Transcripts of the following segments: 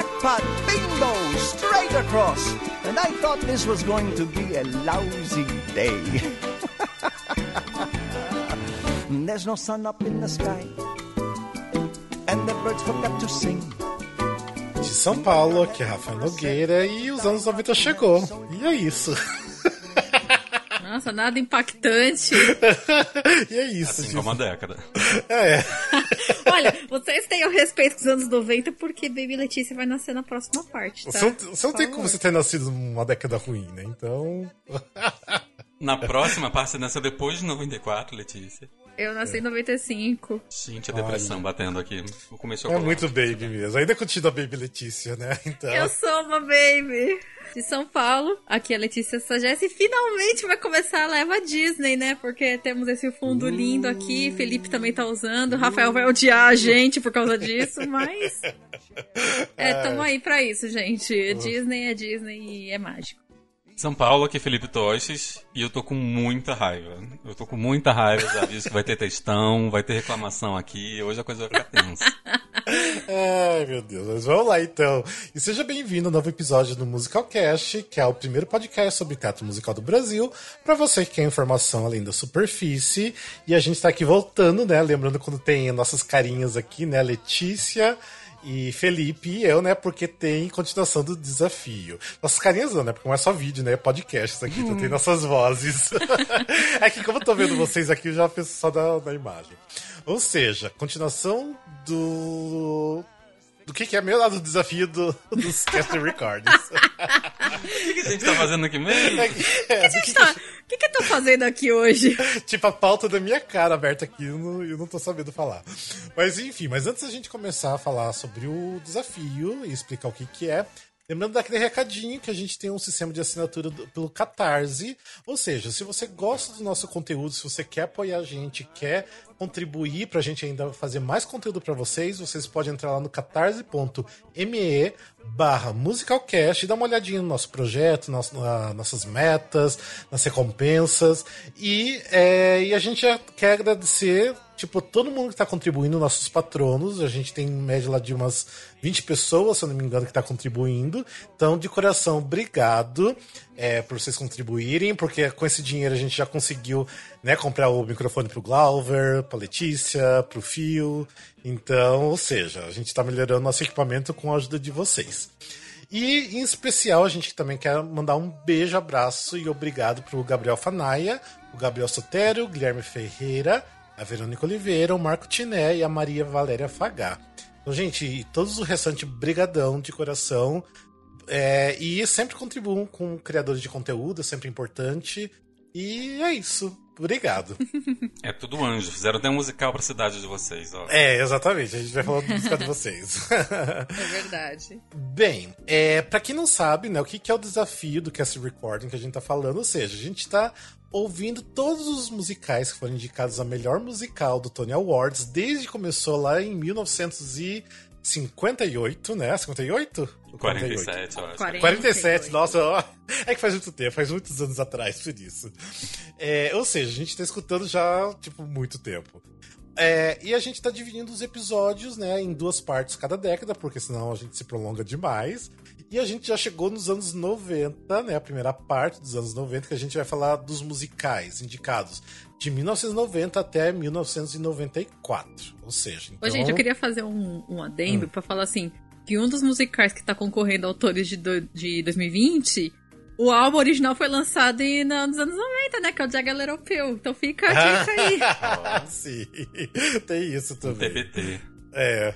jackpot, bingo, straight across. And I thought this was going to be a lousy day. There's no sun up in the sky, and the birds forgot to sing. De São Paulo, aqui é Rafael Nogueira e os anos 90 chegou. E é isso. Nossa, nada impactante. e é isso. Assim gente. como a década. É. Olha, vocês tenham respeito com os anos 90 porque Baby Letícia vai nascer na próxima parte, tá? Você não, você não tem como você ter nascido numa década ruim, né? Então. Na próxima parte, você nasceu depois de 94, Letícia. Eu nasci em 95. Gente, a depressão batendo aqui. Vou comer É muito baby mesmo. Ainda continua Baby Letícia, né? Então. Eu sou uma baby. De São Paulo, aqui é a Letícia Sagesse e finalmente vai começar a leva Disney, né? Porque temos esse fundo lindo aqui, Felipe também tá usando, Rafael vai odiar a gente por causa disso, mas é, tamo aí pra isso, gente. Disney é Disney e é mágico. São Paulo, aqui é Felipe Toches, e eu tô com muita raiva. Eu tô com muita raiva, já disse que vai ter textão, vai ter reclamação aqui, hoje a coisa vai ficar tensa. Ai, meu Deus. Mas vamos lá, então. E seja bem-vindo ao novo episódio do Musical Cast, que é o primeiro podcast sobre teatro musical do Brasil, para você que quer informação além da superfície. E a gente tá aqui voltando, né? Lembrando quando tem nossas carinhas aqui, né? Letícia e Felipe e eu, né? Porque tem continuação do desafio. Nossas carinhas não, né? Porque não é só vídeo, né? É podcast isso aqui, então tem nossas vozes. é que como eu tô vendo vocês aqui, eu já penso só da, da imagem. Ou seja, continuação do. Do que, que é meu lado do desafio do, dos Cast Records. O que a gente tá fazendo aqui mesmo? É, do que Tá, o que, que eu tô fazendo aqui hoje? tipo, a pauta da minha cara aberta aqui, eu não, eu não tô sabendo falar. Mas enfim, mas antes da gente começar a falar sobre o desafio e explicar o que que é, lembrando daquele recadinho que a gente tem um sistema de assinatura do- pelo Catarse, ou seja, se você gosta do nosso conteúdo, se você quer apoiar a gente, quer contribuir pra gente ainda fazer mais conteúdo pra vocês, vocês podem entrar lá no catarse.me barra musicalcast e dar uma olhadinha no nosso projeto, nas, na- nossas metas, nas recompensas. E, é, e a gente já quer agradecer, tipo, todo mundo que está contribuindo, nossos patronos. A gente tem em média lá de umas 20 pessoas, se eu não me engano, que está contribuindo. Então, de coração, obrigado é, por vocês contribuírem, porque com esse dinheiro a gente já conseguiu né, comprar o microfone pro Glauber, pra Letícia, pro Fio. Então, ou seja, a gente está melhorando nosso equipamento com a ajuda de vocês. E, em especial, a gente também quer mandar um beijo, abraço e obrigado pro Gabriel Fanaia, o Gabriel Sotero, o Guilherme Ferreira, a Verônica Oliveira, o Marco Tiné e a Maria Valéria Fagá. Então, gente, e todos o restante, brigadão de coração. É, e sempre contribuam com criadores de conteúdo, é sempre importante. E é isso. Obrigado. É tudo anjo. Fizeram até um musical pra cidade de vocês, ó. é, exatamente. A gente vai falar do música de vocês. É verdade. Bem, é, para quem não sabe, né, o que, que é o desafio do Cast Recording que a gente tá falando, ou seja, a gente tá ouvindo todos os musicais que foram indicados a melhor musical do Tony Awards, desde que começou lá em 1958, né? 58? Ou 47, eu acho. 40. 47, nossa, ó, é que faz muito tempo, faz muitos anos atrás, por isso. É, ou seja, a gente tá escutando já, tipo, muito tempo. É, e a gente tá dividindo os episódios, né, em duas partes cada década, porque senão a gente se prolonga demais. E a gente já chegou nos anos 90, né, a primeira parte dos anos 90, que a gente vai falar dos musicais indicados de 1990 até 1994. Ou seja, então... Ô, gente, eu queria fazer um, um adendo pra falar assim: que um dos musicais que tá concorrendo a autores de, do- de 2020, o álbum original foi lançado em, na- nos anos 90, né? Que é o Little Pill. Então fica a dica aí. Sim, tem isso também. TBT. É,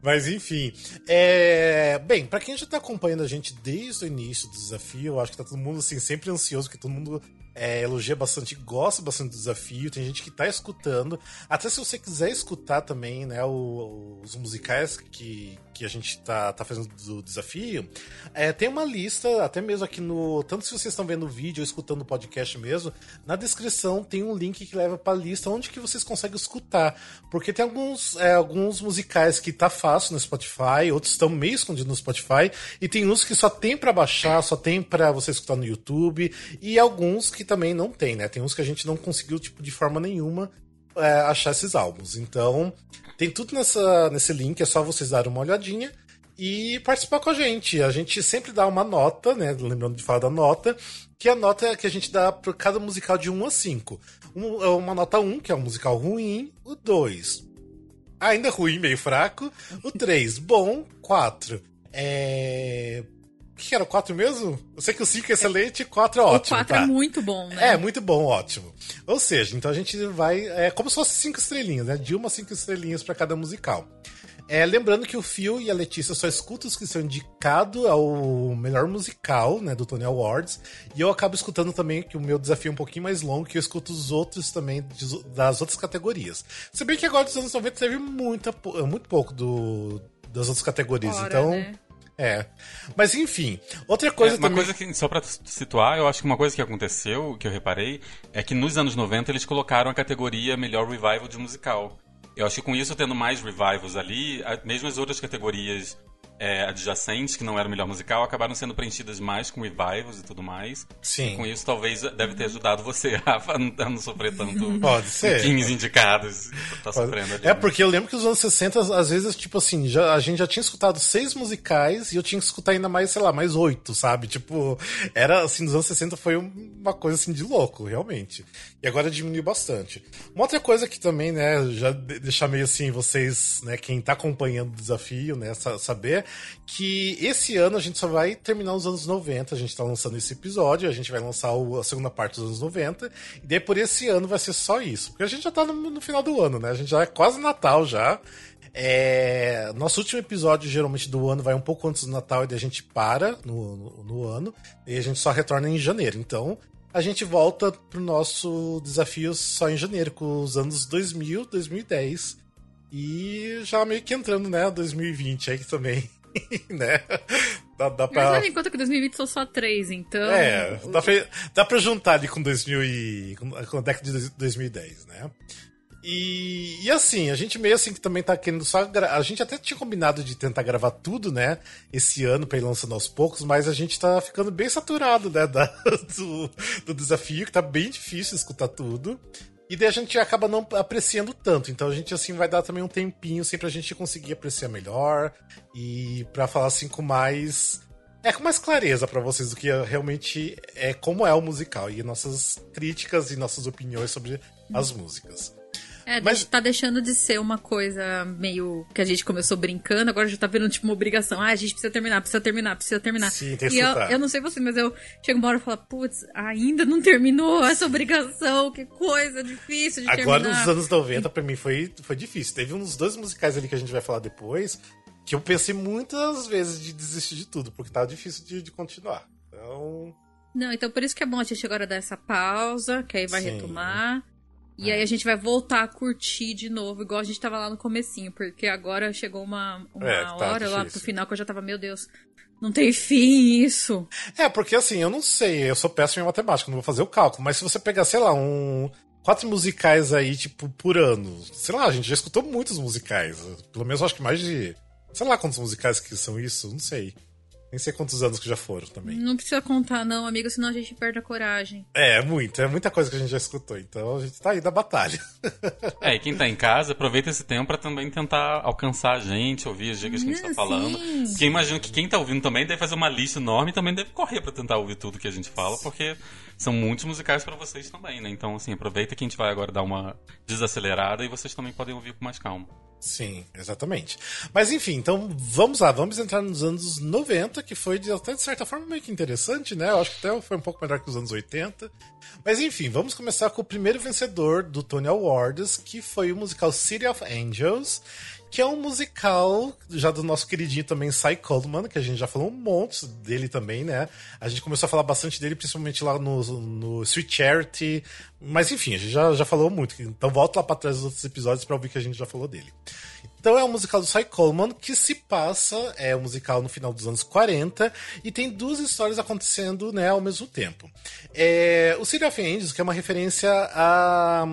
mas enfim. É, bem, pra quem já tá acompanhando a gente desde o início do desafio, eu acho que tá todo mundo assim, sempre ansioso, que todo mundo é, elogia bastante, gosta bastante do desafio, tem gente que tá escutando. Até se você quiser escutar também, né, o- os musicais que, que a gente tá, tá fazendo do desafio, é, tem uma lista, até mesmo aqui no. Tanto se vocês estão vendo o vídeo ou escutando o podcast mesmo, na descrição tem um link que leva pra lista onde que vocês conseguem escutar. Porque tem alguns, é, alguns musicais que tá fácil no Spotify, outros estão meio escondidos no Spotify, e tem uns que só tem pra baixar, só tem pra você escutar no YouTube, e alguns que também não tem, né? Tem uns que a gente não conseguiu, tipo, de forma nenhuma é, achar esses álbuns. Então, tem tudo nessa, nesse link, é só vocês darem uma olhadinha. e participar com a gente. A gente sempre dá uma nota, né? Lembrando de falar da nota, que é a nota que a gente dá para cada musical de 1 a 5. Um, uma nota 1, que é um musical ruim, o 2. Ainda ruim, meio fraco. O 3, bom, 4. É. O que era? 4 mesmo? Eu sei que o 5 é excelente e 4 é ótimo. O 4 tá? é muito bom, né? É, muito bom, ótimo. Ou seja, então a gente vai. É como se fosse 5 estrelinhas, né? De uma a 5 estrelinhas para cada musical. É, lembrando que o Phil e a Letícia só escutam os que são indicados ao melhor musical, né, do Tony Awards. E eu acabo escutando também que o meu desafio é um pouquinho mais longo, que eu escuto os outros também das outras categorias. Se bem que agora dos anos 90 teve muita, muito pouco do, das outras categorias. Fora, então. né? É. Mas enfim, outra coisa É, uma também. coisa que, só pra situar, eu acho que uma coisa que aconteceu, que eu reparei, é que nos anos 90 eles colocaram a categoria melhor revival de musical. Eu acho que com isso, tendo mais revivals ali, mesmo as outras categorias é, adjacentes, que não eram melhor musical, acabaram sendo preenchidas mais com revivals e tudo mais. Sim. E com isso, talvez deve ter ajudado você, Rafa, a não- a não sofrer tanto Pode ser. 15 indicados. Tá sofrendo ali. É, né? porque eu lembro que os anos 60, às vezes, tipo assim, já, a gente já tinha escutado seis musicais e eu tinha que escutar ainda mais, sei lá, mais oito, sabe? Tipo, era assim, nos anos 60 foi uma coisa assim de louco, realmente. E agora diminuiu bastante. Uma outra coisa que também, né, já de- deixar meio assim, vocês, né, quem tá acompanhando o desafio, né, sa- saber que esse ano a gente só vai terminar os anos 90, a gente tá lançando esse episódio, a gente vai lançar a segunda parte dos anos 90, e daí por esse ano vai ser só isso. Porque a gente já tá no, no final do ano, né? A gente já é quase Natal já. É, nosso último episódio, geralmente, do ano vai um pouco antes do Natal e daí a gente para no, no, no ano, e a gente só retorna em janeiro. Então, a gente volta pro nosso desafio só em janeiro, com os anos 2000, 2010. E já meio que entrando, né, 2020 aí também, né? Dá, dá Mas pra... leva em conta que 2020 são só três, então. É, dá pra, dá pra juntar ali com 2000 e, com a década de 2010, né? E, e assim, a gente meio assim que também tá querendo só. gra- A gente até tinha combinado de tentar gravar tudo, né? Esse ano pra ir lançando aos poucos, mas a gente tá ficando bem saturado, né? da- do, do desafio, que tá bem difícil escutar tudo. E daí a gente acaba não apreciando tanto. Então a gente assim vai dar também um tempinho assim pra gente conseguir apreciar melhor e pra falar assim com mais é com mais clareza pra vocês do que realmente é como é o musical e nossas críticas e nossas opiniões sobre as músicas. É, Mas- tá deixando de ser uma coisa meio que a gente começou brincando, agora já tá vendo tipo uma obrigação. Ah, a gente precisa terminar, precisa terminar, precisa terminar. Sim, tem e eu, eu não sei você, mas eu chego uma hora e falo, putz, ainda não terminou essa obrigação, que coisa difícil de Agora terminar. nos anos 90 pra mim foi, foi difícil. Teve uns dois musicais ali que a gente vai falar depois que eu pensei muitas vezes de desistir de tudo, porque tava difícil de, de continuar. Então, Não, então por isso que é bom a gente agora dar essa pausa, que aí vai Sim. retomar. E É. aí a gente vai voltar a curtir de novo, igual a gente tava lá no comecinho, porque agora chegou uma, uma É, tá hora lá pro difícil. final que eu já tava, meu Deus, não tem fim isso. É, porque assim, eu não sei, eu sou péssimo em matemática, não vou fazer o cálculo, mas se você pegar, sei lá, um. Quatro musicais aí, tipo, por ano. Sei lá, a gente já escutou muitos musicais. Pelo menos eu acho que mais de. Sei lá quantos musicais que são isso, não sei. Nem sei quantos anos que já foram também. Não precisa contar, não, amigo, senão a gente perde a coragem. É, é muito, é muita coisa que a gente já escutou, então a gente tá aí na batalha. É, e quem tá em casa, aproveita esse tempo pra também tentar alcançar a gente, ouvir as dicas que a gente tá Sim. falando. Porque eu imagino que quem tá ouvindo também deve fazer uma lista enorme e também deve correr pra tentar ouvir tudo que a gente fala, porque são muitos musicais pra vocês também, né? Então, assim, aproveita que a gente vai agora dar uma desacelerada e vocês também podem ouvir com mais calma. Sim, exatamente. Mas enfim, então vamos lá, vamos entrar nos anos 90, que foi de, até de certa forma meio que interessante, né? Eu acho que até foi um pouco melhor que os anos 80. Mas enfim, vamos começar com o primeiro vencedor do Tony Awards, que foi o musical City of Angels, que é um musical já do nosso queridinho também Cy Coleman, que a gente já falou um monte dele também, né? A gente começou a falar bastante dele, principalmente lá no, no Sweet Charity. Mas enfim, a gente já, já falou muito. Então volta lá pra trás dos outros episódios pra ouvir que a gente já falou dele. Então é um musical do Cy Coleman que se passa, é um musical no final dos anos 40 e tem duas histórias acontecendo né, ao mesmo tempo. É, o City of Angels, que é uma referência a,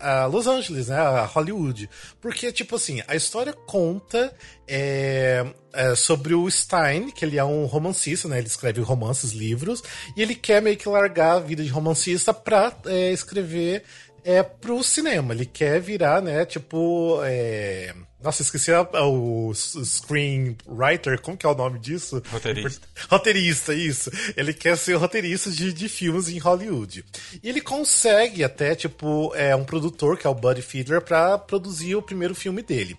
a Los Angeles, né, a Hollywood. Porque, tipo assim, a história conta é, é, sobre o Stein, que ele é um romancista, né, ele escreve romances, livros, e ele quer meio que largar a vida de romancista pra é, escrever é, pro cinema. Ele quer virar, né, tipo. É, Nossa, esqueci a, a, o screenwriter, como que é o nome disso? Roteirista. Roteirista, isso. Ele quer ser roteirista de, de filmes em Hollywood. E ele consegue até, tipo, é, um produtor, que é o Buddy Fiedler, para produzir o primeiro filme dele.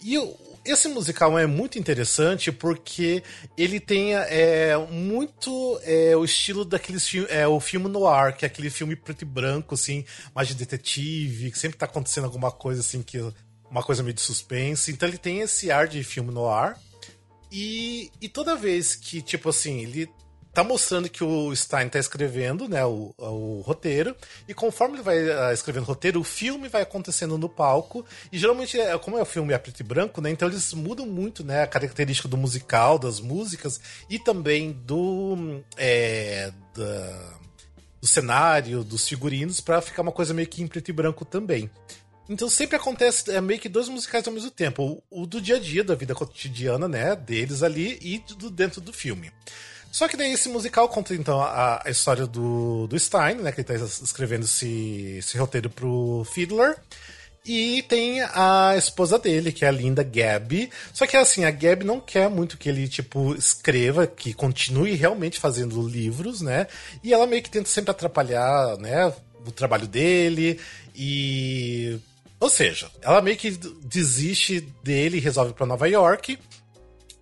E esse musical é muito interessante porque ele tem é, muito é, o estilo daqueles filmes, é, o filme noir, que é aquele filme preto e branco, assim, mais de detetive, que sempre tá acontecendo alguma coisa assim que uma coisa meio de suspense. Então ele tem esse ar de filme no ar. E, e toda vez que, tipo assim, ele tá mostrando que o Stein tá escrevendo, né, o, o roteiro, e conforme ele vai uh, escrevendo o roteiro, o filme vai acontecendo no palco, e geralmente, é, como é o filme é preto e branco, né, então eles mudam muito, né, a característica do musical, das músicas, e também do, é, da, do cenário, dos figurinos, para ficar uma coisa meio que em preto e branco também. Então sempre acontece é, meio que dois musicais ao mesmo tempo. O, o, do dia a dia, da vida cotidiana, né? Deles ali e do dentro do filme. Só que daí esse musical conta então a, a história do, do Stein, né? Que ele tá escrevendo esse, esse roteiro pro Fiddler. E tem a esposa dele, que é a linda Gabi. Só que assim, a Gabi não quer muito que ele, tipo, escreva, que continue realmente fazendo livros, né? E ela meio que tenta sempre atrapalhar, né? O trabalho dele. E ou seja, ela meio que desiste dele resolve para Nova York.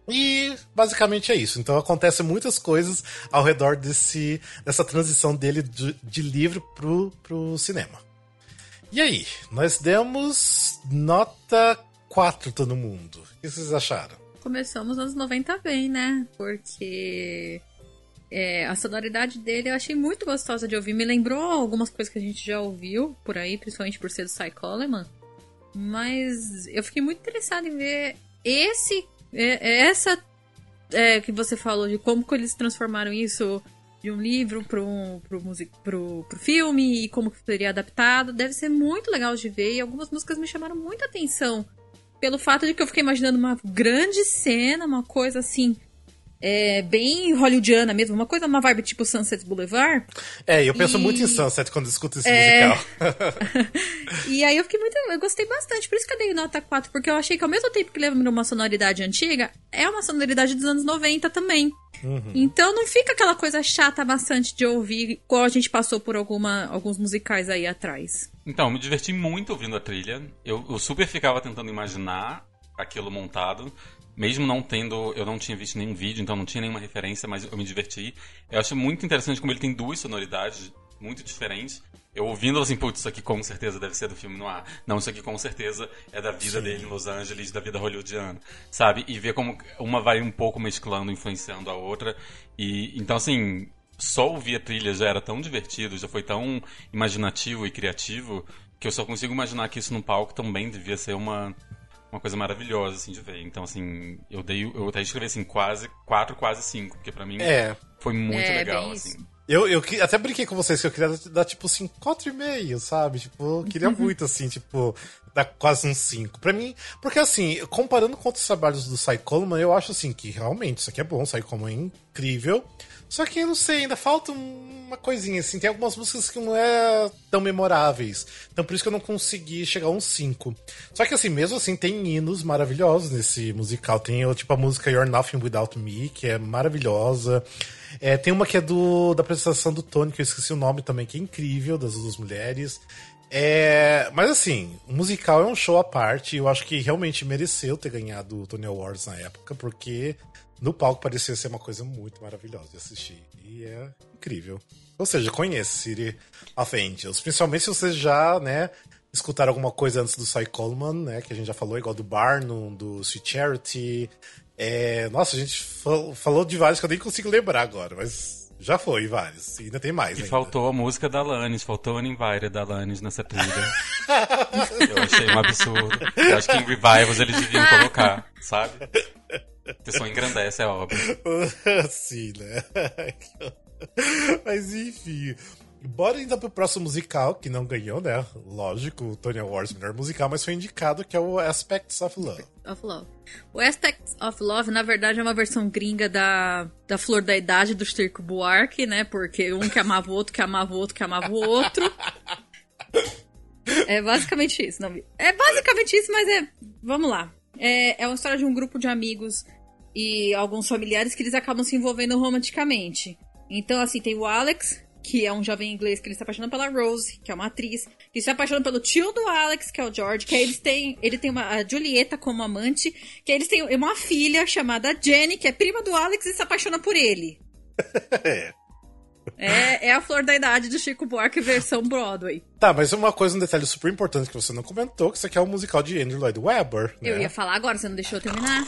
E basicamente é isso. Então acontece muitas coisas ao redor desse, dessa transição dele de, de livro pro, pro cinema. E aí, nós demos nota 4 todo mundo. O que vocês acharam? Começamos nos 90 bem, né? Porque é, a sonoridade dele eu achei muito gostosa de ouvir. Me lembrou algumas coisas que a gente já ouviu por aí, principalmente por ser do Cy Coleman. Mas eu fiquei muito interessada em ver esse. É, essa é, que você falou de como que eles transformaram isso de um livro para um, pro, music, pro, pro filme e como que seria adaptado. Deve ser muito legal de ver. E algumas músicas me chamaram muita atenção. Pelo fato de que eu fiquei imaginando uma grande cena, uma coisa assim é, bem hollywoodiana mesmo, uma coisa, uma vibe tipo Sunset Boulevard. É, eu penso e... muito em Sunset quando escuto esse é... musical. e aí eu fiquei muito. Eu gostei bastante, por isso que eu dei nota 4, porque eu achei que ao mesmo tempo que lembra uma sonoridade antiga, é uma sonoridade dos anos 90 também. Uhum. Então não fica aquela coisa chata bastante de ouvir, igual a gente passou por alguma, alguns musicais aí atrás. Então, me diverti muito ouvindo a trilha. Eu, eu super ficava tentando imaginar aquilo montado mesmo não tendo, eu não tinha visto nenhum vídeo, então não tinha nenhuma referência, mas eu me diverti. Eu acho muito interessante como ele tem duas sonoridades muito diferentes. Eu ouvindo assim, putz, isso aqui com certeza deve ser do filme no ar. Não, isso aqui com certeza é da vida Sim. dele em Los Angeles, da vida hollywoodiana, sabe? E ver como uma vai um pouco mesclando, influenciando a outra. E então assim, só ouvir a trilha já era tão divertido, já foi tão imaginativo e criativo que eu só consigo imaginar que isso no palco também devia ser uma uma coisa maravilhosa, assim, de ver. Então, assim, eu dei. Eu até escrevi assim, quase quatro, quase cinco, porque pra mim é. foi muito é, legal, assim. Eu, eu até brinquei com vocês que eu queria dar, tipo assim, 4,5, sabe? Tipo, eu queria muito, assim, tipo, dar quase um 5. Pra mim, porque assim, comparando com outros trabalhos do Coleman, eu acho assim que realmente isso aqui é bom, o Cy Coleman é incrível. Só que eu não sei, ainda falta uma coisinha, assim. Tem algumas músicas que não é tão memoráveis. Então por isso que eu não consegui chegar a um 5. Só que assim, mesmo assim, tem hinos maravilhosos nesse musical. Tem tipo a música You're Nothing Without Me, que é maravilhosa. É, tem uma que é do da apresentação do Tony, que eu esqueci o nome também, que é incrível, das duas mulheres. É, mas assim, o musical é um show à parte. Eu acho que realmente mereceu ter ganhado o Tony Awards na época, porque no palco parecia ser uma coisa muito maravilhosa de assistir. E é incrível. Ou seja, conheça City of Angels. Principalmente se vocês já, né, escutaram alguma coisa antes do Cy Coleman, né? Que a gente já falou, igual do Barnum, do Sweet Charity. É, nossa, a gente falou de vários que eu nem consigo lembrar agora, mas já foi vários. E ainda tem mais. E ainda. faltou a música da Alanis, faltou a Uninvited da Alanis nessa trilha. eu achei um absurdo. Eu acho que em Revivals eles deviam colocar, sabe? Você só engrandece a obra. Sim, né? Mas enfim. Bora ainda pro próximo musical, que não ganhou, né? Lógico, o Tony Awards melhor musical, mas foi indicado, que é o Aspects of Love. Of Love. O Aspects of Love, na verdade, é uma versão gringa da, da Flor da Idade do Circo Buarque, né? Porque um que amava o outro, que amava o outro, que amava o outro. É basicamente isso. Não, é basicamente isso, mas é. Vamos lá. É, é uma história de um grupo de amigos e alguns familiares que eles acabam se envolvendo romanticamente. Então, assim, tem o Alex, que é um jovem inglês que ele se apaixona pela Rose, que é uma atriz, que se apaixona pelo tio do Alex, que é o George, que eles têm, ele tem uma a Julieta como amante, que eles têm uma filha chamada Jenny, que é prima do Alex e se apaixona por ele. É. É, é a flor da idade do Chico Buarque versão Broadway. Tá, mas uma coisa, um detalhe super importante que você não comentou, que isso aqui é um musical de Andrew Lloyd Webber. Eu né? ia falar agora, você não deixou eu terminar.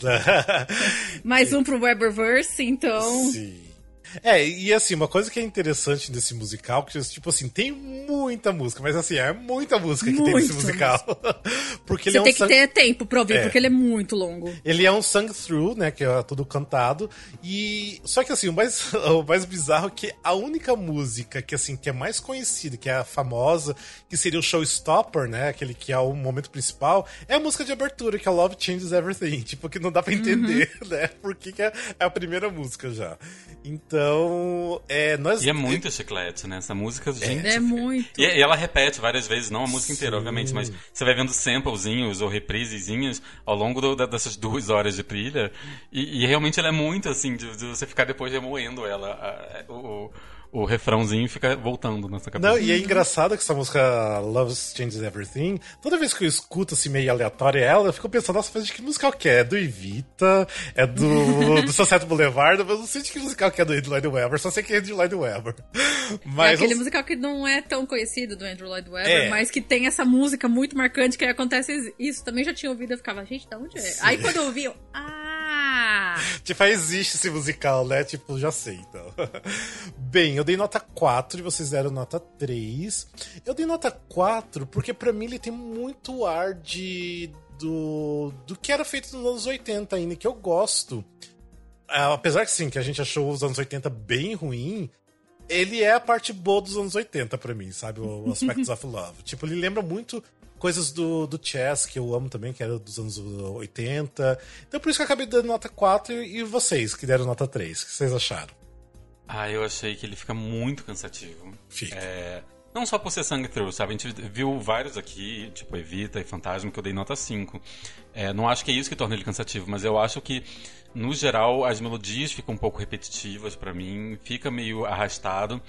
Mais um pro Webberverse, então. Sim. É, e assim, uma coisa que é interessante desse musical, que tipo assim, tem muita música, mas assim, é muita música que tem nesse musical. porque ele Você é um tem que sang- ter tempo pra ouvir, É. porque ele é muito longo. Ele é um sung through, né? Que é tudo cantado. E. Só que assim, o mais, o mais bizarro é que a única música que assim, que é mais conhecida, que é a famosa, que seria o Showstopper, né? Aquele que é o momento principal, é a música de abertura, que é Love Changes Everything. Tipo, que não dá pra entender, né? Por que, que é é a primeira música já. Então. É, nós. E é muito chiclete, né? Essa música, gente. É muito. E, e ela repete várias vezes, não a música inteira, obviamente, mas você vai vendo samplezinhos ou reprisezinhos ao longo do- da- dessas duas horas de trilha. E, e realmente ela é muito assim, de, de você ficar depois remoendo ela. a- a- o, o refrãozinho fica voltando na sua cabeça. Não, e é engraçado que essa música Love Changes Everything, toda vez que eu escuto assim meio aleatória ela, eu fico pensando, nossa, mas de que musical que é? É do Evita? É do, do Sunset Boulevard? Mas eu não sei de que musical que é do Andrew Lloyd Webber, só sei que é do Lloyd Webber. é Mas aquele eu- musical que não é tão conhecido do Andrew Lloyd Webber, É. mas que tem essa música muito marcante que acontece isso. Também já tinha ouvido, eu ficava, gente, de onde é? Aí quando eu ouvi, eu, ah! Tipo, ah, existe esse musical, né? Tipo, já sei, então. Bem, eu dei nota 4 e vocês deram nota 3. Eu dei nota 4 porque pra mim ele tem muito ar de. Do, do que era feito nos anos 80 ainda, que eu gosto. Ah, apesar que sim, que a gente achou os anos 80 bem ruim, ele é a parte boa dos anos 80 pra mim, sabe? O Aspects of Love. Tipo, ele lembra muito coisas do, do Chess, que eu amo também, que era dos anos 80. Então por isso que eu acabei dando nota 4 e vocês que deram nota 3. O que vocês acharam? Ah, eu achei que ele fica muito cansativo. Fica. É, não só por ser sangue through, sabe? A gente viu vários aqui, tipo Evita e Fantasma, que eu dei nota 5. É, não acho que é isso que torna ele cansativo, mas eu acho que, no geral, as melodias ficam um pouco repetitivas pra mim, fica meio arrastado.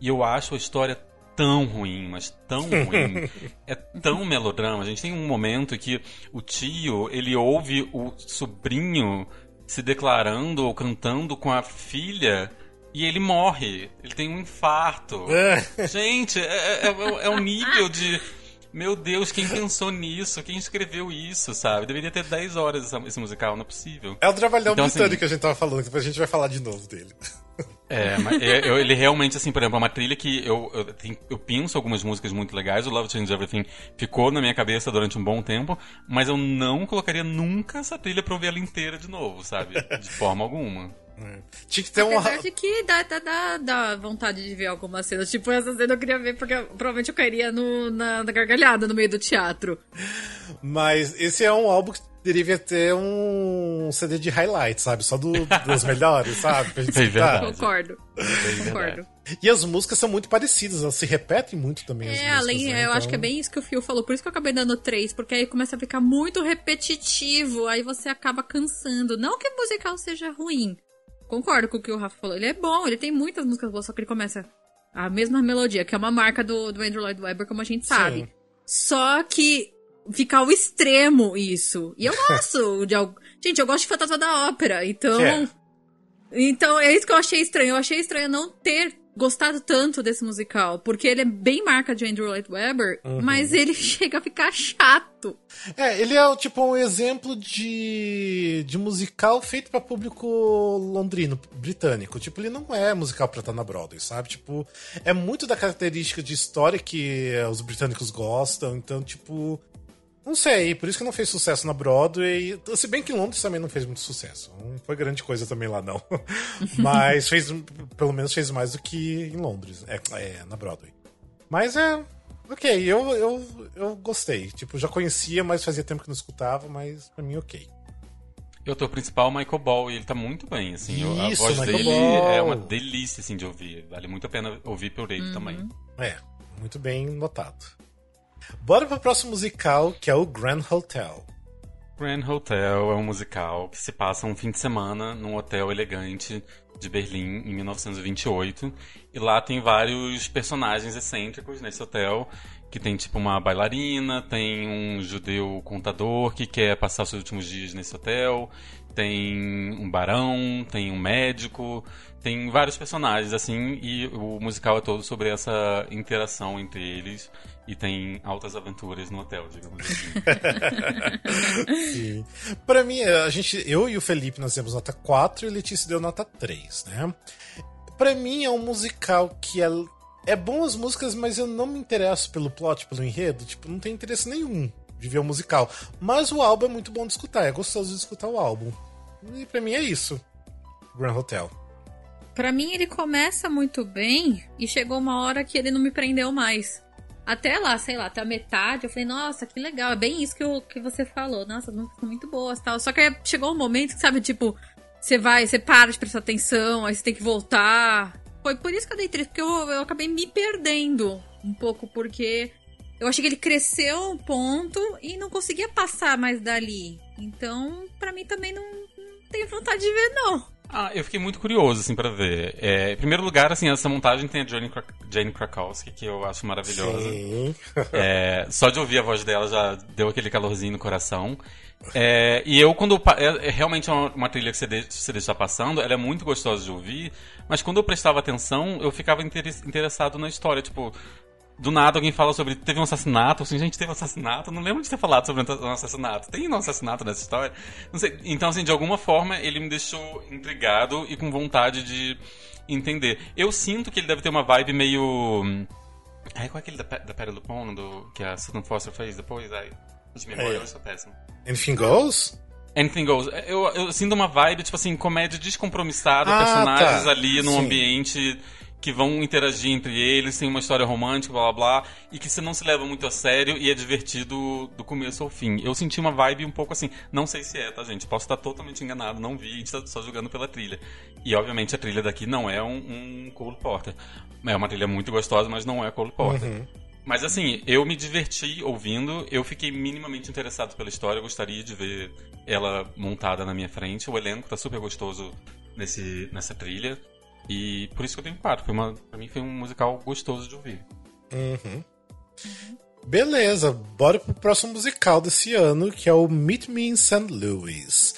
E eu acho a história tão ruim, mas tão ruim. é tão melodrama. A gente tem um momento que o tio, ele ouve o sobrinho se declarando ou cantando com a filha e ele morre. Ele tem um infarto. Gente, é, é, é, é um nível de. Meu Deus, quem pensou nisso? Quem escreveu isso, sabe? Deveria ter 10 horas esse musical, não é possível. É o trabalhão Então, assim- britânico que a gente tava falando, que depois a gente vai falar de novo dele. É, mas eu- ele realmente, assim, por exemplo, é uma trilha que eu, eu, eu penso algumas músicas muito legais. O Love Changes Everything ficou na minha cabeça durante um bom tempo, mas eu não colocaria nunca essa trilha pra ouvir ela inteira de novo, sabe? De forma alguma. Tinha que ter um. Apesar de que dá, dá, dá, dá vontade de ver algumas cenas. Tipo, essa cena eu queria ver porque eu- provavelmente eu cairia no, na, na gargalhada no meio do teatro. Mas esse é um álbum que deveria ter um CD de highlights, sabe? Só do, dos melhores, sabe? Pra gente É escutar. Concordo. verdade. Concordo. E as músicas são muito parecidas, elas se repetem muito também. as É, músicas, além, né? eu acho Então- que é bem isso que o Fio falou. Por isso que eu acabei dando três, porque aí começa a ficar muito repetitivo, aí você acaba cansando. Não que o musical seja ruim. Concordo com o que o Rafa falou. Ele é bom, ele tem muitas músicas boas, só que ele começa a mesma melodia, que é uma marca do, do Andrew Lloyd Webber, como a gente sabe. Sim. Só que fica ao extremo isso. E eu gosto de algo. Gente, eu gosto de Fantasma da Ópera, então. É? Então é isso que eu achei estranho. Eu achei estranho não ter gostado tanto desse musical, porque ele é bem marca de Andrew Lloyd Webber, Uhum. mas ele chega a ficar chato. É, ele é tipo um exemplo de, de musical feito pra público londrino, britânico. Tipo, ele não é musical pra estar na Broadway, sabe? Tipo, é muito da característica de história que os britânicos gostam. Então, tipo, não sei, por isso que não fez sucesso na Broadway. Se bem que em Londres também não fez muito sucesso. Não foi grande coisa também lá, não. Mas fez, pelo menos fez mais do que em Londres, é, é na Broadway. Mas é. Ok, eu, eu, eu gostei. Tipo, já conhecia, mas fazia tempo que não escutava, mas pra mim ok. E o ator principal, Michael Ball, e ele tá muito bem, assim. eu- a Isso, voz Michael dele Ball. é uma delícia, assim, de ouvir. Vale muito a pena ouvir por ele também. É, muito bem notado. Bora pro próximo musical, que é o Grand Hotel. Grand Hotel é um musical que se passa um fim de semana num hotel elegante de Berlim em 1928 e lá tem vários personagens excêntricos nesse hotel que tem tipo uma bailarina, tem um judeu contador que quer passar os seus últimos dias nesse hotel, tem um barão, tem um médico, tem vários personagens assim e o musical é todo sobre essa interação entre eles e tem altas aventuras no hotel, digamos assim. Sim. Pra mim, a gente, eu e o Felipe nós demos nota 4 e a Letícia deu nota 3, né? Pra mim é um musical que é é bom as músicas, mas eu não me interesso pelo plot, pelo enredo. Tipo, não tenho interesse nenhum de ver o musical. Mas o álbum é muito bom de escutar, é gostoso de escutar o álbum. E pra mim é isso. Grand Hotel. Pra mim ele começa muito bem e chegou uma hora que ele não me prendeu mais. Até lá, sei lá, até a metade, eu falei, nossa, que legal, é bem isso que, eu, que você falou. Nossa, as músicas são muito boas tal. Só que chegou um momento que, sabe, tipo, você vai, você para de prestar atenção, aí você tem que voltar. Foi por isso que eu dei triste, porque eu, eu acabei me perdendo um pouco, porque eu achei que ele cresceu um ponto e não conseguia passar mais dali. Então, para mim também não, não tenho vontade de ver, não. Ah, eu fiquei muito curioso, assim, pra ver. É, em primeiro lugar, assim, essa montagem tem a Jane, Krak Jane Krakowski, que eu acho maravilhosa. Sim. É, só de ouvir a voz dela já deu aquele calorzinho no coração. É, e eu, quando. É, é realmente uma, uma trilha que você, deixa, você deixa passando, ela é muito gostosa de ouvir, mas quando eu prestava atenção, eu ficava interessado na história. Tipo, do nada alguém fala sobre teve um assassinato, assim, gente, teve um assassinato, não lembro de ter falado sobre um assassinato. Tem um assassinato nessa história? Não sei. Então, assim, de alguma forma ele me deixou intrigado e com vontade de entender. Eu sinto que ele deve ter uma vibe meio. Ai, qual é aquele da, da Pera Lupone, do, que a Susan Foster fez depois? Ai, de memória, é. eu sou péssimo. Anything Goes? Anything Goes. Eu, eu sinto uma vibe, tipo assim, comédia descompromissada, ah, personagens tá. ali num Sim. ambiente que vão interagir entre eles, tem uma história romântica, blá blá blá, e que você não se leva muito a sério e é divertido do começo ao fim. Eu senti uma vibe um pouco assim, não sei se é, tá, gente? Posso estar totalmente enganado, não vi, a gente tá só jogando pela trilha. E obviamente a trilha daqui não é um, um Cole Porter. É uma trilha muito gostosa, mas não é Cole Porter. Uhum. Mas assim, eu me diverti ouvindo, eu fiquei minimamente interessado pela história, gostaria de ver ela montada na minha frente. O elenco tá super gostoso nesse, nessa trilha. E por isso que eu tenho quatro. Foi uma, pra mim foi um musical gostoso de ouvir. Uhum. Beleza, bora pro próximo musical desse ano, que é o Meet Me in St. Louis.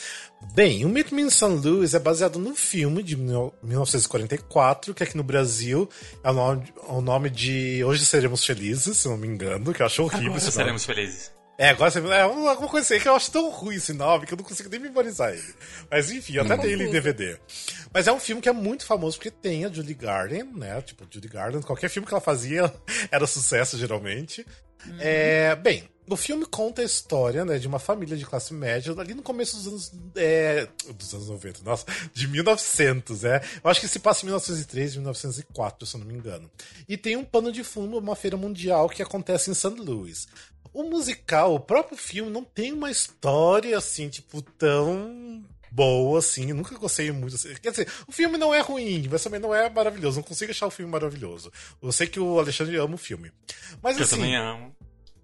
Bem, o Meet Me in St. Louis é baseado no filme de 1944, que aqui no Brasil é o nome, o nome de Hoje Seremos Felizes, se não me engano, que eu acho horrível. Hoje Seremos Felizes. É, agora você. É alguma coisa assim que eu acho tão ruim esse nome que eu não consigo nem memorizar ele. Mas enfim, eu até tenho ele em DVD. Mas é um filme que é muito famoso porque tem a Judy Garden, né? Tipo, Judy Garden, qualquer filme que ela fazia era sucesso, geralmente. Uhum. É, bem, o filme conta a história né, de uma família de classe média ali no começo dos anos. É, dos anos 90, nossa, de 1900, é. Eu acho que se passa em 1903, 1904, se eu não me engano. E tem um pano de fundo, uma feira mundial que acontece em St. Louis o musical, o próprio filme, não tem uma história assim, tipo, tão boa, assim. Eu nunca gostei muito. Assim. Quer dizer, o filme não é ruim, mas também não é maravilhoso. Não consigo achar o filme maravilhoso. Eu sei que o Alexandre ama o filme. Mas eu assim. Também amo.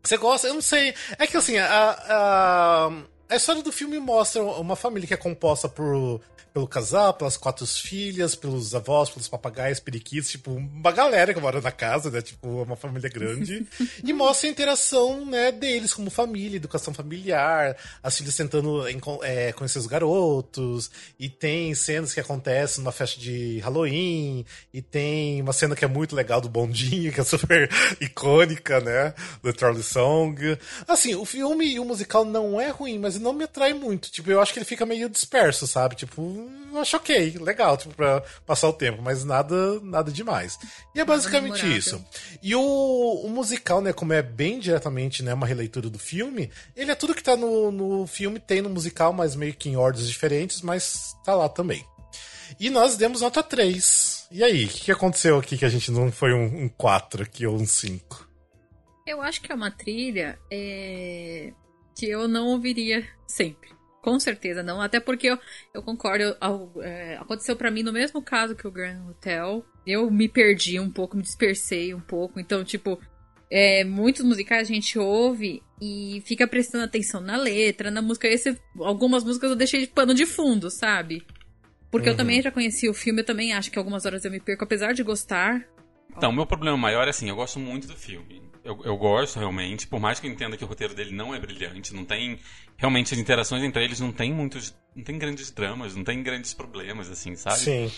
Você gosta? Eu não sei. É que assim, a, a, a história do filme mostra uma família que é composta por pelo casal, pelas quatro filhas, pelos avós, pelos papagaios, periquitos, tipo, uma galera que mora na casa, né? Tipo, uma família grande. e mostra a interação, né, deles como família, educação familiar, as filhas tentando é, conhecer os garotos, e tem cenas que acontecem numa festa de Halloween, e tem uma cena que é muito legal do bondinho, que é super icônica, né? Do Charlie Song. Assim, o filme e o musical não é ruim, mas não me atrai muito. Tipo, eu acho que ele fica meio disperso, sabe? Tipo, eu acho ok, legal, tipo, pra passar o tempo, mas nada, nada demais. E é basicamente isso. E o, o, musical, né, como é bem diretamente, né, uma releitura do filme, ele é tudo que tá no, no filme, tem no musical, mas meio que em ordens diferentes, mas tá lá também. E nós demos nota 3. E aí, o que, que, aconteceu aqui que a gente não foi um, um 4 aqui ou um 5? Eu acho que é uma trilha é... que eu não ouviria sempre. Com certeza não. Até porque eu, eu concordo. Eu, é, aconteceu para mim no mesmo caso que o Grand Hotel. Eu me perdi um pouco, me dispersei um pouco. Então, tipo, é, muitos musicais a gente ouve e fica prestando atenção na letra, na música. Esse, algumas músicas eu deixei de pano de fundo, sabe? Porque Uhum. eu também já conheci o filme, eu também acho que algumas horas eu me perco, apesar de gostar. Então, o meu problema maior é assim, eu gosto muito do filme. Eu, eu gosto realmente, por mais que eu entenda que o roteiro dele não é brilhante, não tem. Realmente as interações entre eles não tem muitos. não tem grandes dramas, não tem grandes problemas, assim, sabe? Sim.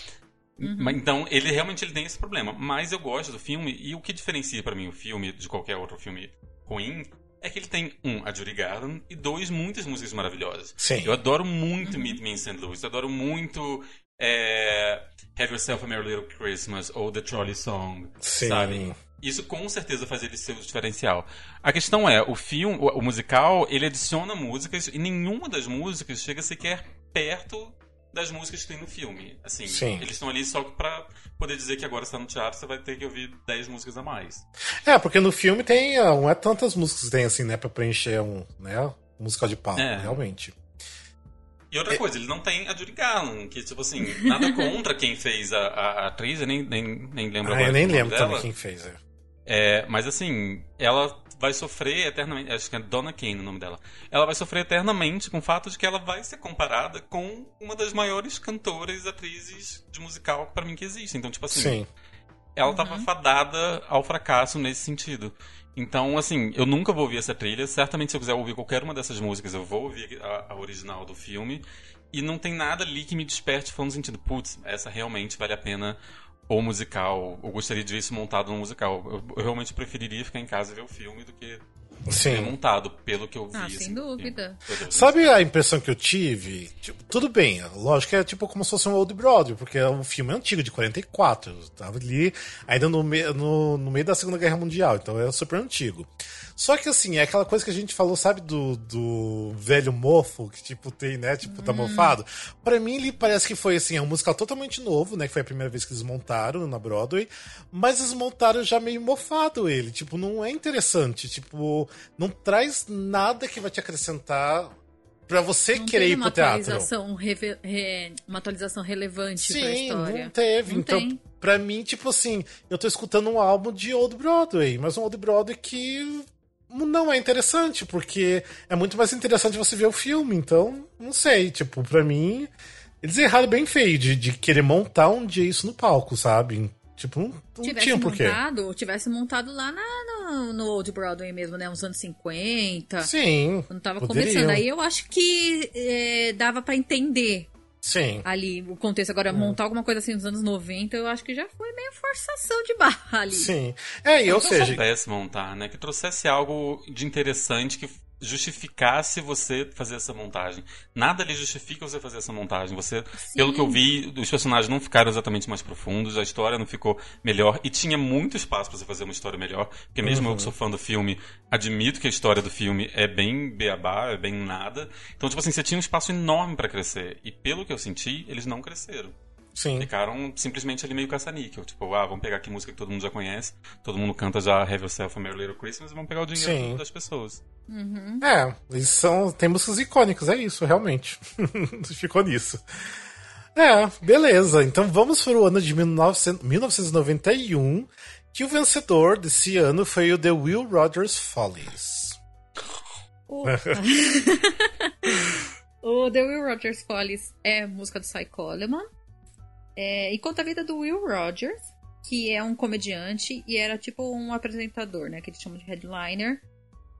Mas, Então, ele realmente ele tem esse problema. Mas eu gosto do filme, e o que diferencia pra mim o filme de qualquer outro filme ruim é que ele tem, um, a Judy Garland, e dois, muitas músicas maravilhosas. Sim. Eu adoro muito Meet Me in St. Louis, eu adoro muito é, Have Yourself a Merry Little Christmas ou The Trolley Song, Sim. sabe? Isso com certeza faz ele ser o diferencial. A questão é, o filme, o, o musical, ele adiciona músicas e nenhuma das músicas chega sequer perto das músicas que tem no filme. Assim, Sim. eles estão ali só pra poder dizer que agora você tá no teatro, você vai ter que ouvir 10 músicas a mais. É, porque no filme tem. ah, Não é tantas músicas que tem assim, né? Pra preencher um, né, um musical de palco, É. realmente. E outra coisa, ele não tem a Judy Garland, que, tipo assim, nada contra quem fez a, a, a atriz, eu nem, nem, nem lembro Ah, agora eu nem lembro dela. também quem fez. É. É, mas assim, ela vai sofrer eternamente. Acho que é Donna Kane o nome dela. Ela vai sofrer eternamente com o fato de que ela vai ser comparada com uma das maiores cantoras, atrizes de musical pra mim que existe. Então, tipo assim, Sim. ela tava fadada ao fracasso nesse sentido. Então, assim, eu nunca vou ouvir essa trilha. Certamente, se eu quiser ouvir qualquer uma dessas músicas, eu vou ouvir a, a original do filme. E não tem nada ali que me desperte falando no sentido, putz, essa realmente vale a pena ou musical. Eu gostaria de ver isso montado no musical. Eu, eu realmente preferiria ficar em casa e ver o filme do que Sim. montado, pelo que eu vi. Ah, assim, sem do dúvida. Sabe a impressão que eu tive? Tipo, tudo bem, lógico que é tipo como se fosse um Old Brother, porque o filme é antigo, de 44. Tava ali ainda no, me no, no meio da Segunda Guerra Mundial, então é super antigo. Só que assim, é aquela coisa que a gente falou, sabe, do, do velho mofo, que tipo tem, né, tipo, tá mofado. Pra mim, ele parece que foi assim, é um musical totalmente novo, né, que foi a primeira vez que eles montaram na Broadway, mas eles montaram já meio mofado ele, tipo, não é interessante, tipo, não traz nada que vai te acrescentar pra você Não querer ir pro teatro. atualização, reve- re- uma atualização relevante pra Sim, história. não teve. Não então, tem. pra mim, tipo assim, eu tô escutando um álbum de Old Broadway, mas um Old Broadway que não é interessante, porque é muito mais interessante você ver o filme. Então, não sei, tipo, pra mim, eles erraram bem feio de, de querer montar um dia isso no palco, sabe? Tipo, não, não tivesse tinha porquê. montado, tivesse montado lá na- no, no Old Broadway mesmo, né? Uns anos 50. Sim. Quando tava poderiam. começando. Aí eu acho que é, dava pra entender Sim. ali o contexto. Agora, montar alguma coisa assim nos anos 90, eu acho que já foi meio forçação de barra ali. Sim. É, e ou que seja, soubesse montar, né? Que trouxesse algo de interessante que justificasse você fazer essa montagem. Nada ali justifica você fazer essa montagem. Você, pelo que eu vi, os personagens não ficaram exatamente mais profundos, a história não ficou melhor e tinha muito espaço pra você fazer uma história melhor. Porque mesmo eu que sou fã do filme, admito que a história do filme é bem beabá, é bem nada. Então, tipo assim, você tinha um espaço enorme pra crescer e pelo que eu senti, eles não cresceram. Sim. Ficaram simplesmente ali meio caça-níquel. Tipo, ah, vamos pegar aqui música que todo mundo já conhece, todo mundo canta já Have Yourself a Merry Little Christmas e vamos pegar o dinheiro Sim. das pessoas. É, eles são. Tem músicas icônicas, é isso, realmente. Ficou nisso. É, beleza. Então vamos para o ano de 1900 1991, que o vencedor desse ano foi o The Will Rogers Follies. O The Will Rogers Follies é música do Cy Coleman. É, e conta a vida do Will Rogers, que é um comediante e era tipo um apresentador, né? Que eles chamam de headliner,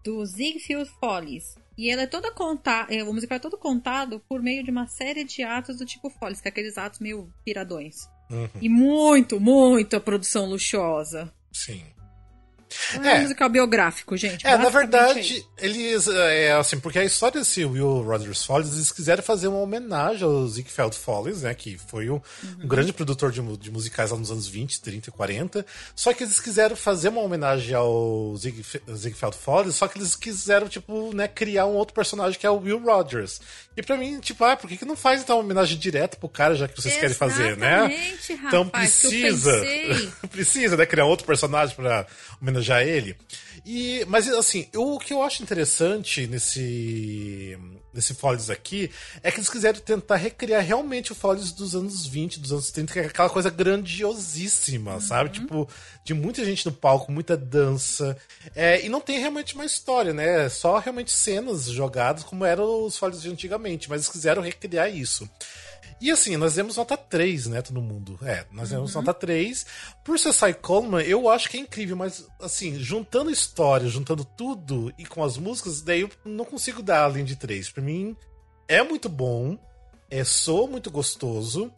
do Ziegfeld Follies. E ela é toda contada, o musical é todo contado por meio de uma série de atos do tipo Follies, que é aqueles atos meio piradões. Uhum, E muito, muita produção luxuosa. sim. É, É. um musical biográfico, gente. É, na é verdade, eles. É assim, porque a história desse Will Rogers Follies, eles quiseram fazer uma homenagem ao Ziegfeld Follies, né? Que foi um, um grande produtor de, de musicais lá nos anos 20, 30 e 40. Só que eles quiseram fazer uma homenagem ao Ziegf- Ziegfeld Follies, só que eles quiseram, tipo, né, criar um outro personagem que é o Will Rogers. E pra mim, tipo, ah, por que, que não faz então uma homenagem direta pro cara, já que vocês querem fazer, né? Exatamente, Então rapaz, eu precisa. precisa, né? Criar outro personagem pra homenagear elogiar ele. E, mas assim, eu, o que eu acho interessante nesse nesse Follies aqui é que eles quiseram tentar recriar realmente o Follies dos anos 20, dos anos 30, que é aquela coisa grandiosíssima, uhum. sabe? Tipo, de muita gente no palco, muita dança. É, e não tem realmente uma história, né? Só realmente cenas jogadas como eram os Follies de antigamente, mas eles quiseram recriar isso. E assim, nós demos nota 3, né, todo mundo. É, nós demos uhum. nota 3. Por ser Cy Coleman, eu acho que é incrível, mas assim, juntando história, juntando tudo e com as músicas, daí eu não consigo dar além de 3. Pra mim, é muito bom, é sou muito gostoso,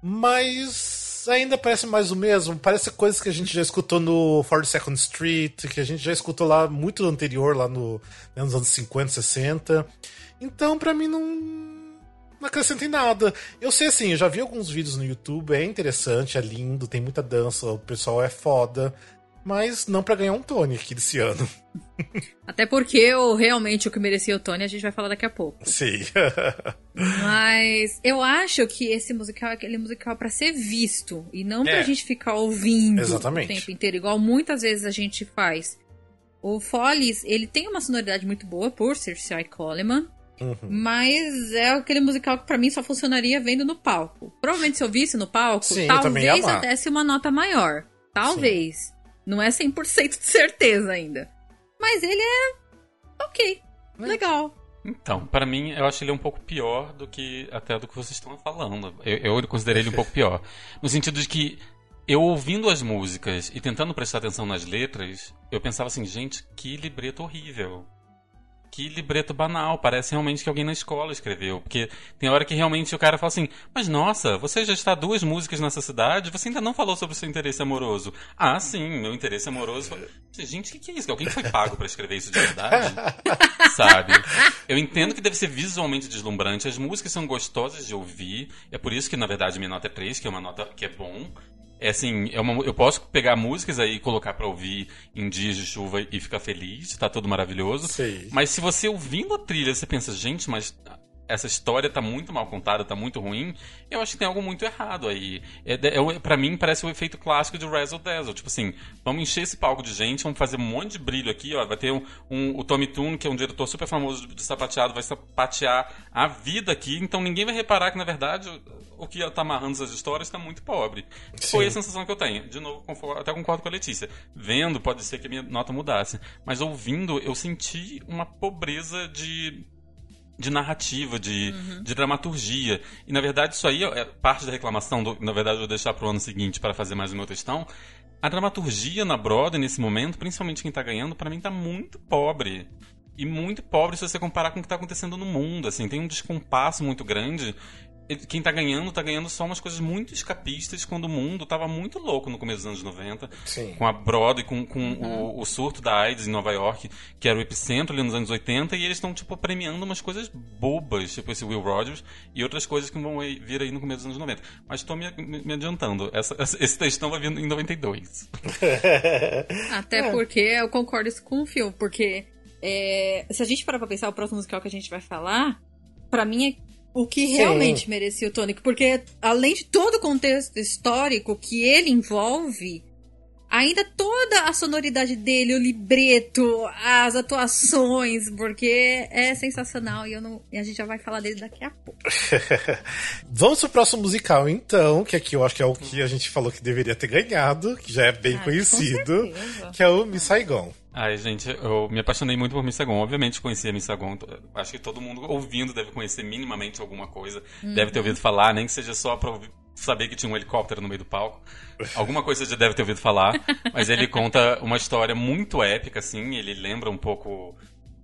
mas ainda parece mais o mesmo. Parece coisas que a gente já escutou no 42nd Street, que a gente já escutou lá muito anterior, lá no, né, nos anos 50, 60. Então, para mim, não não acrescenta em nada. Eu sei assim, eu já vi alguns vídeos no YouTube, é interessante, é lindo, tem muita dança, o pessoal é foda, mas não para ganhar um Tony aqui desse ano. Até porque o, realmente o que merecia o Tony a gente vai falar daqui a pouco. Sim. mas eu acho que esse musical é aquele musical para ser visto e não pra é. gente ficar ouvindo Exatamente. o tempo inteiro, igual muitas vezes a gente faz. O Follies, ele tem uma sonoridade muito boa por ser Cy Coleman. Uhum. Mas é aquele musical que para mim só funcionaria vendo no palco. Provavelmente se eu visse no palco, Sim, talvez eu, eu desse uma nota maior. Talvez. Sim. Não é 100% de certeza ainda. Mas ele é ok. É. Legal. Então, para mim, eu acho ele um pouco pior do que até do que vocês estão falando. Eu, eu considerei ele um pouco pior. No sentido de que eu ouvindo as músicas e tentando prestar atenção nas letras, eu pensava assim, gente, que libreto horrível que libreto banal, parece realmente que alguém na escola escreveu. Porque tem hora que realmente o cara fala assim: Mas nossa, você já está duas músicas nessa cidade, você ainda não falou sobre o seu interesse amoroso. Ah, sim, meu interesse amoroso. Gente, o que, que é isso? Alguém foi pago para escrever isso de verdade? Sabe? Eu entendo que deve ser visualmente deslumbrante, as músicas são gostosas de ouvir, é por isso que na verdade minha nota é 3, que é uma nota que é bom. É assim, é uma, eu posso pegar músicas aí e colocar para ouvir em dias de chuva e ficar feliz, tá tudo maravilhoso. Mas se você ouvindo a trilha, você pensa, gente, mas essa história tá muito mal contada, tá muito ruim, eu acho que tem algo muito errado aí. É, é, para mim, parece o efeito clássico de Razzle Dazzle. Tipo assim, vamos encher esse palco de gente, vamos fazer um monte de brilho aqui, ó. Vai ter um, um, o Tommy Toon, que é um diretor super famoso de, de sapateado, vai sapatear a vida aqui, então ninguém vai reparar que, na verdade, o que tá amarrando essas histórias tá muito pobre. Sim. Foi a sensação que eu tenho. De novo, até concordo com a Letícia. Vendo, pode ser que a minha nota mudasse. Mas ouvindo, eu senti uma pobreza de de narrativa, de, uhum. de dramaturgia. E na verdade isso aí é parte da reclamação, do, na verdade eu vou deixar para o ano seguinte para fazer mais o meu textão. A dramaturgia na Broadway nesse momento, principalmente quem está ganhando, para mim está muito pobre. E muito pobre se você comparar com o que está acontecendo no mundo, assim, tem um descompasso muito grande quem tá ganhando, tá ganhando só umas coisas muito escapistas quando o mundo tava muito louco no começo dos anos 90. Sim. Com a Broadway, com, com uhum. o, o, surto da AIDS em Nova York, que era o epicentro ali nos anos 80, e eles estão, tipo, premiando umas coisas bobas, tipo esse Will Rogers, e outras coisas que vão vir aí no começo dos anos 90. Mas tô me, me adiantando. Essa, esse textão vai vir em 92. Até é. porque eu concordo com o filme, porque é, se a gente parar pra pensar o próximo musical que a gente vai falar, para mim é o que Sim. realmente merecia o Tonic, porque além de todo o contexto histórico que ele envolve, ainda toda a sonoridade dele, o libreto, as atuações, porque é sensacional e, eu não, e a gente já vai falar dele daqui a pouco. Vamos pro próximo musical, então, que aqui eu acho que é o que a gente falou que deveria ter ganhado, que já é bem ah, conhecido, que é o Miss Saigon. Ai, gente, eu me apaixonei muito por Miss Saigon. Obviamente conhecia Miss Saigon. Acho que todo mundo ouvindo deve conhecer minimamente alguma coisa. Uhum. Deve ter ouvido falar, nem que seja só pra saber que tinha um helicóptero no meio do palco. Alguma coisa já deve ter ouvido falar. Mas ele conta uma história muito épica, assim. Ele lembra um pouco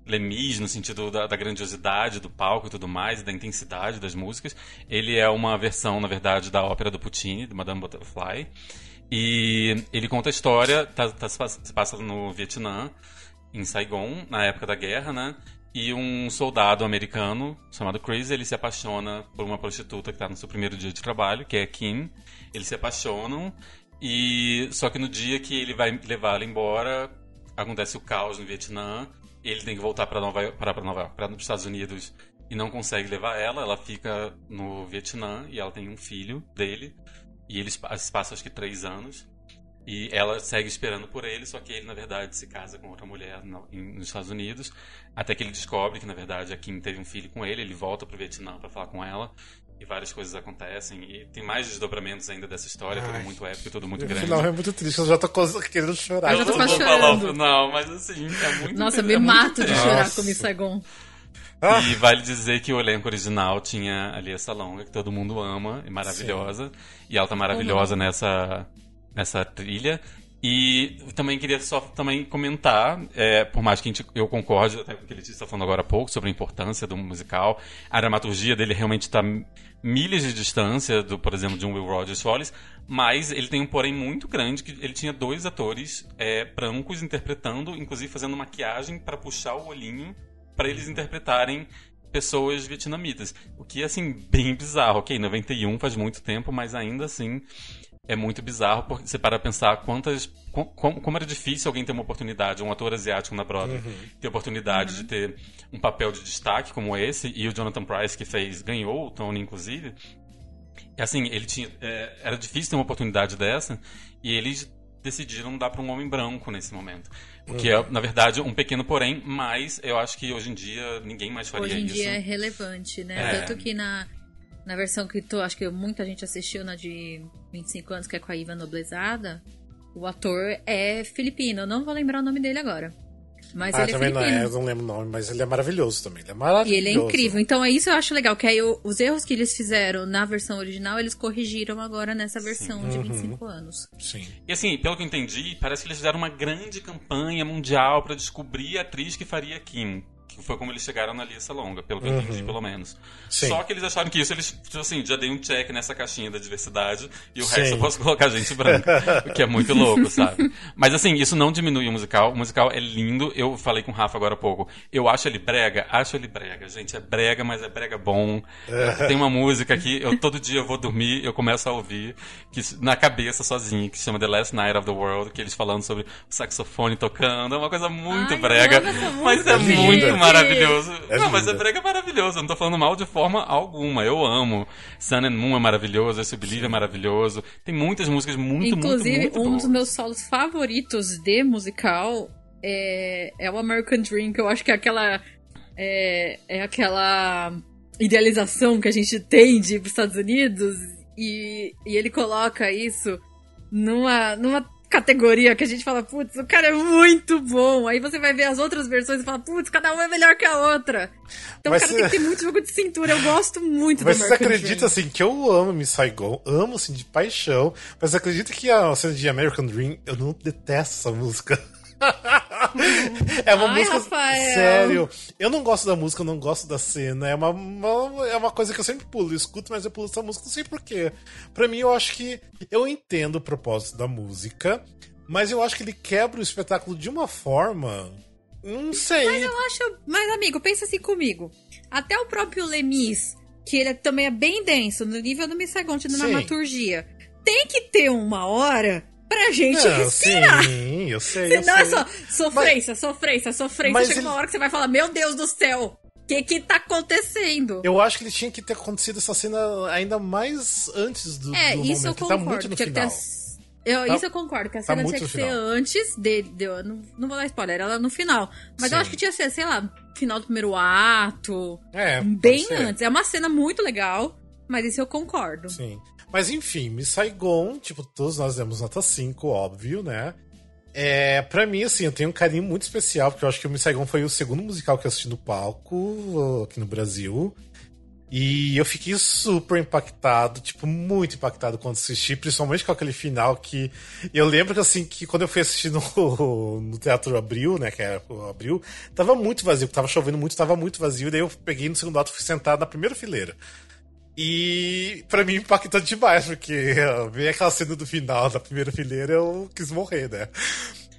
Lemis, no sentido da, da, grandiosidade do palco e tudo mais, e da intensidade das músicas. Ele é uma versão, na verdade, da ópera do Puccini, de Madame Butterfly. E ele conta a história, tá, tá, se passa no Vietnã, em Saigon, na época da guerra, né? E um soldado americano chamado Chris, ele se apaixona por uma prostituta que está no seu primeiro dia de trabalho, que é Kim. Eles se apaixonam e só que no dia que ele vai levá-la embora, acontece o caos no Vietnã. Ele tem que voltar para Nova para Nova para os Estados Unidos e não consegue levar ela. Ela fica no Vietnã e ela tem um filho dele. E eles passam acho que três anos. E ela segue esperando por ele, só que ele, na verdade, se casa com outra mulher no, em, nos Estados Unidos. Até que ele descobre que, na verdade, a Kim teve um filho com ele. Ele volta pro Vietnã para falar com ela. E várias coisas acontecem. E tem mais desdobramentos ainda dessa história. Tudo Ai. muito épico, tudo muito O grande. final é muito triste, eu já tô querendo chorar. Eu já tô não vou falar o chorando. final, mas assim, é muito Nossa, é me muito mato de triste. chorar Nossa. com Miss Saigon. Ah. E vale dizer que o elenco original tinha ali essa longa que todo mundo ama, é maravilhosa. E ela tá maravilhosa nessa, nessa trilha. E também queria só também comentar, é, por mais que gente- eu concorde até com o que ele está falando agora há pouco sobre a importância do musical, a dramaturgia dele realmente está milhas de distância do, por exemplo, de um Will Rogers Follies, mas ele tem um porém muito grande que ele tinha dois atores é, brancos interpretando, inclusive fazendo maquiagem para puxar o olhinho para eles interpretarem pessoas vietnamitas. O que é, assim, bem bizarro. Ok, 91 faz muito tempo, mas ainda assim é muito bizarro porque você para pensar quantas. com- com- como era difícil alguém ter uma oportunidade, um ator asiático na Broadway, ter a oportunidade de ter um papel de destaque como esse, e o Jonathan Price que fez, ganhou o Tony, inclusive. E assim, ele tinha. é, era difícil ter uma oportunidade dessa, e eles decidiram dar para um homem branco nesse momento. O que é, na verdade, um pequeno porém, mas eu acho que hoje em dia ninguém mais faria Hoje em isso. dia é relevante, né? É. Tanto que na, na versão que tô, acho que muita gente assistiu, na de 25 anos, que é com a Iva Noblezada, o ator é filipino. Eu não vou lembrar o nome dele agora. Mas Ah, ele é também não filipino. é, eu não lembro o nome, mas ele é maravilhoso também. Ele é maravilhoso. E ele é incrível. Então é isso eu acho legal, que aí o- os erros que eles fizeram na versão original, eles corrigiram agora nessa versão de 25 anos. Sim. E assim, pelo que eu entendi, parece que eles fizeram uma grande campanha mundial pra descobrir a atriz que faria Kim. Foi como eles chegaram na lista longa, pelo que eu entendi, pelo menos. Sim. Só que eles acharam que isso, eles, tipo assim, já dei um check nessa caixinha da diversidade e o Sim. resto eu posso colocar gente branca. o que é muito louco, sabe? Mas assim, isso não diminui o musical. O musical é lindo. Eu falei com o Rafa agora há pouco. Eu acho ele brega? Acho ele brega, gente. É brega, mas é brega bom. Tem uma música que eu todo dia eu vou dormir, eu começo a ouvir, que, na cabeça sozinho, que se chama The Last Night of the World, que eles falando sobre o saxofone tocando. É uma coisa muito Ai, brega. Mas é muito gente. Maravilhoso. É não, mas é linda. brega maravilhoso. Eu não tô falando mal de forma alguma. Eu amo. Sun and Moon é maravilhoso, Esse Believe é maravilhoso. Tem muitas músicas muito, Inclusive, muito, muito um boas. dos meus solos favoritos de musical é, é o American Dream, que eu acho que é aquela. É, é aquela idealização que a gente tem de ir pros Estados Unidos. E, e ele coloca isso numa, numa categoria que a gente fala, putz, o cara é muito bom. Aí você vai ver as outras versões e fala, putz, cada uma é melhor que a outra. Então Mas o cara você- tem que ter muito jogo de cintura. Eu gosto muito Mas do você American acredita, Dream. assim, que eu amo Miss Saigon, amo, assim, de paixão, mas você acredita que a cena de American Dream, eu não detesto essa música. é uma Ai, música. Rafael. Sério. Eu não gosto da música, eu não gosto da cena. É uma, uma- é uma coisa que eu sempre pulo. Eu escuto, mas eu pulo essa música, não sei porquê. Pra mim, eu acho que. Eu entendo o propósito da música, mas eu acho que ele quebra o espetáculo de uma forma. Não sei. Mas eu acho. Mas, amigo, pensa assim comigo. Até o próprio Lemis, que ele também é bem denso, no nível do Miss Saigon, de Sim. dramaturgia, tem que ter uma hora pra gente Não, respirar. sim, eu sei. eu Senão é sei. só sofrência, sofrência, sofrência. Mas Chega ele- uma hora que você vai falar: Meu Deus do céu, o que que tá acontecendo? Eu acho que ele tinha que ter acontecido essa cena ainda mais antes do, É, do isso eu momento. que tá concordo. muito no final. eu- Tá- isso eu concordo, que a tá cena muito tinha que ser final. antes dele. De, eu não, não vou dar spoiler, ela no final. Mas eu Sim. acho que tinha que ser, sei lá, final do primeiro ato. É, bem antes. É uma cena muito legal, mas isso eu concordo. Sim. Mas enfim, Miss Saigon, tipo, todos nós demos nota 5, óbvio, né? É, pra mim, assim, eu tenho um carinho muito especial, porque eu acho que o Miss Saigon foi o segundo musical que eu assisti no palco aqui no Brasil. E eu fiquei super impactado, tipo, muito impactado quando assisti, principalmente com aquele final que. Eu lembro que assim, que quando eu fui assistir no, no Teatro Abril, né? Que era o Abril, tava muito vazio, tava chovendo muito, tava muito vazio, e daí eu peguei no segundo ato e fui sentado na primeira fileira. E pra mim impactou demais, porque ver aquela cena do final da primeira fileira eu quis morrer, né?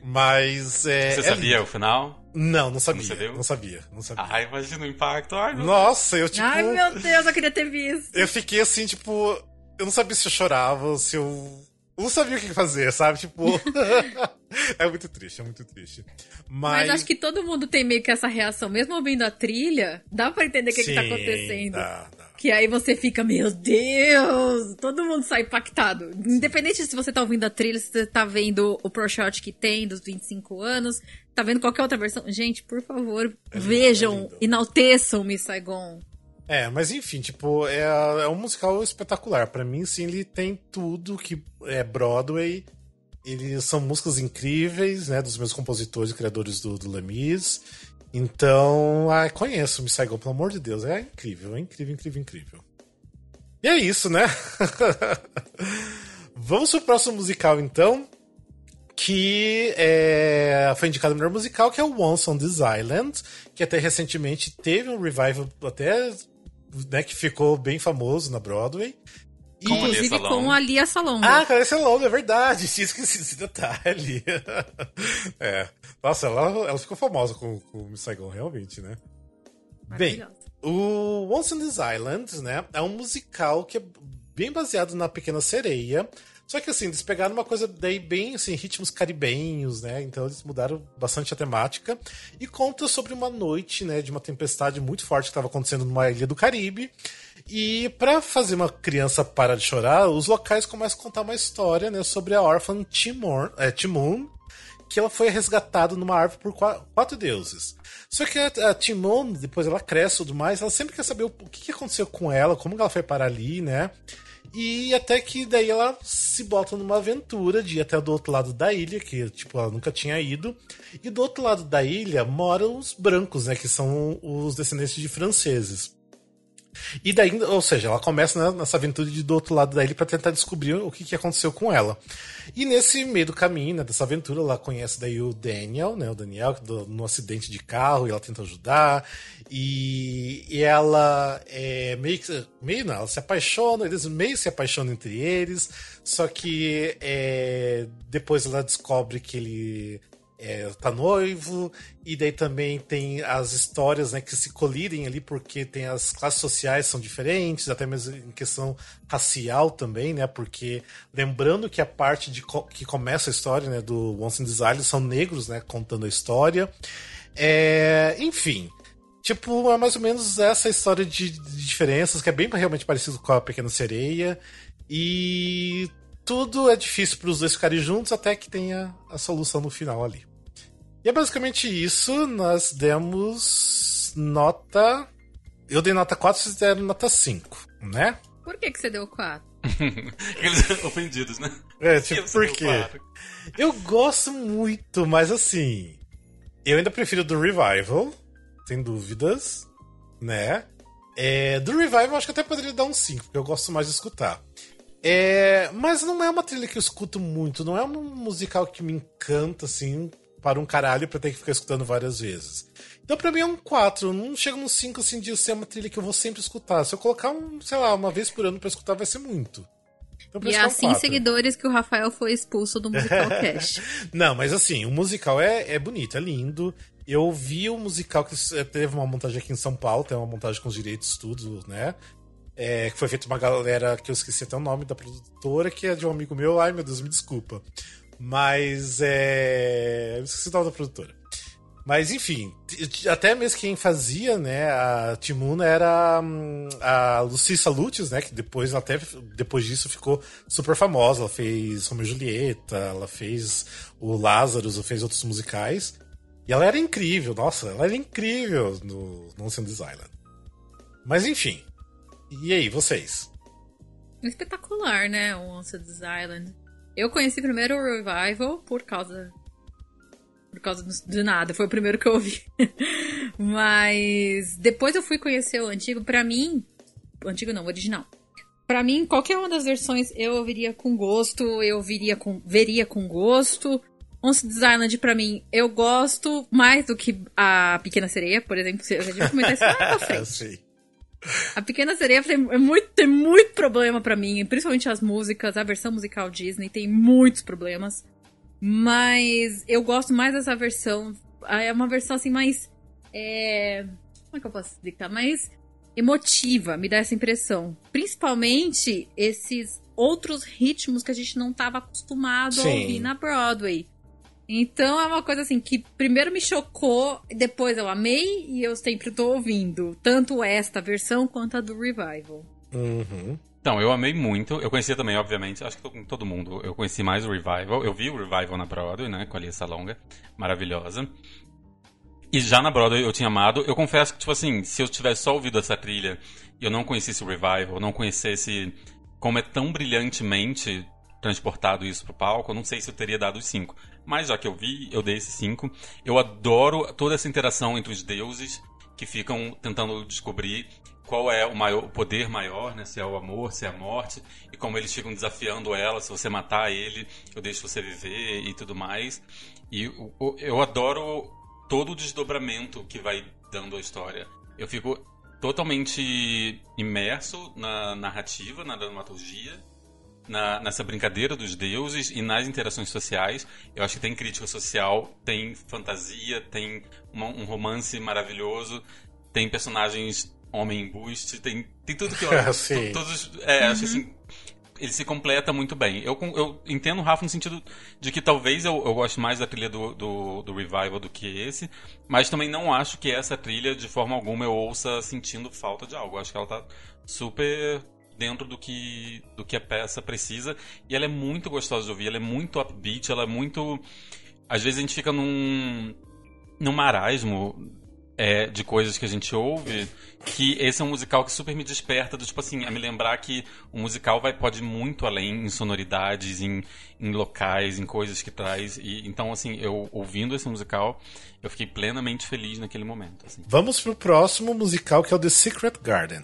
Mas é. Você é sabia lindo. o final? Não, não sabia. Você viu? Não sabia, não sabia. Ai, imagina o impacto. Ai, meu Nossa, eu tipo. Ai, meu Deus, eu queria ter visto. Eu fiquei assim, tipo. Eu não sabia se eu chorava, ou se eu. Eu não sabia o que fazer, sabe? Tipo. é muito triste, é muito triste. Mas. Mas acho que todo mundo tem meio que essa reação. Mesmo ouvindo a trilha, dá pra entender o que, que tá Sim, acontecendo. Dá, dá. Que aí você fica, meu Deus! Todo mundo sai impactado. Independente se você tá ouvindo a trilha, se você tá vendo o Pro Shot que tem dos 25 anos, tá vendo qualquer outra versão. Gente, por favor, É lindo, vejam, é lindo. enalteçam Miss Saigon. É, mas enfim, tipo, é, é um musical espetacular. Pra mim, sim, ele tem tudo que é Broadway. Eles são músicas incríveis, né? Dos meus compositores e criadores do, do Lemis. Então, ah, conheço o Saigon, pelo amor de Deus. É incrível, é incrível, incrível, incrível. E é isso, né? Vamos pro próximo musical, então. Que é, foi indicado o melhor musical, que é o Once on This Island, que até recentemente teve um revival até né, que ficou bem famoso na Broadway. Com a Lia Inclusive Salonga. com a Lia Salonga. ah, cara, esse é longo, é verdade. Tinha esquecido esse detalhe. é. Nossa, ela, ela ficou famosa com, com o Miss Saigon, realmente, né? Bem, o Once on This Island, né, é um musical que é bem baseado na Pequena Sereia. Só que assim, eles pegaram uma coisa daí bem, assim, ritmos caribenhos, né? Então eles mudaram bastante a temática. E conta sobre uma noite, né, de uma tempestade muito forte que estava acontecendo numa ilha do Caribe. E pra fazer uma criança parar de chorar, os locais começam a contar uma história, né, sobre a órfã Timon, é, Timon, que ela foi resgatada numa árvore por qua- quatro deuses. Só que a, Timon, depois ela cresce e tudo mais, ela sempre quer saber o, que, aconteceu com ela, como ela foi parar ali, né? E até que daí ela se bota numa aventura de ir até do outro lado da ilha, que tipo, ela nunca tinha ido. E do outro lado da ilha moram os brancos, né? Que são os descendentes de franceses. E daí, ou seja, ela começa né, nessa aventura de do outro lado da ilha para tentar descobrir o que, que aconteceu com ela. E nesse meio do caminho, né, dessa aventura, ela conhece daí o Daniel, né, o Daniel, do, no acidente de carro, e ela tenta ajudar. E, e ela é meio que. Meio não, ela se apaixona, eles meio se apaixonam entre eles. Só que é, depois ela descobre que ele é, tá noivo, e daí também tem as histórias né, que se colidem ali, porque tem as classes sociais são diferentes, até mesmo em questão racial também, né? Porque lembrando que a parte de co- que começa a história né, do Once in Island são negros, né? Contando a história. É, enfim. Tipo, é mais ou menos essa história de, de diferenças, que é bem realmente parecido com a Pequena Sereia. E tudo é difícil para os dois ficarem juntos até que tenha a solução no final ali. E é basicamente isso. Nós demos nota. Eu dei nota 4, vocês deram nota 5, né? Por que, que você deu 4? Aqueles ofendidos, né? É, tipo, por quê? quatro. Eu gosto muito, mas assim. Eu ainda prefiro do Revival, sem dúvidas, né? É, do Revival eu acho que até poderia dar um 5, porque eu gosto mais de escutar. É, mas não é uma trilha que eu escuto muito, não é um musical que me encanta, assim, para um caralho pra ter que ficar escutando várias vezes. Então pra mim é um 4, não chega num 5 assim de ser uma trilha que eu vou sempre escutar. Se eu colocar um, sei lá, uma vez por ano pra escutar vai ser muito. Então, E isso que é um assim, 4. seguidores, que o Rafael foi expulso do Musical Cast. Não, mas assim, o musical é, é bonito, é lindo. Eu vi o musical que eh, teve uma montagem aqui em São Paulo, tem uma montagem com os direitos, tudo, né? É, que foi feita uma galera que eu esqueci até o nome da produtora, que é de um amigo meu. Ai, meu Deus, me desculpa. Mas é. Eu esqueci o nome da produtora. Mas enfim, até mesmo quem fazia, né, a Timuna era hum, a Lucissa Lutz, né, que depois até depois disso ficou super famosa. Ela fez Romeo e Julieta, ela fez o ela fez outros musicais. E ela era incrível, nossa, ela era incrível no Nonsense Island. Mas enfim. E aí, vocês? Espetacular, né? O This Island. Eu conheci primeiro o Revival por causa. Por causa do, nada, foi o primeiro que eu ouvi. Mas depois eu fui conhecer o antigo. Pra mim. O antigo não, o original. Pra mim, qualquer uma das versões eu ouviria com gosto, eu viria com, veria com gosto. Once Island, pra mim, eu gosto mais do que a Pequena Sereia, por exemplo. Eu já tive que comentar isso lá pra frente. Sei. A Pequena Sereia tem é muito, tem muito problema pra mim, principalmente as músicas, a versão musical Disney tem muitos problemas. Mas eu gosto mais dessa versão. É uma versão assim mais. É... Como é que eu posso explicar? Mais emotiva, me dá essa impressão. Principalmente esses outros ritmos que a gente não estava acostumado a Sim. ouvir na Broadway. Então é uma coisa assim que primeiro me chocou, depois eu amei e eu sempre tô ouvindo. Tanto esta versão quanto a do Revival. Uhum. Então, eu amei muito. Eu conhecia também, obviamente, acho que com todo mundo. Eu conheci mais o Revival. Eu vi o Revival na Broadway, né? Com a Lia Salonga. Maravilhosa. E já na Broadway eu tinha amado. Eu confesso que, tipo assim, se eu tivesse só ouvido essa trilha e eu não conhecesse o Revival, não conhecesse como é tão brilhantemente transportado isso pro palco, eu não sei se eu teria dado os cinco. Mas já que eu vi, eu dei esses cinco. Eu adoro toda essa interação entre os deuses que ficam tentando descobrir qual é o, maior, o poder maior, né? Se é o amor, se é a morte, e como eles ficam desafiando ela, se você matar ele, eu deixo você viver e tudo mais. E eu, eu adoro todo o desdobramento que vai dando a história. Eu fico totalmente imerso na narrativa, na dramaturgia, na, nessa brincadeira dos deuses e nas interações sociais. Eu acho que tem crítica social, tem fantasia, tem uma, um romance maravilhoso, tem personagens homem boost, tem, tem tudo que eu. Sim. Todos, é, uhum. acho assim. Ele se completa muito bem. Eu, eu entendo o Rafa no sentido de que talvez eu, eu goste mais da trilha do, do, do, Revival do que esse, mas também não acho que essa trilha, de forma alguma, eu ouça sentindo falta de algo. Eu acho que ela tá super dentro do que, do que a peça precisa. E ela é muito gostosa de ouvir, ela é muito upbeat, ela é muito. Às vezes a gente fica num, num marasmo é, de coisas que a gente ouve, que esse é um musical que super me desperta, do, tipo assim, a me lembrar que o musical vai, pode ir muito além em sonoridades, em, em locais, em coisas que traz. E, então, assim, eu ouvindo esse musical, eu fiquei plenamente feliz naquele momento. Assim. Vamos pro próximo musical, que é o The Secret Garden.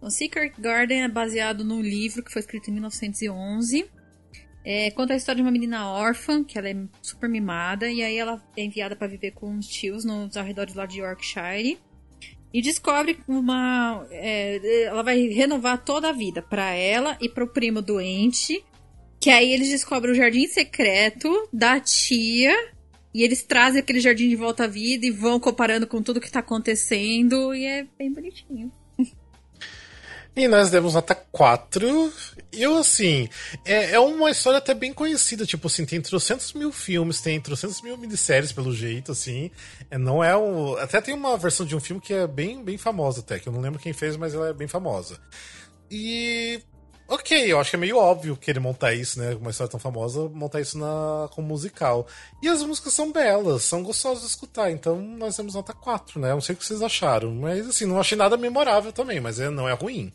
O Secret Garden é baseado num livro que foi escrito em 1911 é, conta a história de uma menina órfã, que ela é super mimada, e aí ela é enviada para viver com os tios nos arredores lá de Yorkshire. E descobre uma. É, ela vai renovar toda a vida para ela e pro primo doente. Que aí eles descobrem o jardim secreto da tia. E eles trazem aquele jardim de volta à vida e vão comparando com tudo que tá acontecendo. E é bem bonitinho. E nós demos nota 4. Eu, assim, é, é uma história até bem conhecida. Tipo assim, tem trocentos mil filmes, tem trocentos mil minisséries, pelo jeito, assim. É, não é um. Até tem uma versão de um filme que é bem, bem famosa, até, que eu não lembro quem fez, mas ela é bem famosa. E. Ok, eu acho que é meio óbvio que ele montar isso, né? Uma história tão famosa, montar isso na, como musical. E as músicas são belas, são gostosas de escutar, então nós temos nota 4, né? Não sei o que vocês acharam, mas assim, não achei nada memorável também, mas é, não é ruim.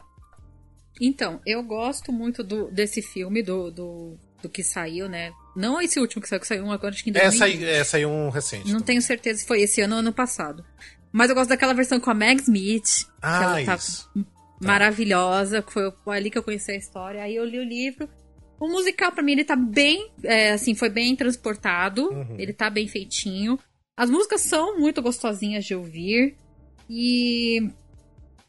Então, eu gosto muito do, desse filme, do, do, do que saiu, né? Não esse último que saiu, que saiu agora, acho que em 2020. É, saiu, é, um recente. Não também. tenho certeza se foi esse ano ou ano passado. Mas eu gosto daquela versão com a Meg Smith. Ah, que ela tá isso. Tá maravilhosa, que foi ali que eu conheci a história. Aí eu li o livro. O musical, para mim, ele tá bem, é, assim, foi bem transportado. Uhum. Ele tá bem feitinho. As músicas são muito gostosinhas de ouvir. E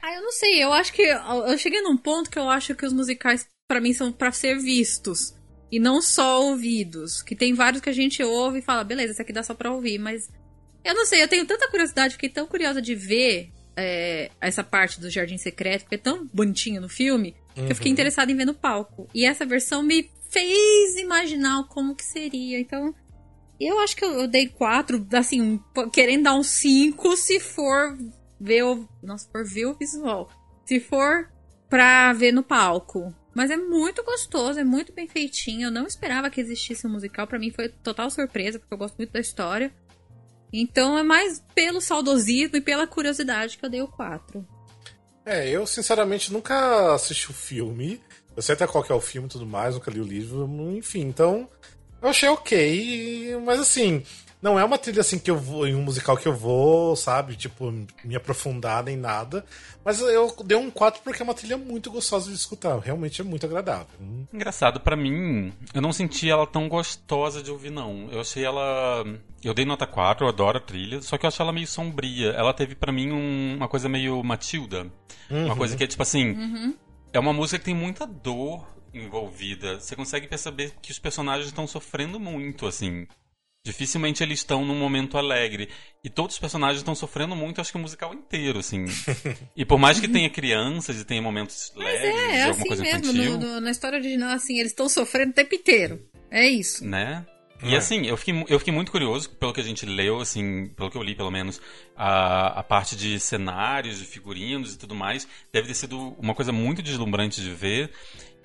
ah, eu não sei, eu acho que. Eu cheguei num ponto que eu acho que os musicais, para mim, são para ser vistos. E não só ouvidos. Que tem vários que a gente ouve e fala, beleza, esse aqui dá só pra ouvir, mas. Eu não sei, eu tenho tanta curiosidade, fiquei tão curiosa de ver é, essa parte do Jardim Secreto, porque é tão bonitinho no filme, uhum. que eu fiquei uhum. interessada em ver no palco. E essa versão me fez imaginar como que seria. Então, eu acho que eu, dei quatro, assim, querendo dar um cinco se for ver o. Nossa, por ver o visual. Se for pra ver no palco. Mas é muito gostoso, é muito bem feitinho. Eu não esperava que existisse um musical. para mim foi total surpresa, porque eu gosto muito da história. Então é mais pelo saudosismo e pela curiosidade que eu dei o 4. É, eu sinceramente nunca assisti o filme. Eu sei até qual que é o filme e tudo mais, nunca li o livro, enfim, então eu achei ok, mas assim, não é uma trilha assim que eu vou, em um musical que eu vou, sabe, tipo, me aprofundar nem nada. Mas eu dei um 4 porque é uma trilha muito gostosa de escutar. Realmente é muito agradável. Engraçado, para mim, eu não senti ela tão gostosa de ouvir, não. Eu achei ela. Eu dei nota 4, eu adoro a trilha, só que eu achei ela meio sombria. Ela teve para mim um, uma coisa meio Matilda. Uhum. Uma coisa que é tipo assim. Uhum. É uma música que tem muita dor envolvida. Você consegue perceber que os personagens estão sofrendo muito, assim. Dificilmente eles estão num momento alegre. E todos os personagens estão sofrendo muito, acho que o musical inteiro, assim. e por mais que tenha crianças e tenha momentos Mas leves, é, é alguma assim coisa mesmo. Infantil, no, no, na história original, assim, eles estão sofrendo o tempo inteiro. É isso. Né? E É. assim, eu fiquei, eu fiquei muito curioso, pelo que a gente leu, assim, pelo que eu li pelo menos, a, a parte de cenários, de figurinos e tudo mais, deve ter sido uma coisa muito deslumbrante de ver.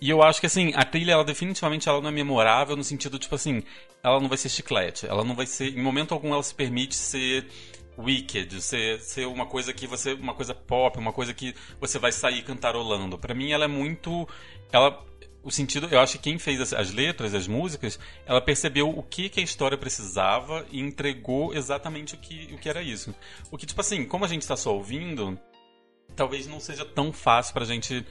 E eu acho que assim, a trilha, ela definitivamente ela não é memorável no sentido, tipo assim, ela não vai ser chiclete, ela não vai ser, em momento algum ela se permite ser wicked, ser, ser uma coisa que você, uma coisa pop, uma coisa que você vai sair cantarolando. Pra mim ela é muito, ela o sentido, eu acho que quem fez as, as letras, as músicas, ela percebeu o que, que a história precisava e entregou exatamente o que, o que era isso. O que, tipo assim, como a gente está só ouvindo, talvez não seja tão fácil pra gente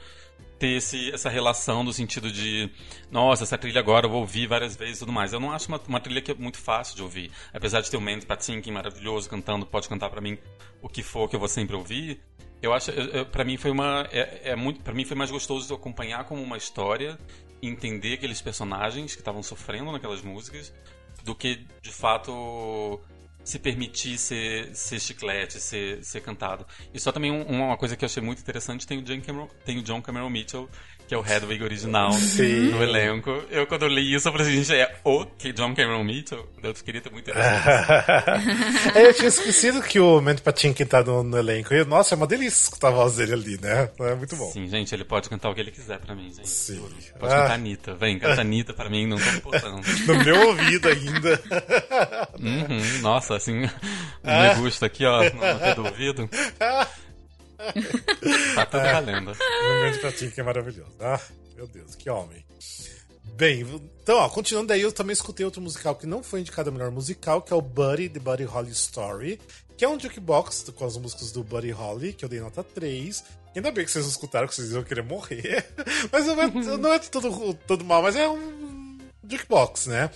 ter esse, essa relação no sentido de, nossa, essa trilha agora eu vou ouvir várias vezes e tudo mais. Eu não acho uma, uma trilha que é muito fácil de ouvir. Apesar de ter o Mandy Patinkin maravilhoso cantando, pode cantar pra mim o que for que eu vou sempre ouvir. Eu acho, para mim foi uma, é, é muito, para mim foi mais gostoso acompanhar como uma história, entender aqueles personagens que estavam sofrendo naquelas músicas, do que de fato se permitir ser, ser chiclete, ser, ser cantado. E só também um, uma coisa que eu achei muito interessante, tem o, John Cameron, tem o John Cameron Mitchell, que é o Hedwig original Sim. no elenco. Eu, quando eu li isso, eu falei assim, gente, é o que John Cameron Mitchell? Eu queria ter muito. É, eu tinha esquecido que o Mandy Patinkin tá no, no elenco. E, nossa, é uma delícia escutar a voz dele ali, né? É muito bom. Sim, gente, ele pode cantar o que ele quiser pra mim, gente. Sim. Pode Ah. cantar Anitta. Vem, canta Anitta pra mim, não tô importando. No meu ouvido ainda. Uhum, nossa, assim, um me gusta aqui, ó, no pé do ouvido. Tá tudo valendo. O Mandy Patinkin é maravilhoso. Ah, meu Deus, que homem. Bem, então, ó, continuando aí, eu também escutei outro musical que não foi indicado a melhor musical, que é o Buddy, The Buddy Holly Story, que é um jukebox com as músicas do Buddy Holly, que eu dei nota 3. Ainda bem que vocês escutaram, que vocês iam querer morrer. Mas não é, não é todo, todo mal, mas é um jukebox, né?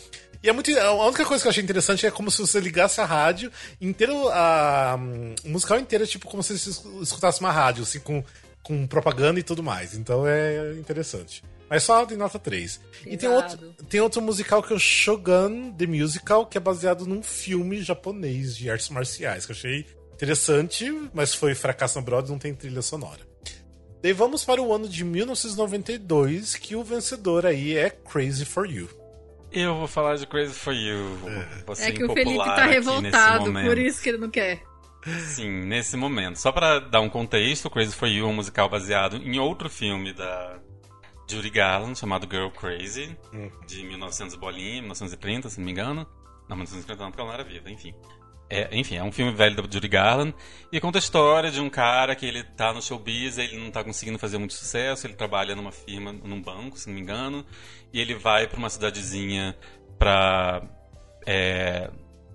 E é muito. A única coisa que eu achei interessante é como se você ligasse a rádio inteiro. A, o musical inteiro é tipo como se você escutasse uma rádio, assim, com, com propaganda e tudo mais. Então é interessante. Mas só de nota 3. E tem outro, tem outro musical que é o Shogun The Musical, que é baseado num filme japonês de artes marciais, que eu achei interessante, mas foi fracasso no Broadway, não tem trilha sonora. Daí vamos para o ano de 1992, que o vencedor aí é Crazy For You. Eu vou falar de Crazy For You. Ser É que o Felipe tá revoltado, por isso que ele não quer. Sim, nesse momento. Só pra dar um contexto, Crazy For You é um musical baseado em outro filme da Judy Garland, chamado Girl Crazy, de 1900 bolinha, 1930, se não me engano. Não, 1930 não, porque ela não era viva, enfim. É, enfim, é um filme velho da Judy Garland e conta a história de um cara que ele tá no showbiz, ele não tá conseguindo fazer muito sucesso, ele trabalha numa firma, num banco, se não me engano, e ele vai pra uma cidadezinha pra é,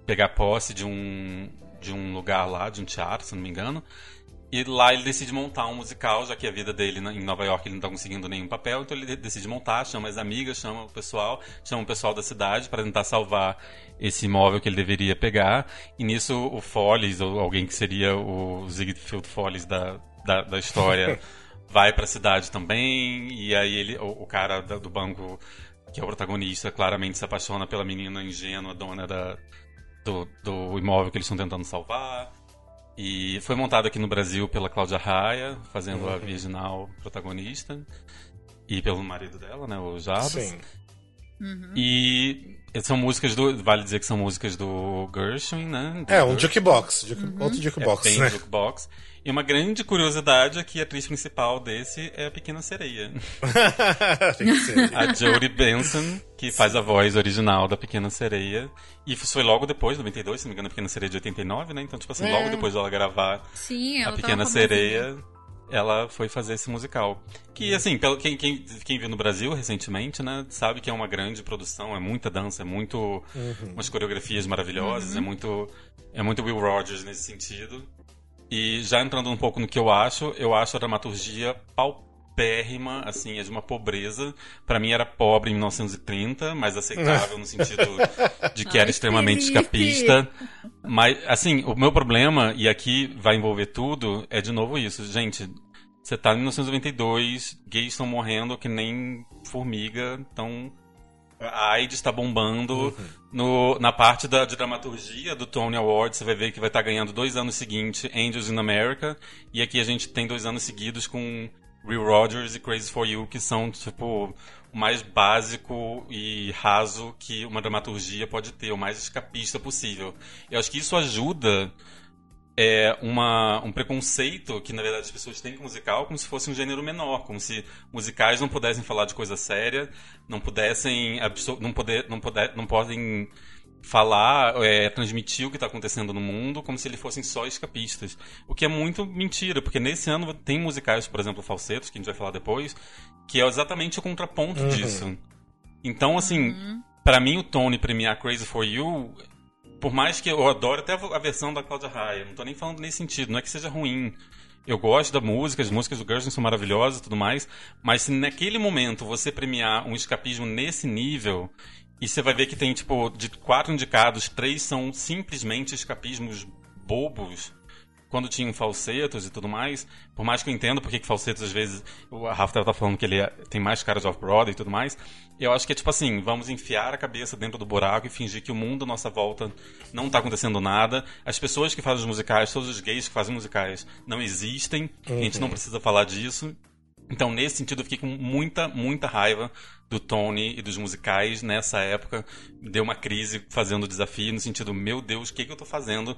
pegar posse de um, de um lugar lá, de um teatro, se não me engano. E lá ele decide montar um musical, já que a vida dele em Nova York ele não tá conseguindo nenhum papel, então ele de- decide montar, chama as amigas, chama o pessoal, chama o pessoal da cidade para tentar salvar esse imóvel que ele deveria pegar. E nisso o Follies, ou alguém que seria o Ziegfeld Follies da, da, da história, vai pra cidade também, e aí ele, o, o cara da- do banco, que é o protagonista, claramente se apaixona pela menina ingênua, dona da, do, do imóvel que eles estão tentando salvar. E foi montado aqui no Brasil pela Cláudia Raia, fazendo a virginal protagonista. E pelo marido dela, né, o Jabas. Sim. E são músicas do. Vale dizer que são músicas do Gershwin, né? Do É, um Gershwin. jukebox. juke- Outro É jukebox, bem né? jukebox. E uma grande curiosidade é que a atriz principal desse é a Pequena Sereia. Tem que ser. A Jodie Benson, que faz a voz original da Pequena Sereia. E foi logo depois, 92, se não me engano, a Pequena Sereia de 89, né? Então, tipo assim, É. logo depois dela gravar Sim, A ela Pequena Sereia, ela foi fazer esse musical. Que, assim, pelo, quem, quem, quem viu no Brasil recentemente, né, sabe que é uma grande produção, é muita dança, é muito. umas coreografias maravilhosas, é muito. É muito Will Rogers nesse sentido. E já entrando um pouco no que eu acho, eu acho a dramaturgia paupérrima, assim, é de uma pobreza. Pra mim era pobre em 1930, mas aceitável no sentido de que era extremamente Felipe! escapista. Mas, assim, o meu problema, e aqui vai envolver tudo, é de novo isso. Gente, você tá em 1992, gays estão morrendo que nem formiga, então a AIDS está bombando. No, na parte da, de dramaturgia do Tony Award, você vai ver que vai estar ganhando dois anos seguintes Angels in America. E aqui a gente tem dois anos seguidos com Real Rogers e Crazy For You, que são, tipo, o mais básico e raso que uma dramaturgia pode ter, o mais escapista possível. Eu acho que isso ajuda é, uma, um preconceito que, na verdade, as pessoas têm com musical como se fosse um gênero menor, como se musicais não pudessem falar de coisa séria, não pudessem, não, poder, não, poder, não podem falar, é, transmitir o que está acontecendo no mundo como se eles fossem só escapistas. O que é muito mentira, porque nesse ano tem musicais, por exemplo, falsetos, que a gente vai falar depois, que é exatamente o contraponto uhum. disso. Então, assim, uhum. para mim o Tony premiar Crazy For You, por mais que eu adore até a versão da Cláudia Raia, não tô nem falando nesse sentido, não é que seja ruim. Eu gosto da música, as músicas do Gershwin são maravilhosas e tudo mais, mas se naquele momento você premiar um escapismo nesse nível, e você vai ver que tem, tipo, de quatro indicados, três são simplesmente escapismos bobos. Quando tinham falsetos e tudo mais, por mais que eu entenda porque que falsetos às vezes. O Rafa tá falando que ele é, tem mais caras de off-broadway e tudo mais. Eu acho que é tipo assim: vamos enfiar a cabeça dentro do buraco e fingir que o mundo à nossa volta não tá acontecendo nada. As pessoas que fazem os musicais, todos os gays que fazem musicais, não existem. Uhum. A gente não precisa falar disso. Então, nesse sentido, eu fiquei com muita, muita raiva do Tony e dos musicais nessa época. Deu uma crise fazendo o desafio, no sentido, meu Deus, o que, que eu tô fazendo?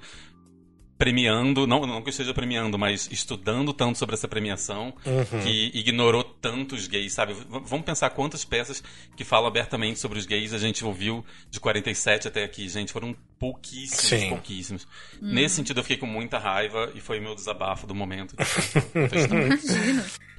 Premiando, não, não que eu esteja premiando, mas estudando tanto sobre essa premiação, uhum. que ignorou tantos gays, sabe? V vamos pensar quantas peças que falam abertamente sobre os gays a gente ouviu de 47 até aqui, gente. Foram pouquíssimos, Sim. pouquíssimos. Hum. Nesse sentido, eu fiquei com muita raiva e foi meu desabafo do momento.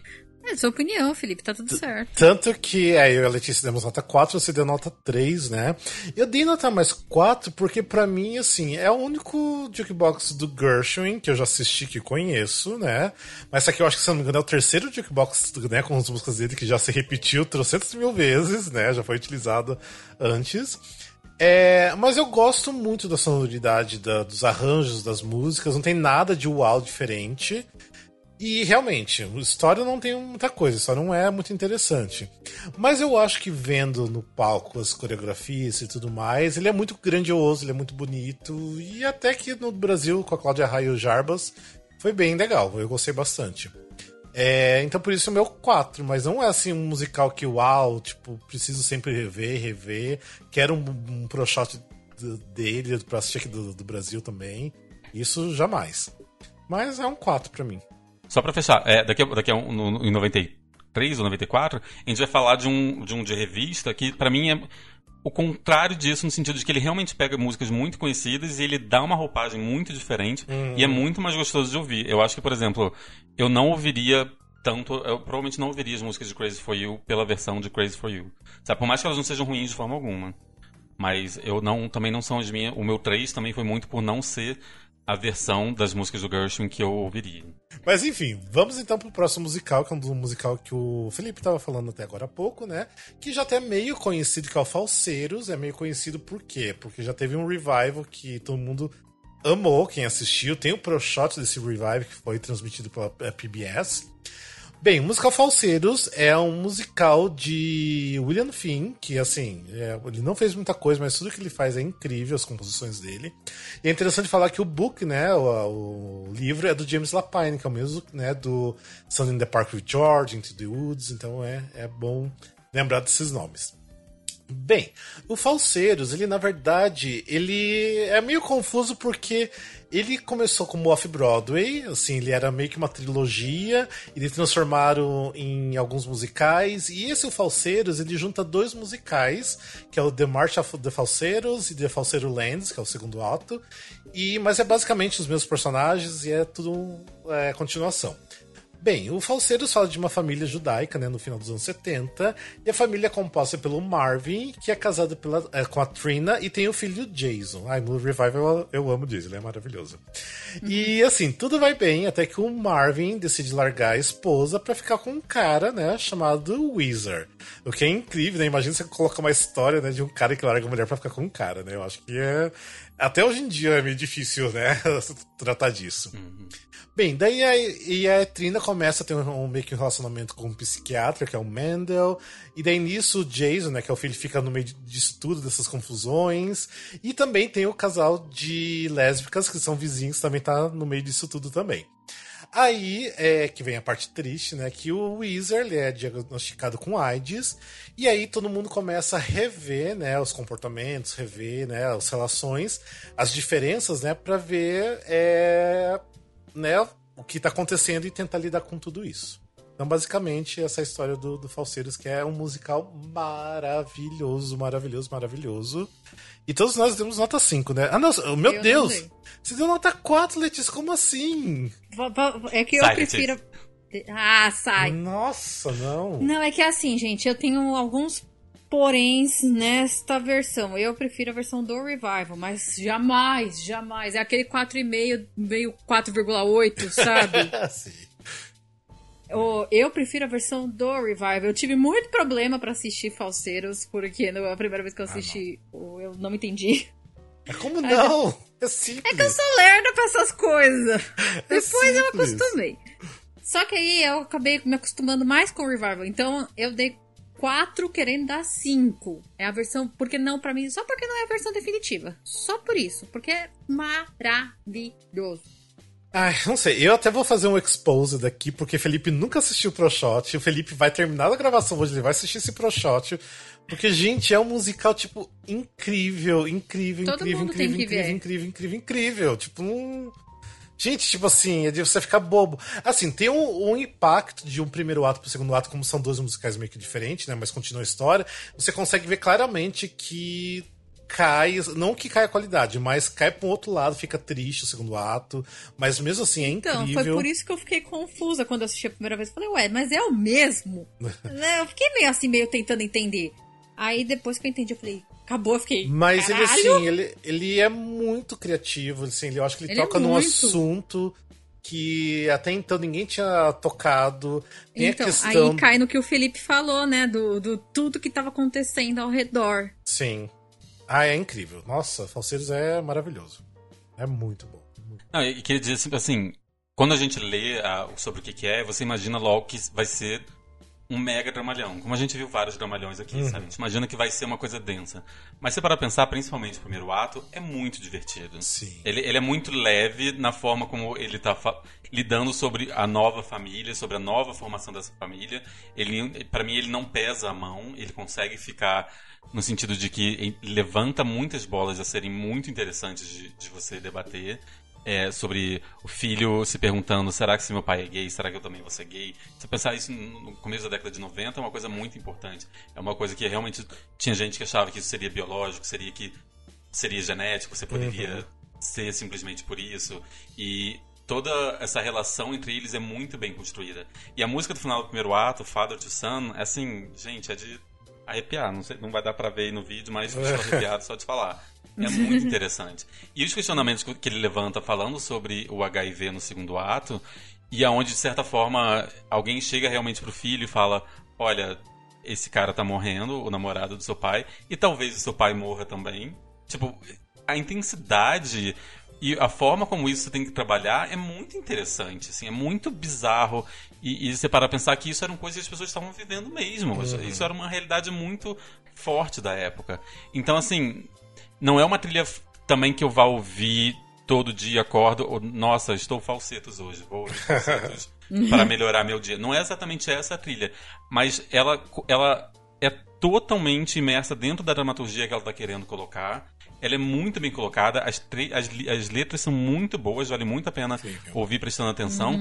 É sua opinião, Felipe, tá tudo certo. Tanto que é, eu e a Letícia demos nota 4, você deu nota 3, né? Eu dei nota mais 4 porque para mim, assim, é o único jukebox do Gershwin que eu já assisti, que conheço, né? Mas aqui eu acho que, se não me engano, é o terceiro jukebox, né, com as músicas dele que já se repetiu trocentas mil vezes, né? Já foi utilizado antes. É, mas eu gosto muito da sonoridade da, dos arranjos das músicas, não tem nada de uau diferente. E realmente, a história não tem muita coisa, história não é muito interessante. Mas eu acho que vendo no palco as coreografias e tudo mais, ele é muito grandioso, ele é muito bonito. E até que no Brasil, com a Cláudia Raia e o Jarbas, foi bem legal, eu gostei bastante. É, então por isso é o meu 4, mas não é assim um musical que uau, tipo, preciso sempre rever, rever. Quero um, um pro shot dele pra assistir aqui do, do Brasil também. Isso jamais. Mas é um 4 para mim. Só pra fechar, é, daqui, daqui a um, no, em 93 ou 94, a gente vai falar de um de, um de revista que, para mim, é o contrário disso, no sentido de que ele realmente pega músicas muito conhecidas e ele dá uma roupagem muito diferente uhum. e é muito mais gostoso de ouvir. Eu acho que, por exemplo, eu não ouviria tanto. Eu provavelmente não ouviria as músicas de Crazy for You pela versão de Crazy for You. Sabe? Por mais que elas não sejam ruins de forma alguma. Mas eu não também não são as minhas. O meu 3 também foi muito por não ser a versão das músicas do Gershwin que eu ouviria. Mas enfim, vamos então pro próximo musical, que é um musical que o Felipe estava falando até agora há pouco, né? Que já até é meio conhecido, que é o Falseiros. É meio conhecido por quê? Porque já teve um revival que todo mundo amou, quem assistiu. Tem o pro shot desse revival que foi transmitido pela PBS. Bem, musical Falseiros é um musical de William Finn, que assim, é, ele não fez muita coisa, mas tudo que ele faz é incrível, as composições dele. E é interessante falar que o book, né, o, o livro é do James Lapine, que é o mesmo, né, do Sun in the Park with George, Into the Woods, então é, é bom lembrar desses nomes. Bem, o Falseiros, ele na verdade, ele é meio confuso porque ele começou como off-Broadway, assim, ele era meio que uma trilogia, eles transformaram em alguns musicais, e esse o Falseiros, ele junta dois musicais, que é o The March of the Falseiros e The Falseiro Lands, que é o segundo ato, e mas é basicamente os mesmos personagens e é tudo é, continuação. Bem, o Falseiros fala de uma família judaica, né, no final dos anos 70, e a família é composta pelo Marvin, que é casado pela, é, com a Trina, e tem o filho Jason. Ai, no Revival eu, eu amo Jason, ele é maravilhoso. Uhum. E assim, tudo vai bem, até que o Marvin decide largar a esposa para ficar com um cara, né, chamado Weezer. O que é incrível, né? Imagina você colocar uma história, né, de um cara que larga a mulher pra ficar com um cara, né? Eu acho que é. Até hoje em dia é meio difícil, né, tratar disso. Uhum. Bem, daí a, e a Trina começa a ter um, um, meio que um relacionamento com um psiquiatra, que é o Mendel. E daí nisso o Jason, né, que é o filho, fica no meio disso tudo, dessas confusões. E também tem o casal de lésbicas, que são vizinhos, também tá no meio disso tudo também. Aí é que vem a parte triste, né? Que o Weezer é diagnosticado com AIDS. E aí todo mundo começa a rever, né? Os comportamentos, rever, né? As relações, as diferenças, né? Pra ver, é, né? O que tá acontecendo e tentar lidar com tudo isso. Então, basicamente, essa é história do, do Falseiros, que é um musical maravilhoso, maravilhoso, maravilhoso. E todos nós demos nota 5, né? Ah, não, meu Eu Deus! Você deu nota 4, Letícia, como assim? É que eu Sai, prefiro. Ah, sai. Nossa, não. Não, é que é assim, gente, eu tenho alguns poréns nesta versão. Eu prefiro a versão do Revival, mas jamais, jamais. É aquele 4,5 meio 4,8, sabe? Sim. Eu prefiro a versão do Revival. Eu tive muito problema pra assistir Falseiros, porque na a primeira vez que eu assisti, o- eu não entendi. Como não? É simples. É que eu sou lerda pra essas coisas. É Depois eu simples. acostumei. Só que aí eu acabei me acostumando mais com o Revival. Então eu dei 4 querendo dar 5. É a versão. Porque não pra mim? Só porque não é a versão definitiva. Só por isso. Porque é maravilhoso. Ai, não sei. Eu até vou fazer um expose daqui, porque Felipe nunca assistiu Pro Shot. O Felipe vai terminar a gravação hoje, ele vai assistir esse Pro Shot. Porque, gente, é um musical, tipo, incrível, incrível, Todo incrível, incrível, incrível, incrível, incrível, incrível. Tipo, um. Gente, tipo assim, é de você ficar bobo. Assim, tem um, um impacto de um primeiro ato pro segundo ato, como são dois musicais meio que diferentes, né? Mas continua a história. Você consegue ver claramente que cai, não que cai a qualidade, mas cai pra um outro lado, fica triste o segundo ato. Mas mesmo assim é Então, incrível. foi por isso que eu fiquei confusa quando assisti a primeira vez. Falei, ué, mas é o mesmo? Né, eu fiquei meio assim, meio tentando entender. Aí depois que eu entendi, eu falei, acabou, eu fiquei. Mas ele, "Caralho!" assim, ele, ele é muito criativo, assim, ele, eu acho que ele, Ele é toca num muito. assunto que até então ninguém tinha tocado. Tem Então, a questão. aí cai no que o Felipe falou, né? Do, do tudo que tava acontecendo ao redor. Sim. Ah, é incrível. Nossa, Falseiros é maravilhoso. É muito bom. Não, e queria dizer assim, assim, quando a gente lê ah, sobre o que, que é, você imagina logo que vai ser um mega dramalhão. Como a gente viu vários dramalhões aqui, Uhum. sabe? A gente imagina que vai ser uma coisa densa. Mas se para pensar, principalmente o primeiro ato, é muito divertido. Sim. Ele, ele é muito leve na forma como ele tá lidando sobre a nova família, sobre a nova formação dessa família. Ele, para mim, ele não pesa a mão, ele consegue ficar no sentido de que levanta muitas bolas a serem muito interessantes de, de você debater. É, sobre o filho se perguntando: será que se meu pai é gay? Será que eu também vou ser gay? Se pensar isso no começo da década de 90, é uma coisa muito importante. É uma coisa que realmente tinha gente que achava que isso seria biológico, seria que seria genético, você poderia ser simplesmente por isso. E toda essa relação entre eles é muito bem construída. E a música do final do primeiro ato, Father to Son, é assim, gente, é de arrepiar. Não, sei, não vai dar pra ver aí no vídeo, mas eu estou arrepiado só de falar. É muito interessante. E os questionamentos que ele levanta falando sobre o HIV no segundo ato, e aonde, de certa forma, alguém chega realmente pro filho e fala: Olha, esse cara tá morrendo, o namorado do seu pai, e talvez o seu pai morra também. Tipo, a intensidade e a forma como isso tem que trabalhar é muito interessante, assim, é muito bizarro. E, e você para pensar que isso eram coisas que as pessoas estavam vivendo mesmo. Isso era uma realidade muito forte da época. Então, assim, não é uma trilha também que eu vá ouvir todo dia, acordo, ou, nossa, estou falsetos hoje, vou ouvir falsetos para melhorar meu dia. Não é exatamente essa a trilha, mas ela, ela é totalmente imersa dentro da dramaturgia que ela está querendo colocar. Ela é muito bem colocada, as, as, as letras são muito boas, vale muito a pena ouvir prestando atenção.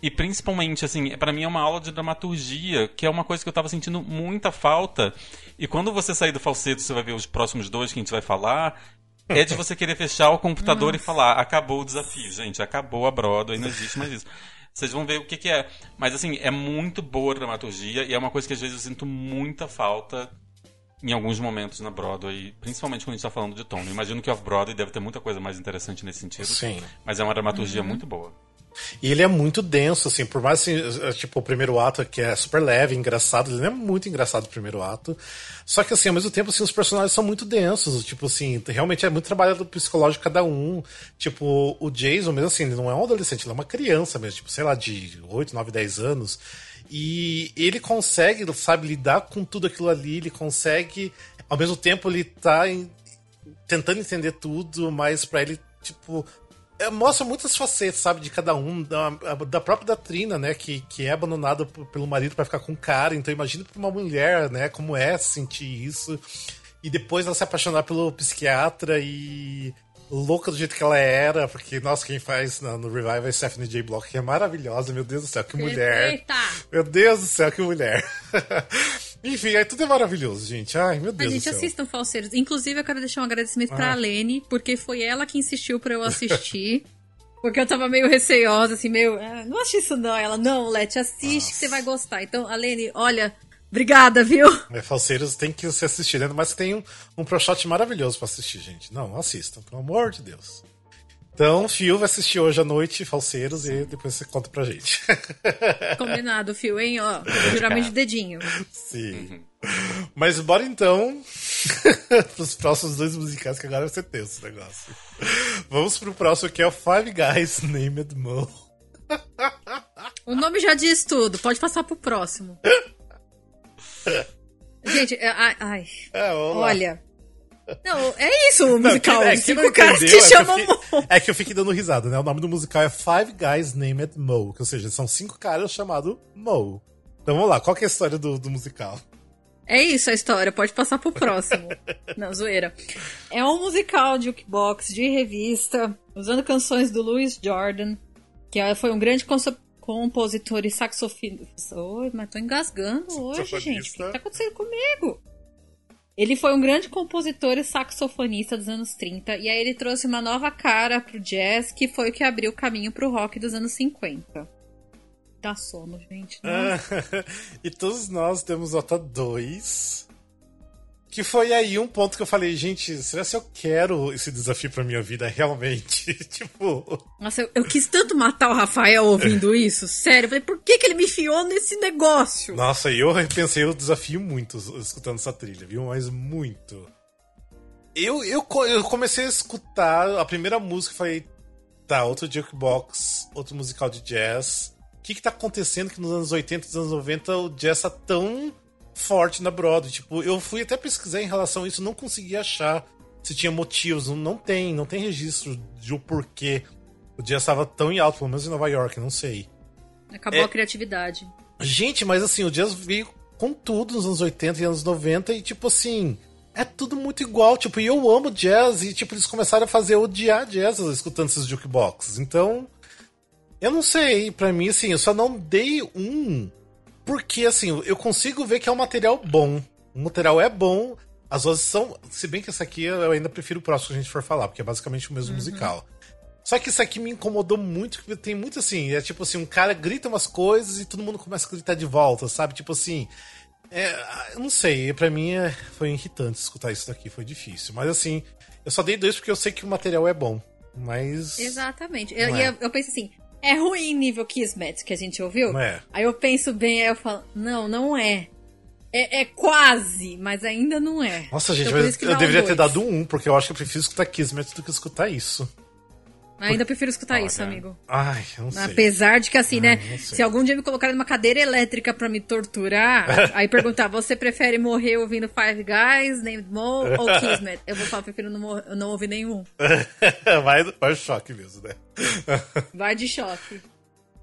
E principalmente, assim, para mim é uma aula de dramaturgia, que é uma coisa que eu tava sentindo muita falta. E quando você sair do falseto, você vai ver os próximos dois que a gente vai falar. É de você querer fechar o computador e falar: acabou o desafio, gente, acabou a Broadway, não existe mais isso. Vocês vão ver o que, que é. Mas, assim, é muito boa a dramaturgia e é uma coisa que às vezes eu sinto muita falta em alguns momentos na Broadway, principalmente quando a gente tá falando de. Eu imagino que off-Broadway deve ter muita coisa mais interessante nesse sentido. Sim. Mas é uma dramaturgia muito boa. E ele é muito denso, assim, por mais assim, é, tipo, o primeiro ato que é super leve, engraçado, ele não é muito engraçado o primeiro ato. Só que assim, ao mesmo tempo, assim, os personagens são muito densos, tipo assim, realmente é muito trabalhado o psicológico de cada um. Tipo, o Jason, mesmo assim, ele não é um adolescente, ele é uma criança mesmo, tipo, sei lá, de 8, 9, 10 anos. E ele consegue, sabe, lidar com tudo aquilo ali, ele consegue, ao mesmo tempo, ele tá em- tentando entender tudo, mas pra ele, tipo, é, mostra muitas facetas, sabe, de cada um, da, da própria da Trina, né, que, que é abandonada pelo marido para ficar com o cara, então imagina pra uma mulher, né, como é sentir isso, e depois ela se apaixonar pelo psiquiatra e louca do jeito que ela era, porque, nossa, quem faz no, no Revival é Stephanie J. Block, que é maravilhosa, meu Deus do céu, que mulher. Eita! Meu Deus do céu, que mulher. Enfim, aí tudo é maravilhoso, gente. Ai, meu Deus A gente do céu. assistam Falseiros. Inclusive, eu quero deixar um agradecimento pra Ah. Lene, porque foi ela que insistiu pra eu assistir. porque eu tava meio receosa, assim, meio. "Ah, não acho isso não. Ela, não, Leti, assiste que você vai gostar. Então, a Lene, olha, obrigada, viu? É, Falseiros tem que se assistir, né? mas tem um, um pro shot maravilhoso pra assistir, gente. Não, assistam, pelo amor de Deus. Então, Fio vai assistir hoje à noite Falseiros e depois você conta pra gente. Combinado, Fio, hein? Ó, juramento de dedinho. Sim. Mas bora então pros próximos dois musicais, que agora vai ser tenso o negócio. Vamos pro próximo que é o Five Guys Named Mo. O nome já diz tudo, pode passar pro próximo. Gente, é- ai, É, olha. Não, é isso o musical. é que não cinco caras entendeu, que é chamam eu fiquei- É que eu fiquei dando risada, né? O nome do musical é Five Guys Named Mo, que, ou seja, são cinco caras chamados Mo. Então vamos lá, qual que é a história do, do musical? É isso a história, pode passar pro próximo. Não, zoeira. É um musical de jukebox, de revista, usando canções do Louis Jordan, que é- foi um grande compositor e saxofonista. Oi, mas tô engasgando hoje, gente. O que tá acontecendo comigo? Ele foi um grande compositor e saxofonista dos anos 30, e aí ele trouxe uma nova cara pro jazz, que foi o que abriu o caminho pro rock dos anos 50. Dá sono, gente. Não e todos nós temos nota 2. Que foi aí um ponto que eu falei, gente, será que eu quero esse desafio pra minha vida realmente? tipo. Nossa, eu, eu quis tanto matar o Rafael ouvindo isso. Sério, eu falei, por que, que ele me enfiou nesse negócio? Nossa, eu repensei o desafio muito escutando essa trilha, viu? Mas muito. Eu, eu, eu comecei a escutar a primeira música e falei, tá, outro jukebox, outro musical de jazz. O que que tá acontecendo que nos anos 80 e nos anos 90 o jazz tá tão forte na Broadway? Tipo, eu fui até pesquisar em relação a isso, não consegui achar se tinha motivos. Não, tem, não tem registro de o porquê o jazz estava tão em alto, pelo menos em Nova York, não sei. Acabou É. a criatividade. Gente, mas assim, o jazz veio com tudo nos anos 80 e anos 90 e tipo assim, é tudo muito igual, tipo, e eu amo jazz e tipo, eles começaram a fazer odiar jazz escutando esses jukeboxes. Então, eu não sei, pra mim assim, eu só não dei um porque assim, eu consigo ver que é um material bom. O material é bom, as vozes são, se bem que essa aqui eu ainda prefiro o próximo que a gente for falar, porque é basicamente o mesmo musical. Só que isso aqui me incomodou muito, porque tem muito assim, é tipo assim, um cara grita umas coisas e todo mundo começa a gritar de volta, sabe? Tipo assim, é, eu não sei, pra mim é- foi irritante escutar isso daqui, foi difícil. Mas assim, eu só dei dois porque eu sei que o material é bom. Mas. Exatamente. Eu, e é. eu, eu penso assim, é ruim nível Kismet que a gente ouviu? É. Aí eu penso bem, aí eu falo, não, não é. É, é quase, mas ainda não é. Nossa, gente, Então, mas eu um deveria ter dado um, porque eu acho que eu prefiro escutar Kismet do que escutar isso. Ainda prefiro escutar Olha. isso, amigo. Ai, eu não sei. Apesar de que, assim, né? não sei. Se algum dia me colocarem numa cadeira elétrica pra me torturar, aí perguntar, você prefere morrer ouvindo Five Guys, Named Mo ou Kismet? Eu vou falar, prefiro não, não ouvir nenhum. vai, vai choque mesmo, né? Vai de choque.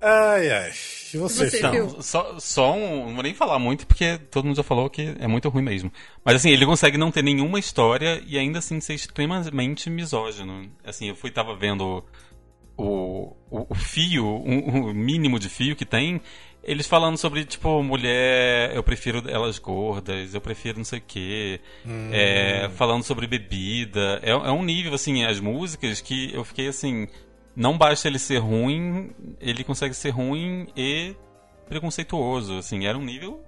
Ai, ai. E você, Você? Não, só, só um. Não vou nem falar muito, porque todo mundo já falou que é muito ruim mesmo. Mas assim, ele consegue não ter nenhuma história e ainda assim ser extremamente misógino. Assim, eu fui tava vendo o, o, o fio, o, o mínimo de fio que tem. Eles falando sobre, tipo, mulher, eu prefiro elas gordas, eu prefiro não sei o quê. É, falando sobre bebida. É, é um nível, assim, as músicas que eu fiquei assim. Não basta ele ser ruim, ele consegue ser ruim e preconceituoso, assim, era um nível.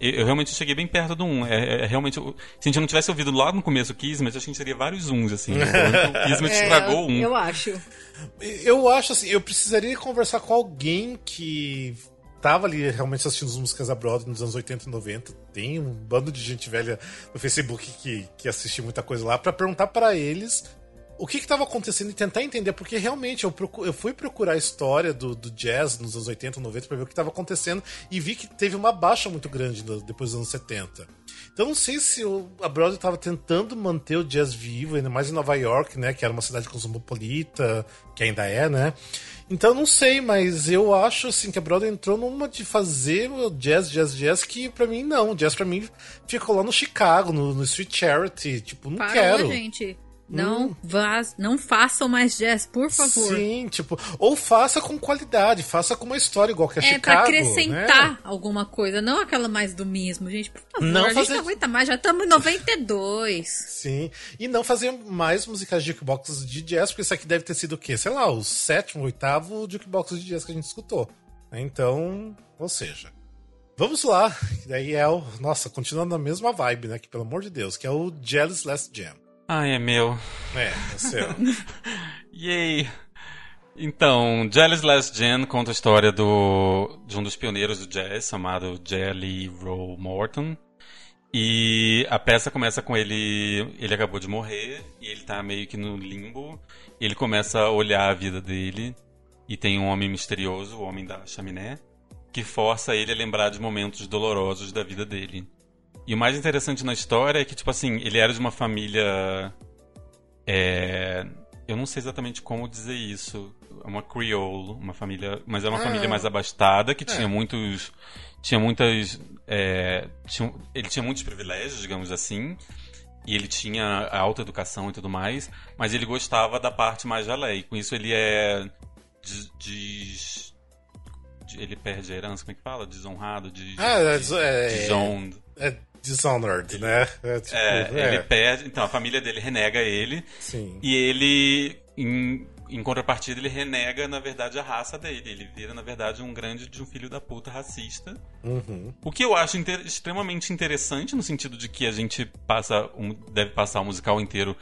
Eu, realmente cheguei bem perto do 1. É, é realmente. Se a gente não tivesse ouvido lá no começo o Kismet, acho que a gente teria vários uns, assim. Então, o Kismet estragou um. É, eu acho. Eu acho assim, eu precisaria conversar com alguém que tava ali realmente assistindo as músicas da Broadway nos anos 80 e 90. Tem um bando de gente velha no Facebook que, que assiste muita coisa lá, pra perguntar pra eles o que estava acontecendo e tentar entender, porque realmente eu, eu fui procurar a história do, do jazz nos anos 80 e 90 pra ver o que estava acontecendo e vi que teve uma baixa muito grande depois dos anos 70. Então não sei se o, a Broadway estava tentando manter o jazz vivo, ainda mais em Nova York, né? Que era uma cidade cosmopolita, que ainda é, né? Então não sei, mas eu acho assim que a Broadway entrou numa de fazer o jazz, jazz, jazz, que pra mim não. O jazz pra mim ficou lá no Chicago, no, no Street Charity. Tipo, não Parou, quero. gente. Não, vaz, não façam mais jazz, por favor. Sim, tipo, ou faça com qualidade, faça com uma história igual que é, É Chicago. pra acrescentar né? alguma coisa, não aquela mais do mesmo, gente. Por favor, Não a gente fazer- não aguenta mais, já estamos em 92. Sim, e não fazer mais musicais de jukebox de jazz, porque isso aqui deve ter sido o quê? Sei lá, o sétimo, oitavo jukebox de jazz que a gente escutou. Então, ou seja, vamos lá. Daí é o. Nossa, continuando na mesma vibe, né? Que pelo amor de Deus, que é o Jealous Last Jam. Ai, é meu. É, é seu. Yay! Então, Jelly's Last Gen conta a história do, de um dos pioneiros do jazz, chamado Jelly Roll Morton. E a peça começa com ele. Ele acabou de morrer e ele tá meio que no limbo. Ele começa a olhar a vida dele e tem um homem misterioso, o homem da chaminé, que força ele a lembrar de momentos dolorosos da vida dele. E o mais interessante na história é que, tipo assim, ele era de uma família. É, eu não sei exatamente como dizer isso. É uma Creole, uma família. Mas é uma Ah. família mais abastada, que É. tinha muitos. Tinha muitas. é, tinha- ele tinha muitos privilégios, digamos assim. E ele tinha alta educação e tudo mais. Mas ele gostava da parte mais da lei. Com isso ele é. De- ele perde a herança, como é que fala? Desonrado, de, Ah, é, é- disowned. É Dishonored, né? É, tipo, É, é, ele perde. Então, a família dele renega ele. Sim. E ele, em, em contrapartida, ele renega, na verdade, a raça dele. Ele vira, na verdade, um grande de um filho da puta racista. Uhum. O que eu acho inter- extremamente interessante, no sentido de que a gente passa um- deve passar o musical inteiro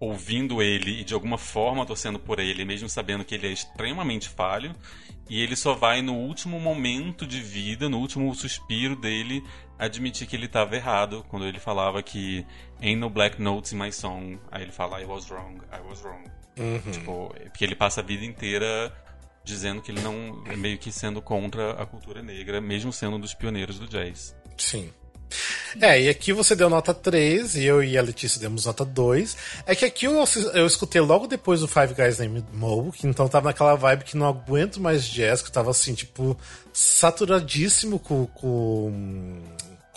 ouvindo ele e de alguma forma torcendo por ele, mesmo sabendo que ele é extremamente falho. E ele só vai no último momento de vida, no último suspiro dele, admitir que ele estava errado. Quando ele falava que ain't no black notes in my song. Aí ele fala, I was wrong, I was wrong. Uhum. Tipo, porque ele passa a vida inteira dizendo que ele não. meio que sendo contra a cultura negra, mesmo sendo um dos pioneiros do jazz. Sim. É, e aqui você deu nota 3, e eu e a Letícia demos nota 2. É que aqui eu, eu escutei logo depois do Five Guys Named Mo, que então tava naquela vibe que não aguento mais jazz, que eu tava assim, tipo, saturadíssimo com, com,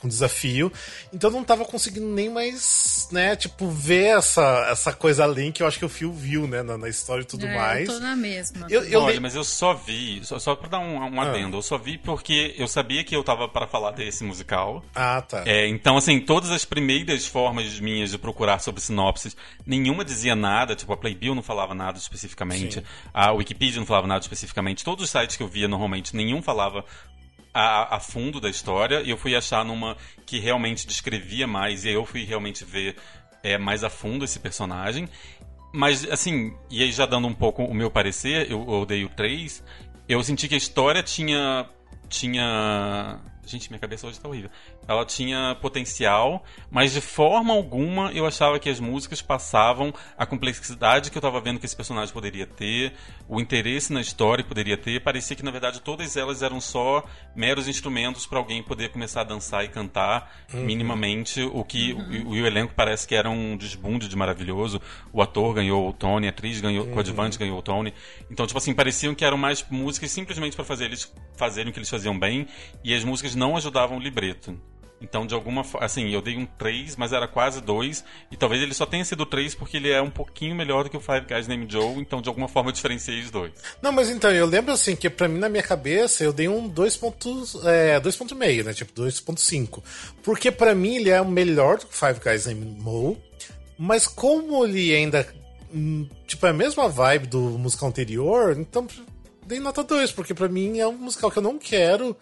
com desafio. Então não tava conseguindo nem mais, né, tipo, ver essa, essa coisa além que eu acho que o Phil viu, né, na, na história e tudo É, mais. Eu tô na mesma. Eu, eu Olha, le- mas eu só vi, só, só pra dar um, um Ah. adendo, eu só vi porque eu sabia que eu tava para falar desse musical. Ah, tá. É, então, assim, todas as primeiras formas minhas de procurar sobre sinopses, nenhuma dizia nada, tipo, a Playbill não falava nada especificamente, Sim. a Wikipedia não falava nada especificamente, todos os sites que eu via normalmente, nenhum falava a, a fundo da história, e eu fui achar numa que realmente descrevia mais, e aí eu fui realmente ver é, mais a fundo esse personagem. Mas, assim, e aí já dando um pouco o meu parecer, eu, eu dei o 3, eu senti que a história tinha. tinha. Gente, minha cabeça hoje tá horrível. Ela tinha potencial, mas de forma alguma eu achava que as músicas passavam a complexidade que eu tava vendo que esse personagem poderia ter, o interesse na história que poderia ter. Parecia que, na verdade, todas elas eram só meros instrumentos para alguém poder começar a dançar e cantar minimamente, o que o, o elenco parece que era um desbunde de maravilhoso. O ator ganhou o Tony, a atriz ganhou, o coadjuvante ganhou o Tony. Então, tipo assim, pareciam que eram mais músicas simplesmente para fazer eles fazerem o que eles faziam bem, e as músicas não ajudavam o libreto. Então, de alguma forma, assim, eu dei um 3, mas era quase 2, e talvez ele só tenha sido 3 porque ele é um pouquinho melhor do que o Five Guys Named Joe, então de alguma forma eu diferenciei os dois. Não, mas então, eu lembro assim que pra mim, na minha cabeça, eu dei um 2.5, é, 2.5, né? Tipo, 2.5. Porque pra mim ele é o melhor do que Five Guys Named Mo. Mas como ele ainda. hum, Tipo, é a mesma vibe do musical anterior, então dei nota 2, porque pra mim é um musical que eu não quero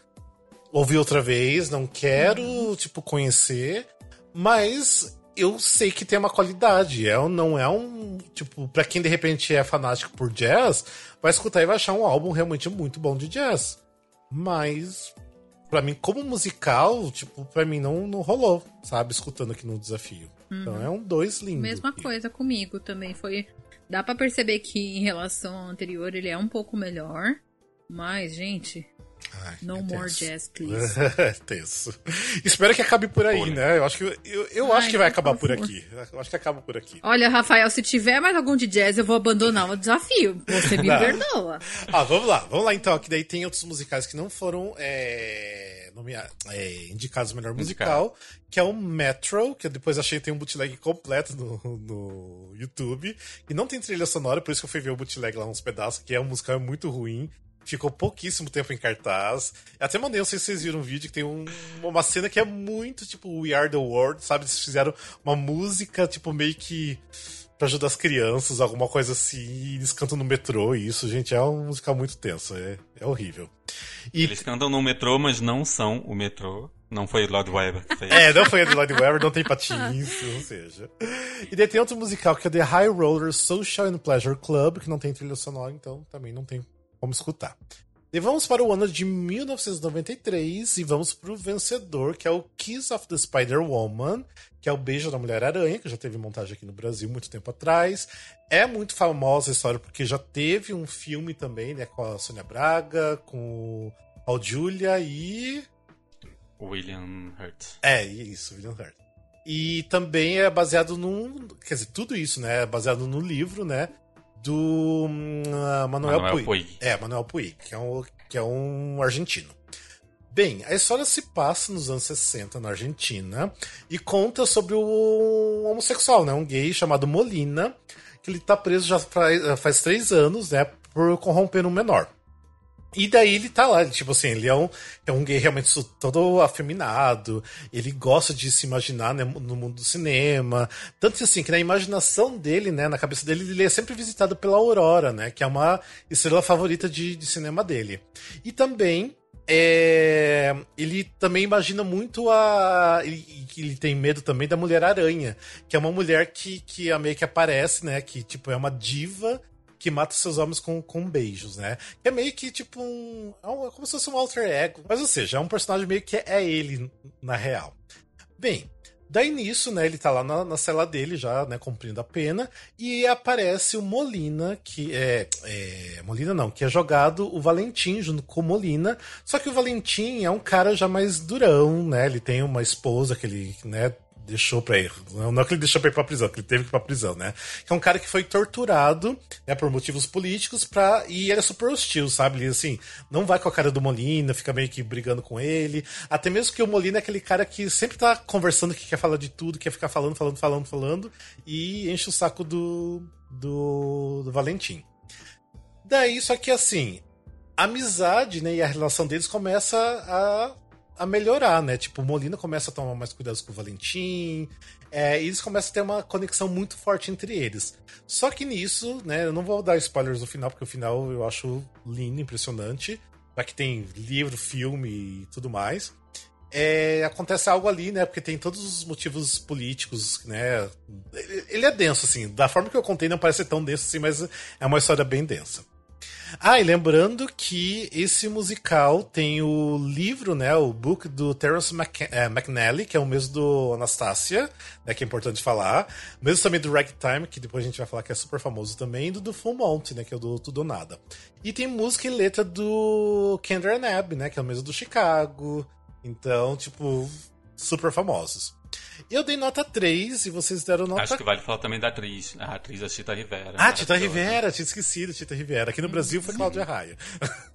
ouvir outra vez, não quero, tipo, conhecer, mas eu sei que tem uma qualidade. É, não é um. Tipo, pra quem de repente é fanático por jazz, vai escutar e vai achar um álbum realmente muito bom de jazz. Mas, pra mim, como musical, tipo, pra mim não, não rolou, sabe? Escutando aqui no desafio. Então é um dois lindo. Mesma aqui. coisa comigo também. Foi. Dá pra perceber que em relação ao anterior ele é um pouco melhor. Mas, gente, Ai, No é more tenso. jazz, please. tenso. Espero que acabe por aí, né? Eu acho que, eu, eu Ai, acho que vai por acabar por favor. aqui. Eu acho que acaba por aqui. Olha, Rafael, se tiver mais algum de jazz, eu vou abandonar o desafio. Você me perdoa. Ah, vamos lá, vamos lá então. Que daí tem outros musicais que não foram é, nomea- é, indicados melhor musical, que é o Metro, que eu depois achei que tem um bootleg completo no, no YouTube. E não tem trilha sonora, por isso que eu fui ver o bootleg lá uns pedaços, que é um musical muito ruim. Ficou pouquíssimo tempo em cartaz. Até mandei, não sei se vocês viram um vídeo, que tem um- uma cena que é muito tipo We Are the World, sabe? Eles fizeram uma música, tipo, meio que pra ajudar as crianças, alguma coisa assim, e eles cantam no metrô, e isso, gente, é um musical muito tenso, é, é horrível. E, Eles cantam no metrô, mas não são o metrô. Não foi o Lord Webber que fez. é, não foi Lloyd Webber, não tem patins, ou seja. E daí tem outro musical que é The High Roller Social and Pleasure Club, que não tem trilha sonora, então também não tem como escutar. E vamos para o ano de 1993 e vamos para o vencedor, que é o Kiss of the Spider-Woman, que é o Beijo da Mulher-Aranha, que já teve montagem aqui no Brasil muito tempo atrás. É muito famosa a história porque já teve um filme também, né, com a Sônia Braga, com o Julia e William Hurt. é, isso, William Hurt. E também é baseado num. Quer dizer, tudo isso, né? É baseado no livro, né? Do ah, Manuel, Manuel Puig. Puig. É, Manuel Puig, que é, um, que é um argentino. Bem, a história se passa nos anos 60 na Argentina e conta sobre um homossexual, né? Um gay chamado Molina, que ele tá preso já faz, faz três anos, né? Por corromper um menor. E daí ele tá lá, tipo assim, ele é um, é um gay realmente todo afeminado, ele gosta de se imaginar né, no mundo do cinema. Tanto assim, que na imaginação dele, né, na cabeça dele, ele é sempre visitado pela Aurora, né, que é uma estrela favorita de, de cinema dele. E também, é, ele também imagina muito a. Ele, ele tem medo também da Mulher-Aranha, que é uma mulher que, que meio que aparece, né, que tipo é uma diva que mata seus homens com, com beijos, né? Que é meio que tipo um. É um- é como se fosse um alter ego. Mas, ou seja, é um personagem meio que é ele na real. Bem, daí nisso, né? Ele tá lá na, na cela dele já, né? Cumprindo a pena. E aparece o Molina, que é, é. Molina não, que é jogado o Valentim junto com o Molina. Só que o Valentim é um cara já mais durão, né? Ele tem uma esposa que ele, né? Deixou pra ir. Não é que ele deixou pra ir pra prisão, que ele teve que ir pra prisão, né? Que é um cara que foi torturado, né, por motivos políticos, pra... e ele é super hostil, sabe? Ele, assim, não vai com a cara do Molina, fica meio que brigando com ele. Até mesmo que o Molina é aquele cara que sempre tá conversando, que quer falar de tudo, quer ficar falando, falando, falando, falando, e enche o saco do, do, do Valentim. Daí, só que assim, a amizade, né, e a relação deles começa a, a melhorar, né? Tipo, o Molina começa a tomar mais cuidados com o Valentim, é, e eles começam a ter uma conexão muito forte entre eles. Só que nisso, né, eu não vou dar spoilers do final, porque o final eu acho lindo, impressionante, já que tem livro, filme e tudo mais. É, acontece algo ali, né? Porque tem todos os motivos políticos, né? Ele- Ele é denso, assim. Da forma que eu contei, não parece tão denso assim, mas é uma história bem densa. Ah, e lembrando que esse musical tem o livro, né, o book do Terence Mc, eh, McNally, que é o mesmo do Anastasia, né, que é importante falar. Mesmo também do Ragtime, que depois a gente vai falar que é super famoso também, e do, do Full Monty, né, que é o do Tudo ou Nada. E tem música e letra do Kendra Nab, né, que é o mesmo do Chicago. Então, tipo, super famosos. Eu dei nota 3 e vocês deram nota Acho que vale falar também da atriz. A atriz é Tita Rivera. ah, Tita. Rivera, tinha esquecido Tita Rivera. Aqui no Brasil foi Cláudia Raia.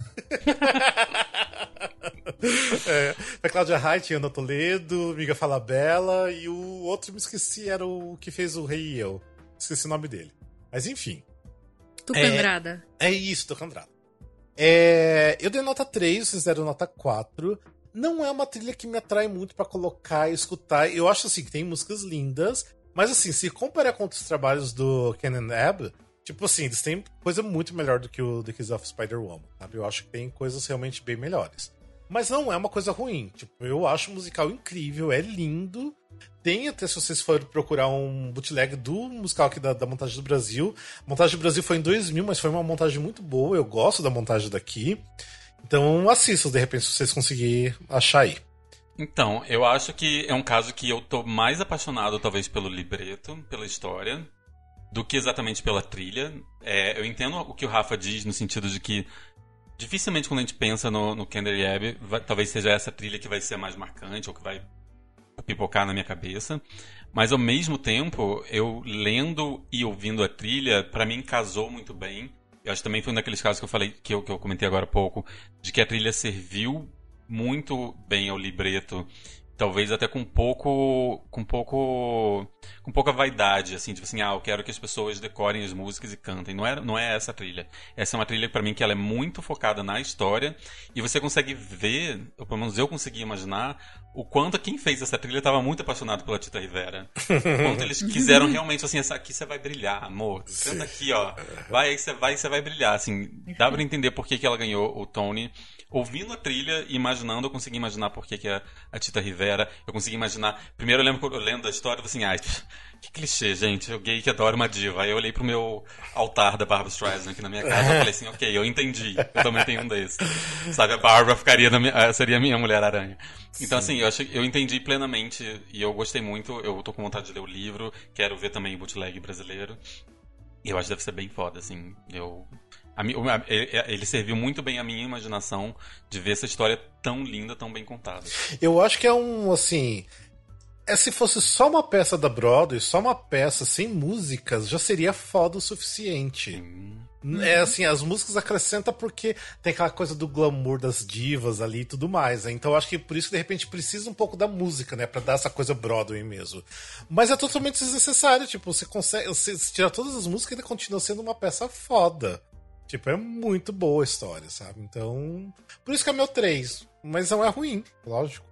é, foi Cláudia Raia, tinha Ana Toledo, Miga Falabella e o outro me esqueci, era o que fez o Rei e Eu. Esqueci o nome dele. Mas enfim. Tucandrada. É isso, tô Andrade. É, eu dei nota 3, vocês deram nota 4. Não é uma trilha que me atrai muito pra colocar e escutar. Eu acho assim que tem músicas lindas, mas assim, se comparar com outros trabalhos do Kenan Ebb, tipo assim, eles têm coisa muito melhor do que o The Kiss of Spider-Woman, sabe? Eu acho que tem coisas realmente bem melhores. Mas não é uma coisa ruim. Tipo, eu acho o musical incrível, é lindo. Tem até, se vocês forem procurar um bootleg do musical aqui da, da montagem do Brasil. A montagem do Brasil foi em 2000, mas foi uma montagem muito boa. Eu gosto da montagem daqui. Então assistam, de repente, se vocês conseguirem achar aí. Então, eu acho que é um caso que eu tô mais apaixonado, talvez, pelo libreto, pela história, do que exatamente pela trilha. É, eu entendo o que o Rafa diz no sentido de que dificilmente quando a gente pensa no, no Abbey, vai, talvez seja essa trilha que vai ser mais marcante ou que vai pipocar na minha cabeça. Mas ao mesmo tempo, eu lendo e ouvindo a trilha, para mim casou muito bem. Acho que também foi um daqueles casos que eu falei, que eu, que eu comentei agora há pouco, de que a trilha serviu muito bem ao libreto talvez até com pouco com pouco com pouca vaidade assim tipo assim ah eu quero que as pessoas decorem as músicas e cantem. Não é não é essa trilha. Essa é uma trilha para mim que ela é muito focada na história e você consegue ver ou pelo menos eu consegui imaginar o quanto quem fez essa trilha estava muito apaixonado pela Tita Rivera. O quanto eles quiseram realmente assim essa aqui você vai brilhar amor. Canta aqui ó. Vai aí você vai você vai brilhar assim. Dá para entender por que, que ela ganhou o Tony. Ouvindo a trilha e imaginando, eu consegui imaginar por que, que a, a Tita Rivera. Eu consegui imaginar. Primeiro eu lembro eu lendo a história, eu assim, ai, que clichê, gente. Eu gay que adora uma diva. Aí eu olhei pro meu altar da Barbara Streisand aqui na minha casa e falei assim, ok, eu entendi. Eu também tenho um desses. Sabe, a Barbara ficaria na minha, seria a minha Mulher-Aranha. Então, Sim. assim, eu, achei, eu entendi plenamente e eu gostei muito. Eu tô com vontade de ler o livro, quero ver também o bootleg brasileiro. E eu acho que deve ser bem foda, assim. Eu ele serviu muito bem a minha imaginação de ver essa história tão linda, tão bem contada. Eu acho que é um, assim. É se fosse só uma peça da Broadway, só uma peça sem músicas, já seria foda o suficiente. Sim. É assim, as músicas acrescentam porque tem aquela coisa do glamour das divas ali e tudo mais. Né? Então eu acho que por isso que de repente precisa um pouco da música, né? Pra dar essa coisa Broadway mesmo. Mas é totalmente desnecessário. Tipo, você consegue. Você tira todas as músicas e continua sendo uma peça foda. Tipo, é muito boa a história, sabe? Então. Por isso que é meu 3. Mas não é ruim, lógico.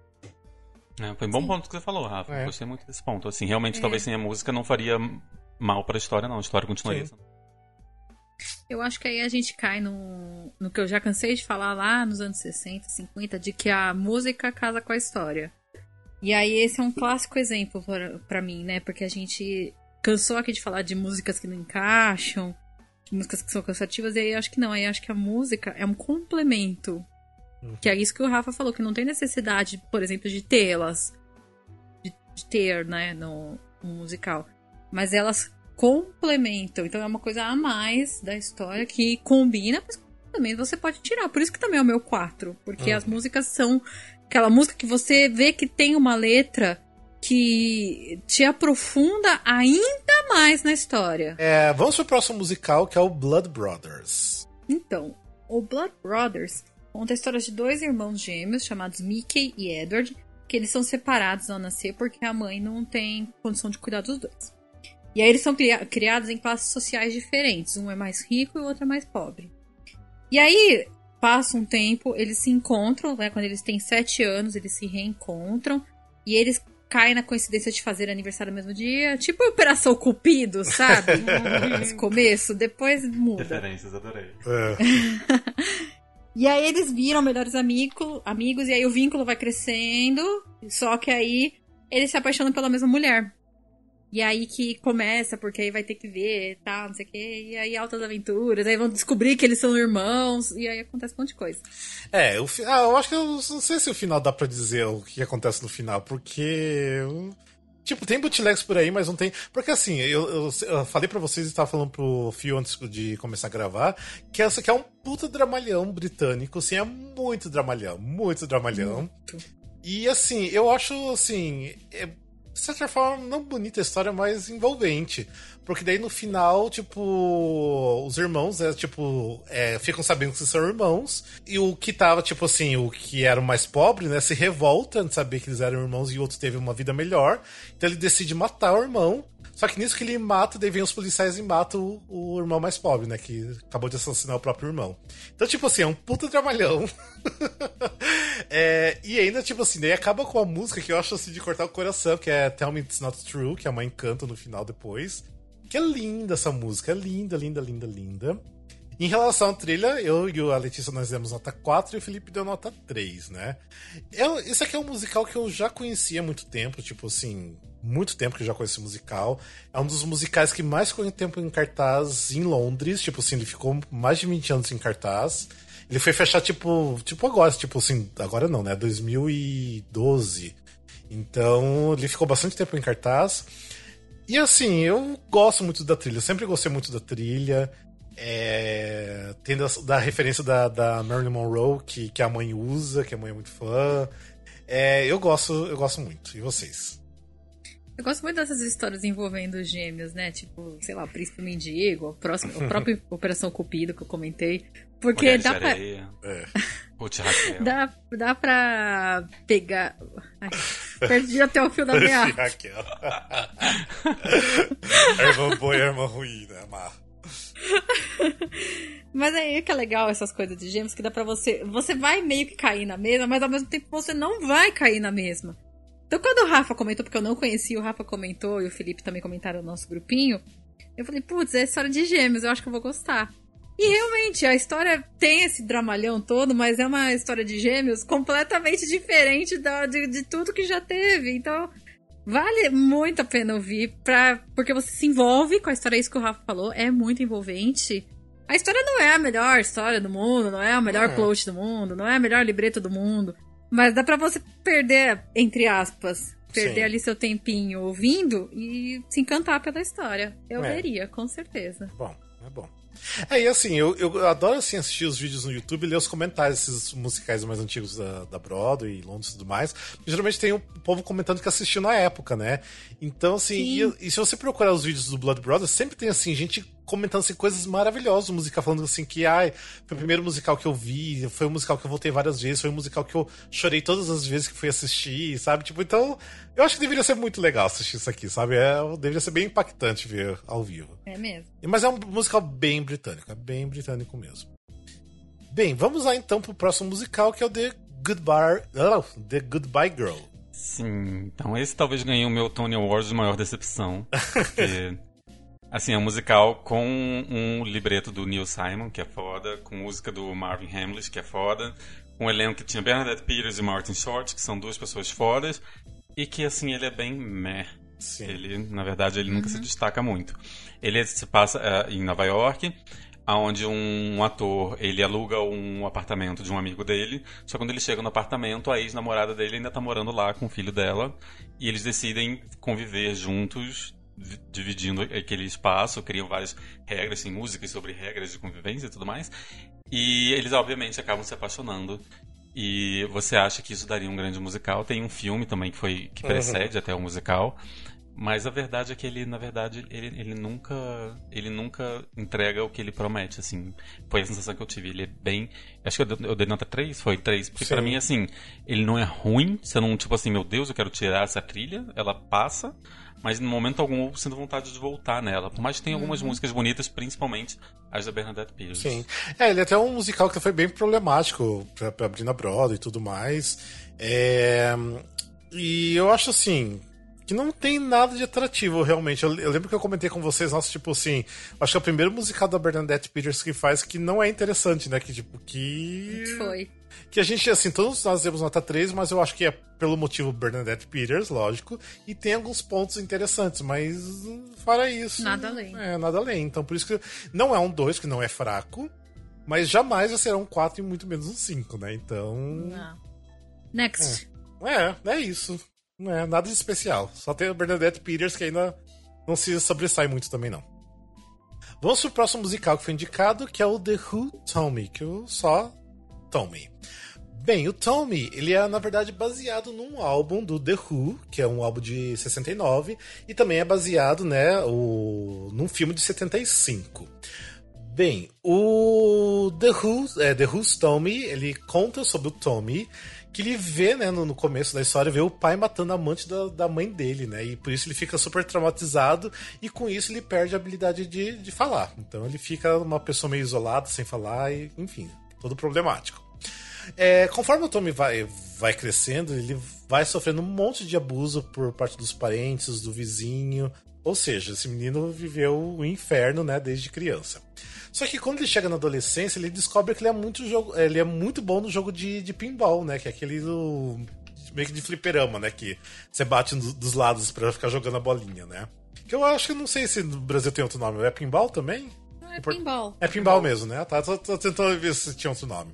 É, foi um bom Sim. ponto que você falou, Rafa. É. Gostei muito desse ponto. Assim, realmente, é. talvez sem a música não faria mal para a história, não. A história continuaria. Sim. Eu acho que aí a gente cai no, no que eu já cansei de falar lá nos anos 60, 50, de que a música casa com a história. E aí esse é um clássico exemplo para mim, né? Porque a gente cansou aqui de falar de músicas que não encaixam, músicas que são cansativas, e aí acho que não, aí acho que a música é um complemento. Uhum. Que é isso que o Rafa falou, que não tem necessidade, por exemplo, de tê-las, de, de, ter, né, no, no musical. Mas elas complementam, então é uma coisa a mais da história que combina, mas também você pode tirar. Por isso que também é o meu 4, porque uhum. as músicas são aquela música que você vê que tem uma letra que te aprofunda ainda mais na história. É, vamos pro próximo musical, que é o Blood Brothers. Então, o Blood Brothers conta a história de dois irmãos gêmeos chamados Mickey e Edward, que eles são separados ao nascer porque a mãe não tem condição de cuidar dos dois. E aí eles são criados em classes sociais diferentes, um é mais rico e o outro é mais pobre. E aí, passa um tempo, eles se encontram, né, quando eles têm sete anos, eles se reencontram, e eles cai na coincidência de fazer aniversário no mesmo dia. Tipo Operação Cupido, sabe? Esse começo, depois muda. Referências, adorei. É. e aí eles viram melhores amigo, amigos, e aí o vínculo vai crescendo. Só que aí eles se apaixonam pela mesma mulher. E aí que começa, porque aí vai ter que ver, tal, não sei o quê. E aí altas aventuras, aí vão descobrir que eles são irmãos, e aí acontece um monte de coisa. É, fi... ah, eu acho que eu não sei se o final dá pra dizer o que acontece no final, porque. Tipo, tem bootlegs por aí, mas não tem. Porque assim, eu, eu, eu falei para vocês e tava falando pro Fio antes de começar a gravar, que essa aqui é um puta dramalhão britânico, assim, é muito dramalhão, muito dramalhão. Muito. E assim, eu acho assim. É de certa forma, não bonita a história, mas envolvente. Porque daí no final, tipo, os irmãos, é, tipo, é, ficam sabendo que são irmãos. E o que tava, tipo assim, o que era o mais pobre, né, se revolta de saber que eles eram irmãos e o outro teve uma vida melhor. Então ele decide matar o irmão. Só que nisso que ele mata, daí vem os policiais e matam o, o irmão mais pobre, né? Que acabou de assassinar o próprio irmão. Então, tipo assim, é um puta trabalhão. é, e ainda, tipo assim, daí acaba com a música que eu acho assim de cortar o coração, que é Tell Me It's Not True, que a mãe canta no final depois. Que é linda essa música, é linda, linda, linda, linda. Em relação à trilha, eu e a Letícia nós demos nota 4 e o Felipe deu nota 3, né? Eu, esse aqui é um musical que eu já conhecia há muito tempo, tipo assim, muito tempo que eu já conheço esse musical. É um dos musicais que mais ficou tempo em cartaz em Londres. Tipo assim, ele ficou mais de 20 anos em cartaz. Ele foi fechar, tipo, tipo agora, tipo assim, agora não, né? 2012. Então, ele ficou bastante tempo em cartaz. E assim, eu gosto muito da trilha, sempre gostei muito da trilha. É, tendo a, da referência da, da Marilyn Monroe, que, que a mãe usa, que a mãe é muito fã. É, eu gosto, eu gosto muito. E vocês? Eu gosto muito dessas histórias envolvendo gêmeos, né? Tipo, sei lá, o Príncipe Mendigo, o, próximo, o próprio Operação Cupido que eu comentei. Porque Mulheres dá pra. É. Putz, Raquel. dá, dá pra pegar. Ai, perdi até o fio da meada. Raquel. a irmã boa e a irmã ruim, né? Mar. Mas aí que é legal essas coisas de gêmeos que dá pra você. Você vai meio que cair na mesma, mas ao mesmo tempo você não vai cair na mesma. Então quando o Rafa comentou, porque eu não conhecia, o Rafa comentou e o Felipe também comentaram no nosso grupinho, eu falei, putz, é história de gêmeos, eu acho que eu vou gostar. E realmente, a história tem esse dramalhão todo, mas é uma história de gêmeos completamente diferente da, de, de tudo que já teve. Então, vale muito a pena ouvir, pra, porque você se envolve com a história, é isso que o Rafa falou, é muito envolvente. A história não é a melhor história do mundo, não é a melhor plot do mundo, não é a melhor libreto do mundo. Mas dá pra você perder, entre aspas, perder Sim. ali seu tempinho ouvindo e se encantar pela história. Eu É. veria, com certeza. Bom, é bom. É, e assim, eu, eu adoro assim, assistir os vídeos no YouTube e ler os comentários desses musicais mais antigos da, da Broadway, Londres e tudo mais. Geralmente tem o povo comentando que assistiu na época, né? Então, assim, Sim. e, e se você procurar os vídeos do Blood Brothers, sempre tem assim, gente comentando assim, coisas maravilhosas musical, falando assim que ai, foi o primeiro musical que eu vi, foi um musical que eu voltei várias vezes, foi um musical que eu chorei todas as vezes que fui assistir, sabe? Tipo, então, eu acho que deveria ser muito legal assistir isso aqui, sabe? É, deveria ser bem impactante ver ao vivo. É mesmo. Mas é um musical bem britânico, é bem britânico mesmo. Bem, vamos lá então pro próximo musical, que é o The Goodbye, oh, The Goodbye Girl. Sim, então esse talvez ganhe o meu Tony Awards de maior decepção. Porque, assim, é um musical com um libreto do Neil Simon, que é foda, com música do Marvin Hamlish, que é foda, com um elenco que tinha Bernadette Peters e Martin Short, que são duas pessoas fodas, e que, assim, ele é bem meh. Sim. Ele, na verdade, ele nunca se destaca muito. Ele se passa eh, em Nova York, onde um ator ele aluga um apartamento de um amigo dele. Só quando ele chega no apartamento, a ex-namorada dele ainda tá morando lá com o filho dela. E eles decidem conviver juntos, dividindo aquele espaço, criam várias regras, assim, músicas sobre regras de convivência e tudo mais. E eles, obviamente, acabam se apaixonando. E você acha que isso daria um grande musical. Tem um filme também que foi que precede até o musical. Mas a verdade é que ele, na verdade, ele, ele nunca ele nunca entrega o que ele promete, assim. Foi a sensação que eu tive. Ele é bem... Acho que eu dei, eu dei nota 3, foi 3. Porque Sim. pra mim, assim, ele não é ruim. Você não, tipo assim, meu Deus, eu quero tirar essa trilha. Ela passa. Mas em momento algum eu sinto vontade de voltar nela. Por mais que tenha algumas músicas bonitas, principalmente as da Bernadette Peters. Sim. É, ele é até um musical que foi bem problemático pra, pra abrir na Broadway e tudo mais. É, E eu acho assim. Que não tem nada de atrativo, realmente. Eu, eu lembro que eu comentei com vocês, nossa, tipo assim. Acho que é o primeiro musical da Bernadette Peters que faz que não é interessante, né? Que, tipo, que. Foi. Que a gente, assim, todos nós demos nota 3, mas eu acho que é pelo motivo Bernadette Peters, lógico. E tem alguns pontos interessantes, mas fora isso. Nada além. É, nada além. Então por isso que não é um 2, que não é fraco, mas jamais vai ser um 4 e muito menos um 5, né? Então. Não. Next. É, é isso. Não é nada de especial. Só tem a Bernadette Peters que ainda não se sobressai muito também, não. Vamos pro próximo musical que foi indicado, que é o The Who Tommy, que eu só Tommy. Bem, o Tommy, ele é na verdade baseado num álbum do The Who, que é um álbum de 69, e também é baseado, né, o, num filme de 75. Bem, o The Who, é, The Who's Tommy, ele conta sobre o Tommy, que ele vê, né, no, no começo da história, vê o pai matando a amante da, da mãe dele, né, e por isso ele fica super traumatizado, e com isso ele perde a habilidade de, de falar. Então ele fica uma pessoa meio isolada, sem falar, e enfim, todo problemático. É, conforme o Tommy vai, vai crescendo, ele vai sofrendo um monte de abuso por parte dos parentes, do vizinho. Ou seja, esse menino viveu o inferno, né, desde criança. Só que quando ele chega na adolescência, ele descobre que ele é muito, jogo, ele é muito bom no jogo de, de pinball, né? Que é aquele do. meio que de fliperama, né? Que você bate no- dos lados pra ficar jogando a bolinha, né? Que eu acho que não sei se no Brasil tem outro nome. É pinball também? Não é Por- pinball. É pinball mesmo, né? Tá, tô, tô tentando ver se tinha outro nome.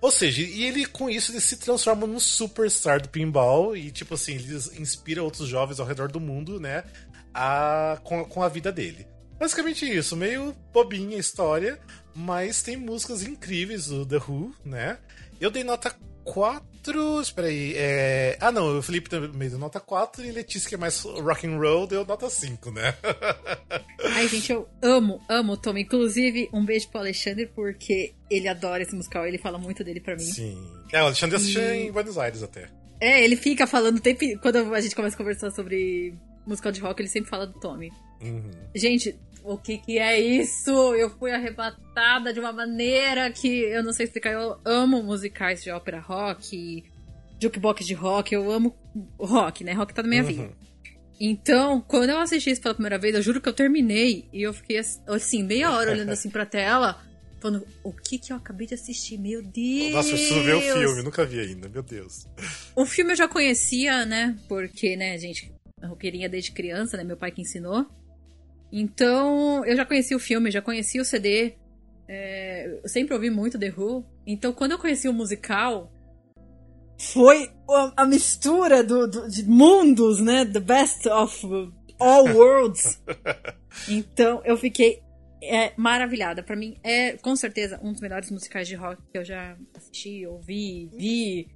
Ou seja, e ele com isso ele se transforma num superstar do pinball e tipo assim, ele inspira outros jovens ao redor do mundo, né? A, com, com a vida dele. Basicamente isso, meio bobinha a história, mas tem músicas incríveis do The Who, né? Eu dei nota 4. Espera aí. É... Ah, não, o Felipe também deu nota 4 e Letícia, que é mais rock and roll, deu nota 5, né? Ai, gente, eu amo, amo o Tom. Inclusive, um beijo pro Alexandre, porque ele adora esse musical, ele fala muito dele pra mim. Sim. É, o Alexandre assistiu E- em Buenos Aires até. É, ele fica falando o tempo. Quando a gente começa a conversar sobre musical de rock, ele sempre fala do Tommy. Uhum. Gente, o que que é isso? Eu fui arrebatada de uma maneira que eu não sei explicar. Eu amo musicais de ópera rock, jukebox de rock, eu amo rock, né? Rock tá na minha Uhum. vida. Então, quando eu assisti isso pela primeira vez, eu juro que eu terminei e eu fiquei assim, meia hora olhando assim pra tela, falando, o que que eu acabei de assistir? Meu Deus! Nossa, eu preciso ver o filme, nunca vi ainda, meu Deus. O filme eu já conhecia, né? Porque, né, gente, roqueirinha desde criança, né? Meu pai que ensinou. Então, eu já conhecia o filme, já conhecia o CD. é, eu sempre ouvi muito The Who. Então, quando eu conheci o musical, foi a, a mistura do, do- de mundos, né? The best of all worlds. Então, eu fiquei é, maravilhada. Pra mim, é com certeza um dos melhores musicais de rock que eu já assisti, ouvi, vi.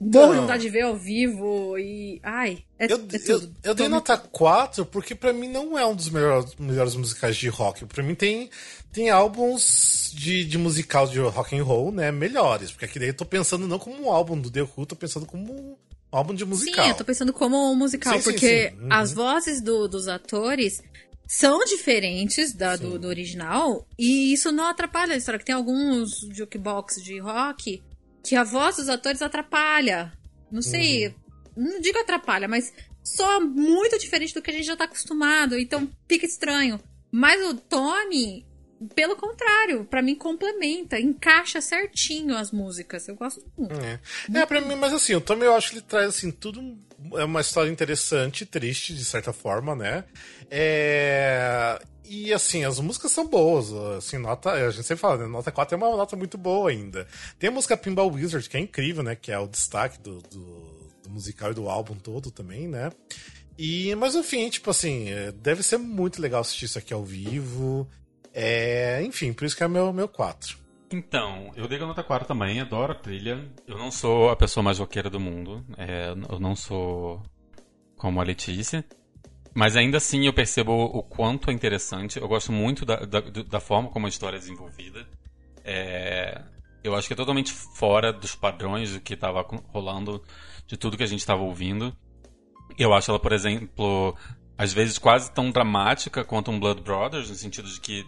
Morro de vontade de ver ao vivo e. Ai, é, Eu, é eu, eu dei nota 4 porque pra mim não é um dos melhores, melhores musicais de rock. Pra mim tem, tem álbuns de, de musical de rock and roll, né, melhores. Porque aqui daí eu tô pensando não como um álbum do The Who, tô pensando como um álbum de musical. Sim, eu tô pensando como um musical, Sim, sim, porque sim. Uhum. as vozes do- dos atores são diferentes da do, do original e isso não atrapalha a história. Que tem alguns jukebox de rock que a voz dos atores atrapalha. Não sei, Uhum. não digo atrapalha, mas soa muito diferente do que a gente já tá acostumado, então fica estranho. Mas o Tommy, pelo contrário, pra mim complementa, encaixa certinho as músicas. Eu gosto muito. É. é, pra mim, mas assim, o Tommy eu acho que ele traz assim, tudo. É uma história interessante, triste, de certa forma, né? É. E assim, as músicas são boas. Assim, nota. A gente sempre fala, né? Nota 4 é uma nota muito boa ainda. Tem a música Pinball Wizard, que é incrível, né? Que é o destaque do, do, do musical e do álbum todo também, né? E, mas enfim, tipo assim, é, deve ser muito legal assistir isso aqui ao vivo. É, enfim, por isso que é meu, meu 4. Então, eu dei a nota 4 também, adoro a trilha. Eu não sou a pessoa mais roqueira do mundo. é, eu não sou como a Letícia. Mas ainda assim eu percebo o quanto é interessante. Eu gosto muito da, da, da forma como a história é desenvolvida. É, eu acho que é totalmente fora dos padrões do que estava rolando, de tudo que a gente estava ouvindo. Eu acho ela, por exemplo, às vezes quase tão dramática quanto um Blood Brothers, no sentido de que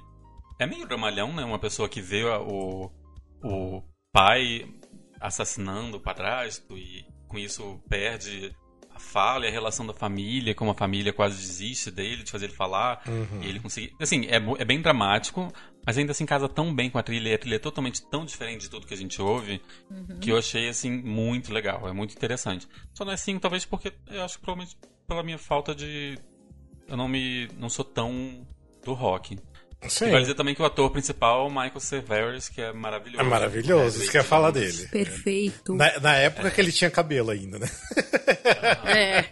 é meio dramalhão, né? Uma pessoa que vê o, o pai assassinando o padrasto e com isso perde fala e a relação da família, como a família quase desiste dele, de fazer ele falar. E ele conseguir. Assim, é, é bem dramático, mas ainda assim casa tão bem com a trilha. E a trilha é totalmente tão diferente de tudo que a gente ouve que eu achei, assim, muito legal. É muito interessante. Só não é assim, talvez porque eu acho que provavelmente pela minha falta de. Eu não me. não sou tão do rock. Sim. E vale dizer também que o ator principal, Michael Cerveris, que é maravilhoso. É maravilhoso, isso que eu ia falar dele. Perfeito. Na, na época que ele tinha cabelo ainda, né? É.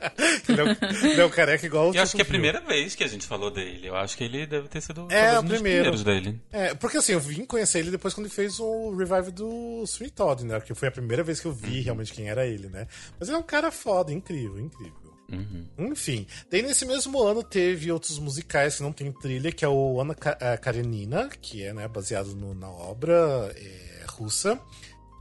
Ele é é um careca igual o E acho que é a primeira vez que a gente falou dele. Eu acho que ele deve ter sido É, um dos primeiro. primeiros dele. É, porque assim, eu vim conhecer ele depois quando ele fez o revive do Sweet Todd, né? Que foi a primeira vez que eu vi realmente quem era ele, né? Mas ele é um cara foda, incrível, incrível. Uhum. Enfim, daí nesse mesmo ano teve outros musicais que não tem trilha, que é o Ana eh, Karenina, que é né, baseado no- na obra eh, russa.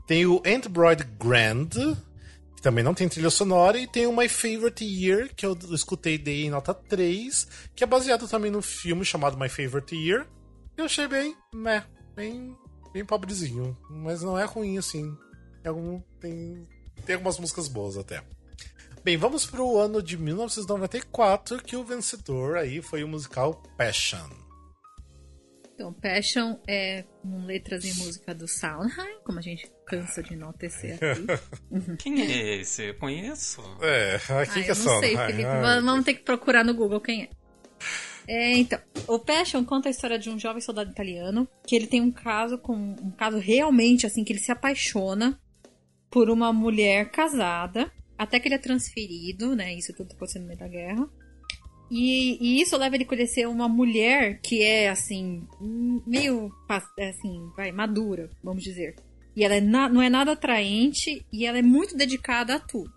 Tem o Embroid Grand, que também não tem trilha sonora, e tem o My Favorite Year, que eu escutei dei em nota 3, que é baseado também no filme chamado My Favorite Year. Eu achei bem, né, bem, bem pobrezinho, mas não é ruim assim. Tem, tem algumas músicas boas até. Bem, vamos pro ano de 1994, que o vencedor aí foi o musical Passion. Então, Passion é com letras e música do Sondheim, como a gente cansa de enaltecer aqui. Quem é esse? Eu conheço. É, aqui ah, que é não só. sei, Ai, Felipe. ai. va- Vamos ter que procurar no Google quem é. É, então, o Passion conta a história de um jovem soldado italiano que ele tem um caso com um caso realmente assim que ele se apaixona por uma mulher casada até que ele é transferido, né? Isso tudo acontecendo no meio da guerra. E, e isso leva ele a conhecer uma mulher que é, assim, meio, assim, vai, madura, vamos dizer. E ela é não é nada atraente e ela é muito dedicada a tudo.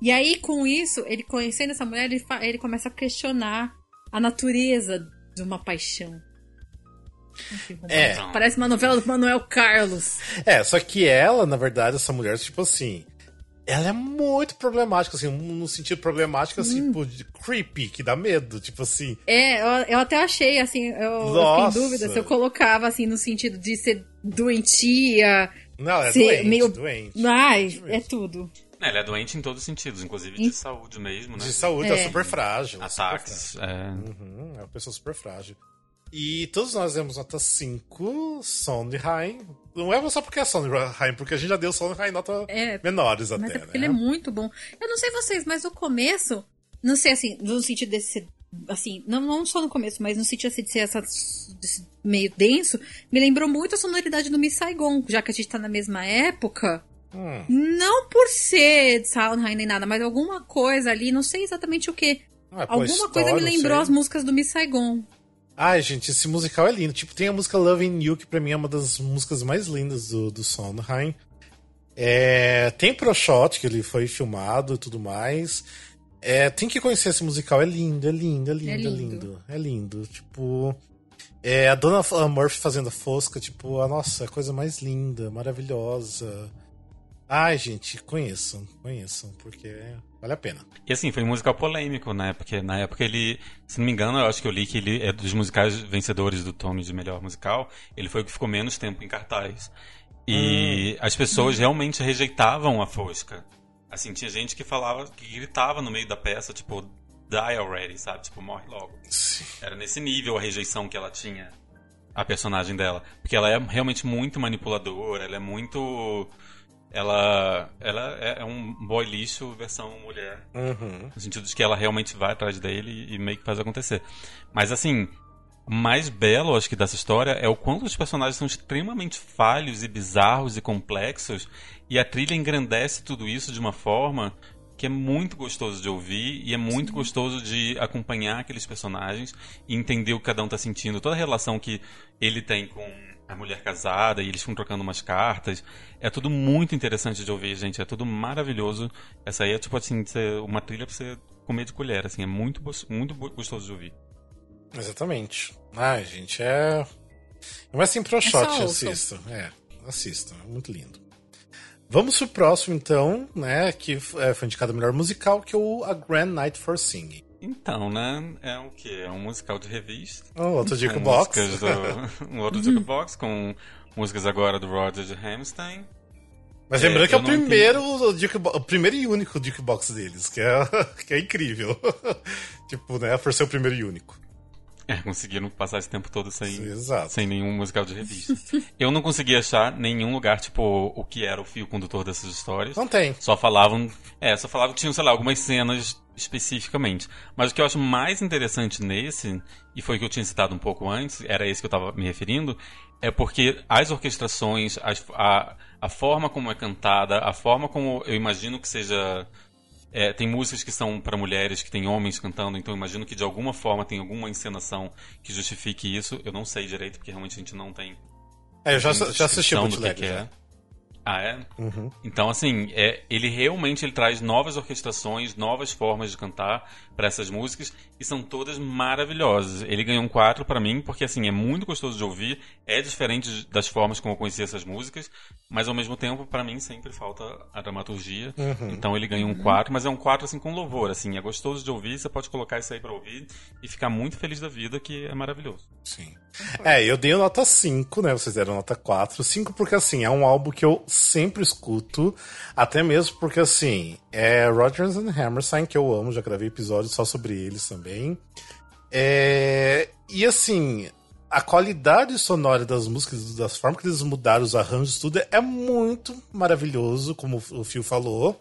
E aí, com isso, ele conhecendo essa mulher, ele, ele começa a questionar a natureza de uma paixão. É. Parece uma novela do Manuel Carlos. É, só que ela, na verdade, essa mulher, tipo assim, ela é muito problemática, assim, no sentido problemático, assim, hum. tipo, de creepy, que dá medo, tipo assim. É, eu, eu até achei, assim, eu, eu fiquei em dúvida se eu colocava, assim, no sentido de ser doentia. Não, é ser doente, meio... doente. Ai, doente. é tudo. É, ela é doente em todos os sentidos, inclusive de saúde mesmo, né? De saúde, é, é super frágil. Ataques. Super frágil. É. Uhum, é uma pessoa super frágil. E todos nós demos nota 5, Sondheim. Não é só porque é Sondheim, porque a gente já deu Sondheim nota é, menores até, é né? Ele é muito bom. Eu não sei vocês, mas o começo, não sei assim, no sentido desse assim, não, não só no começo, mas no sentido assim, de ser essa, meio denso, me lembrou muito a sonoridade do Miss Saigon, já que a gente tá na mesma época. Hum. Não por ser de Sondheim nem nada, mas alguma coisa ali, não sei exatamente o que. Ah, alguma história, coisa me lembrou as músicas do Miss Saigon. Ai, gente, esse musical é lindo. Tipo, tem a música Loving You, que pra mim é uma das músicas mais lindas do, do Sondheim. É, tem Pro Shot, que ele foi filmado e tudo mais. É, tem que conhecer esse musical, é lindo, é lindo, é lindo, é lindo. É lindo. É lindo. Tipo, é, a Dona Murphy fazendo a Fosca, tipo, a nossa, a coisa mais linda, maravilhosa. Ai, gente, conheçam, conheçam, porque vale a pena. E assim, foi um musical polêmico, né? Porque na época ele, se não me engano, eu acho que eu li que ele é dos musicais vencedores do Tony de melhor musical, ele foi o que ficou menos tempo em cartaz. E hum. as pessoas realmente rejeitavam a Fosca. Assim, tinha gente que falava, que gritava no meio da peça, tipo, die already, sabe? Tipo, morre logo. Sim. Era nesse nível a rejeição que ela tinha, a personagem dela. Porque ela é realmente muito manipuladora, ela é muito ela, ela é, é um boy lixo versão mulher. Uhum. No sentido de que ela realmente vai atrás dele e meio que faz acontecer. Mas assim, o mais belo, acho que, dessa história é o quanto os personagens são extremamente falhos e bizarros e complexos. E a trilha engrandece tudo isso de uma forma que é muito gostoso de ouvir e é muito Sim. gostoso de acompanhar aqueles personagens e entender o que cada um está sentindo. Toda a relação que ele tem com a mulher casada e eles ficam trocando umas cartas. É tudo muito interessante de ouvir, gente. É tudo maravilhoso. Essa aí é tipo assim, uma trilha pra você comer de colher, assim. É muito, muito gostoso de ouvir. Exatamente. Ai, gente, é. Mas assim, pro é shot, assisto. É, assisto. É muito lindo. Vamos pro próximo, então, né? Que é, foi indicado o melhor musical, que é o A Grand Night for Singing. Então, né? É o quê? É um musical de revista. Um outro jukebox. Do... um outro jukebox com músicas agora do Roger de Hammerstein. Mas lembrando é, que é o primeiro, o primeiro e único jukebox deles, que é, que é incrível. tipo, né? Por ser o primeiro e único. É, conseguiram passar esse tempo todo sem, Exato. sem nenhum musical de revista. eu não consegui achar nenhum lugar, tipo, o que era o fio condutor dessas histórias. Não tem. Só falavam. É, só falavam que tinham, sei lá, algumas cenas especificamente. Mas o que eu acho mais interessante nesse, e foi o que eu tinha citado um pouco antes, era esse que eu estava me referindo, é porque as orquestrações, as, a, a forma como é cantada, a forma como eu imagino que seja é, tem músicas que são para mulheres, que tem homens cantando, então imagino que de alguma forma tem alguma encenação que justifique isso. Eu não sei direito, porque realmente a gente não tem. É, eu já, já assisti o que, que é. Ah, é? Uhum. Então, assim, é, ele realmente ele traz novas orquestrações, novas formas de cantar para essas músicas e são todas maravilhosas. Ele ganhou um 4 para mim porque, assim, é muito gostoso de ouvir, é diferente das formas como eu conhecia essas músicas, mas ao mesmo tempo, para mim, sempre falta a dramaturgia. Uhum. Então ele ganhou um 4, mas é um 4 assim com louvor, assim, é gostoso de ouvir, você pode colocar isso aí para ouvir e ficar muito feliz da vida, que é maravilhoso. Sim. É, eu dei nota 5, né? Vocês deram nota 4. 5 porque, assim, é um álbum que eu sempre escuto, até mesmo porque, assim, é Rodgers and Hammerstein, que eu amo, já gravei episódios só sobre eles também. É... E, assim, a qualidade sonora das músicas, das formas que eles mudaram os arranjos, tudo é muito maravilhoso, como o Phil falou.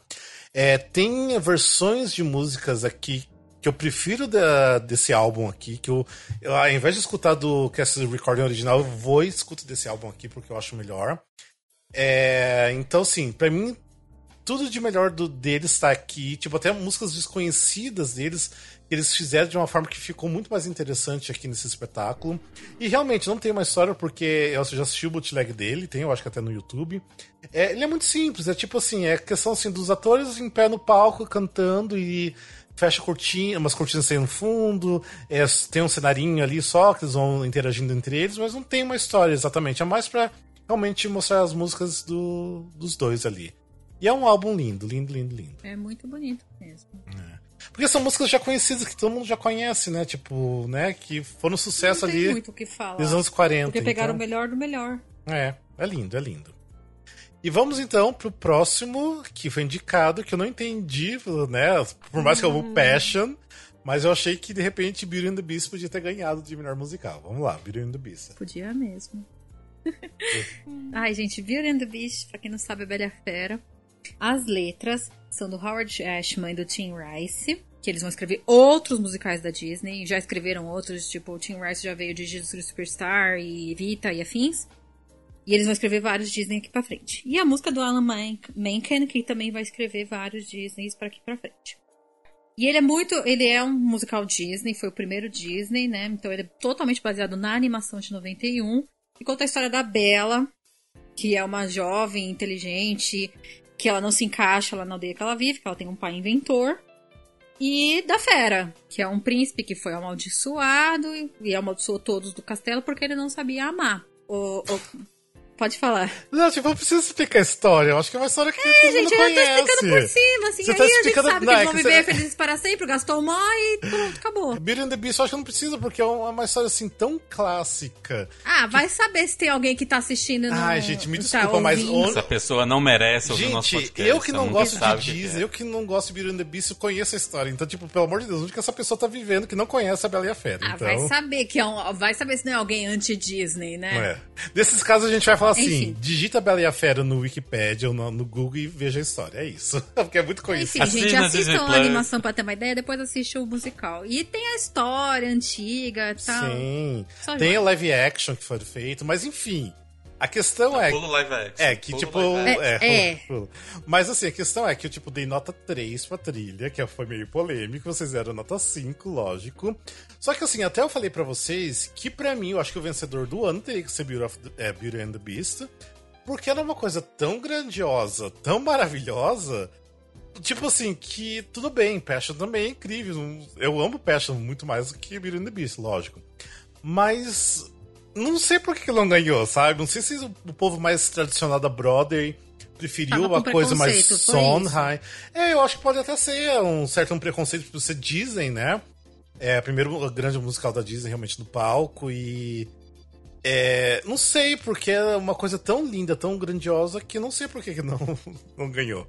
É, tem versões de músicas aqui que eu prefiro da, desse álbum aqui, que eu, eu, ao invés de escutar do Cast Recording original, eu vou e escuto desse álbum aqui porque eu acho melhor. É, então, assim, para mim, tudo de melhor do, deles está aqui. Tipo, até músicas desconhecidas deles Eles fizeram de uma forma que ficou muito mais interessante aqui nesse espetáculo. E realmente não tem uma história, porque eu já assisti o bootleg dele, tem, eu acho que até no YouTube. É, ele é muito simples, é tipo assim, é questão assim, dos atores em pé no palco cantando e fecha cortina, umas cortinas sem no fundo, é, tem um cenarinho ali só, que eles vão interagindo entre eles, mas não tem uma história exatamente. É mais pra realmente mostrar as músicas do, dos dois ali. E é um álbum lindo, lindo, lindo, lindo. É muito bonito mesmo. Porque são músicas já conhecidas que todo mundo já conhece, né? Tipo, né? Que foram sucesso não tem ali muito o que falar. nos anos 40. Porque pegaram então... o melhor do melhor. É, é lindo, é lindo. E vamos então pro próximo, que foi indicado, que eu não entendi, né? Por mais que eu amo Passion, mas eu achei que de repente Beauty and the Beast podia ter ganhado de melhor musical. Vamos lá, Beauty and the Beast. Podia mesmo. Ai, gente, Beauty and the Beast, pra quem não sabe, é Bela Fera. As letras são do Howard Ashman e do Tim Rice, que eles vão escrever outros musicais da Disney. Já escreveram outros, tipo, o Tim Rice já veio de Jesus Christ Superstar e Vita e afins. E eles vão escrever vários Disney aqui pra frente. E a música do Alan Menken, que também vai escrever vários Disneys para aqui pra frente. E ele é muito. Ele é um musical Disney, foi o primeiro Disney, né? Então ele é totalmente baseado na animação de 91. E conta a história da Bella, que é uma jovem inteligente, que ela não se encaixa lá na aldeia que ela vive, que ela tem um pai inventor. E da Fera, que é um príncipe que foi amaldiçoado e amaldiçoou todos do castelo porque ele não sabia amar. O, o, Pode falar. Não, tipo, eu preciso explicar a história. Eu acho que é uma história que é, todo gente, mundo conhece. eu tô explicando por cima, assim. Você aí tá a gente explicando- sabe não, que é eles vão que viver você- felizes para sempre, o Gaston morre e pronto, acabou. Beauty and the Beast eu acho que não precisa, porque é uma história assim tão clássica. Ah, vai saber se tem alguém que tá assistindo no... Ai, gente, me tá desculpa, mas ouvindo. onde- Essa pessoa não merece ouvir o nosso Gente, podcast. eu que não ela gosto de que Disney, é. eu que não gosto de Beauty and the Beast, eu conheço a história. Então, tipo, pelo amor de Deus, onde que essa pessoa tá vivendo que não conhece a Bela e a Fera? Ah, então, vai saber que é um... Vai saber se não é alguém anti-Disney, né? É. Nesses casos a gente vai falar assim: Enfim. digita Bela e a Fera no Wikipedia ou no, no Google e veja a história. É isso. Porque é muito conhecido. Enfim, gente, assistam a animação pra ter uma ideia, depois assiste o musical. E tem a história antiga e tal. Sim. Só Tem joia. o live action que foi feito, mas enfim. A questão é. Pulo live action. É, que pulo tipo. É, É, pula. Mas assim, a questão é que eu, tipo, dei nota 3 pra trilha, que foi meio polêmico, vocês deram nota 5, lógico. Só que assim, até eu falei pra vocês que pra mim, eu acho que o vencedor do ano teria que ser Beauty, of the- é, Beauty and the Beast. Porque era uma coisa tão grandiosa, tão maravilhosa. Tipo assim, que tudo bem, Passion também é incrível. Eu amo Passion muito mais do que Beauty and the Beast, lógico. Mas não sei por que não ganhou, sabe? Não sei se o povo mais tradicional da Broadway preferiu uma coisa mais Sondheim. É, eu acho que pode até ser um certo um preconceito por ser Disney, né? É a primeira grande musical da Disney realmente no palco e é, não sei porque é uma coisa tão linda, tão grandiosa que não sei por que não não ganhou.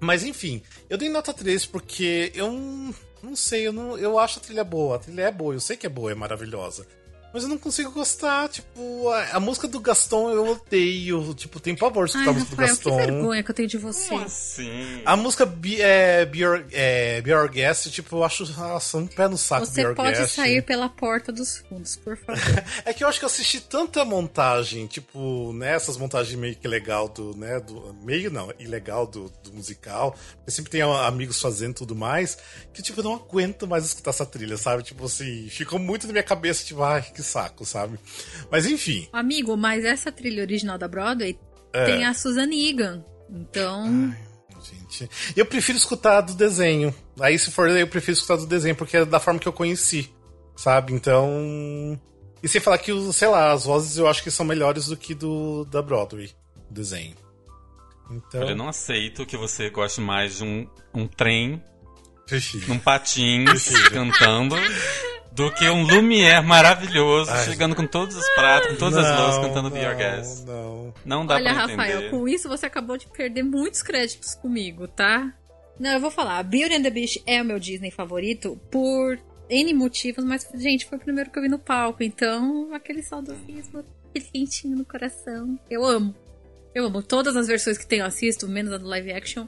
Mas enfim, eu dei nota 3 porque eu não, não sei, eu, não, eu acho a trilha boa. A trilha é boa, eu sei que é boa, é maravilhosa. Mas eu não consigo gostar, tipo, a, a música do Gaston eu odeio. Tipo, tem pavor de Ai, escutar a música do Rafael, que Gaston. vergonha que eu tenho de você. Como assim? A música Be, é, Be, Your, é, Be Your Guest, tipo, eu acho nossa, um pé no saco Be Você Your pode Guest. sair pela porta dos fundos, por favor. É que eu acho que eu assisti tanta montagem, tipo, né, essas montagens meio que legal do, né, do, meio não, ilegal do, do musical, porque sempre tem amigos fazendo e tudo mais, que tipo, eu não aguento mais escutar essa trilha, sabe? Tipo assim, ficou muito na minha cabeça, tipo, ai, que saco, sabe? Mas enfim, Amigo, mas essa trilha original da Broadway É. tem a Susan Egan. Então, gente, eu prefiro escutar do desenho. Aí se for, eu prefiro escutar do desenho, porque é da forma que eu conheci, sabe? Então... E sem falar que, os- sei lá, as vozes eu acho que são melhores do que do da Broadway, o desenho. Então, eu não aceito que você goste mais de um, um trem prefiro. num patins cantando do que um Lumière maravilhoso Ai. chegando com todos os pratos, com todas as Não, luzes cantando Be Your não, Guest. Não. Não dá olha, pra Rafael, entender. com isso você acabou de perder muitos créditos comigo, tá? Não, eu vou falar. Beauty and the Beast é o meu Disney favorito por N motivos, mas, gente, foi o primeiro que eu vi no palco, então aquele saudosismo, aquele quentinho no coração. Eu amo. Eu amo. Todas as versões que tem eu assisto, menos a do live action.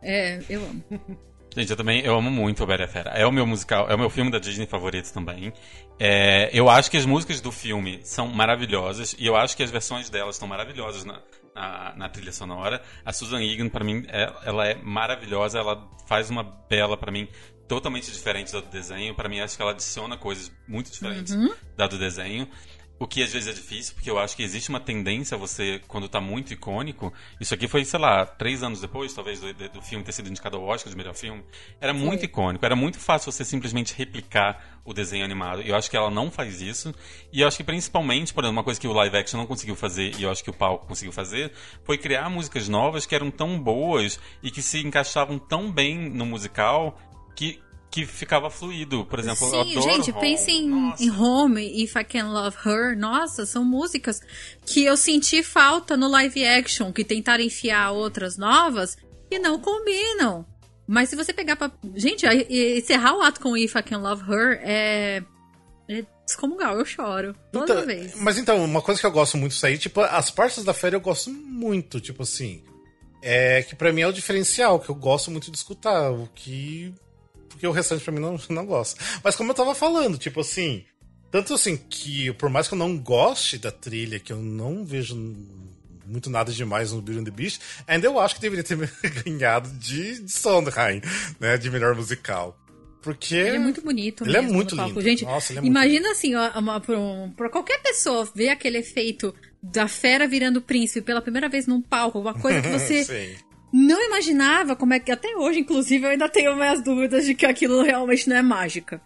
É, eu amo. Gente, eu também eu amo muito o Bela e a Fera. É o meu musical, é o meu filme da Disney favorito também. É, eu acho que as músicas do filme são maravilhosas e eu acho que as versões delas estão maravilhosas na, na, na trilha sonora. A Susan Egan, pra mim, é- ela é maravilhosa. Ela faz uma bela, pra mim, totalmente diferente da do desenho. Para mim, acho que ela adiciona coisas muito diferentes Uhum. da do desenho. O que às vezes é difícil, porque eu acho que existe uma tendência a você, quando tá muito icônico. Isso aqui foi, sei lá, três anos depois, talvez, do, do filme ter sido indicado ao Oscar de melhor filme. Era muito icônico, era muito fácil você simplesmente replicar o desenho animado. E eu acho que ela não faz isso. E eu acho que principalmente, por exemplo, uma coisa que o live action não conseguiu fazer, e eu acho que o palco conseguiu fazer, foi criar músicas novas que eram tão boas e que se encaixavam tão bem no musical que. Que ficava fluido, por exemplo. eu Sim, adoro gente, Home. pense em, Nossa. em Home e If I Can Love Her. Nossa, são músicas que eu senti falta no live action, que tentaram enfiar outras novas e não combinam. Mas se você pegar pra. Gente, encerrar o ato com If I Can Love Her é. É descomungal, eu choro. Toda Então, vez. Mas então, uma coisa que eu gosto muito disso aí, tipo, as partes da férias eu gosto muito, tipo assim. É que pra mim é o diferencial, que eu gosto muito de escutar, o que. Porque o restante pra mim não, não gosta. Mas como eu tava falando, tipo assim. Tanto assim que, por mais que eu não goste da trilha, que eu não vejo muito nada demais no Beauty and the Beast, ainda eu acho que deveria ter ganhado de, de Sondheim, né? De melhor musical. Porque. Ele é muito bonito. Ele é mesmo muito no palco. lindo. Gente, Nossa, ele é muito imagina assim, pra, um- pra qualquer pessoa ver aquele efeito da fera virando príncipe pela primeira vez num palco, uma coisa que você. Não imaginava como é que. Até hoje, inclusive, eu ainda tenho minhas dúvidas de que aquilo realmente não é mágica.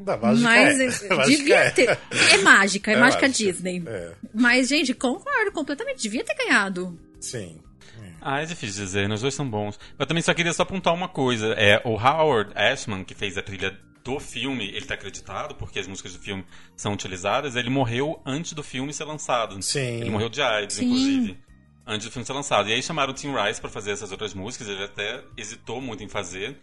Da mágica Mas é. eh, Mágica devia é. ter. É mágica, é, É mágica mágica. Disney. É. Mas, gente, concordo completamente. Devia ter ganhado. Sim. Ah, é difícil dizer, os dois são bons. Eu também só queria só apontar uma coisa. É, o Howard Ashman, que fez a trilha do filme, ele tá acreditado, porque as músicas do filme são utilizadas, ele morreu antes do filme ser lançado. Sim. Ele morreu de AIDS, Sim. inclusive. Antes do filme ser lançado. E aí chamaram o Tim Rice pra fazer essas outras músicas, ele até hesitou muito em fazer.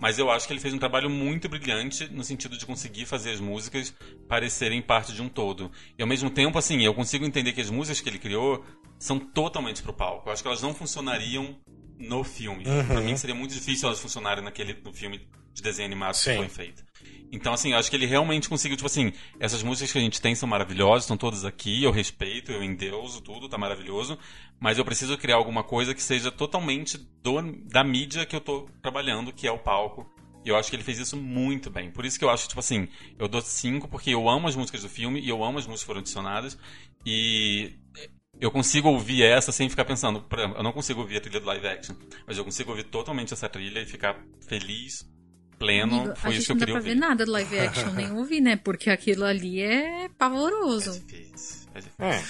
Mas eu acho que ele fez um trabalho muito brilhante no sentido de conseguir fazer as músicas parecerem parte de um todo. E ao mesmo tempo, assim, eu consigo entender que as músicas que ele criou são totalmente pro palco. Eu acho que elas não funcionariam no filme. Uhum. Pra mim seria muito difícil elas funcionarem naquele no filme de desenho animado Sim. que foi feito. Então, assim, eu acho que ele realmente conseguiu, tipo assim, essas músicas que a gente tem são maravilhosas, estão todas aqui, eu respeito, eu endeuso tudo, tá maravilhoso, mas eu preciso criar alguma coisa que seja totalmente do, da mídia que eu tô trabalhando, que é o palco. E eu acho que ele fez isso muito bem. Por isso que eu acho, tipo assim, eu dou cinco porque eu amo as músicas do filme e eu amo as músicas que foram adicionadas. E eu consigo ouvir essa sem ficar pensando. Eu não consigo ouvir a trilha do live action, mas eu consigo ouvir totalmente essa trilha e ficar feliz, pleno. Amigo, Foi isso que eu não dá queria pra ouvir. ver nada do live action, nem ouvir, né? Porque aquilo ali é pavoroso. Difícil, é difícil. É.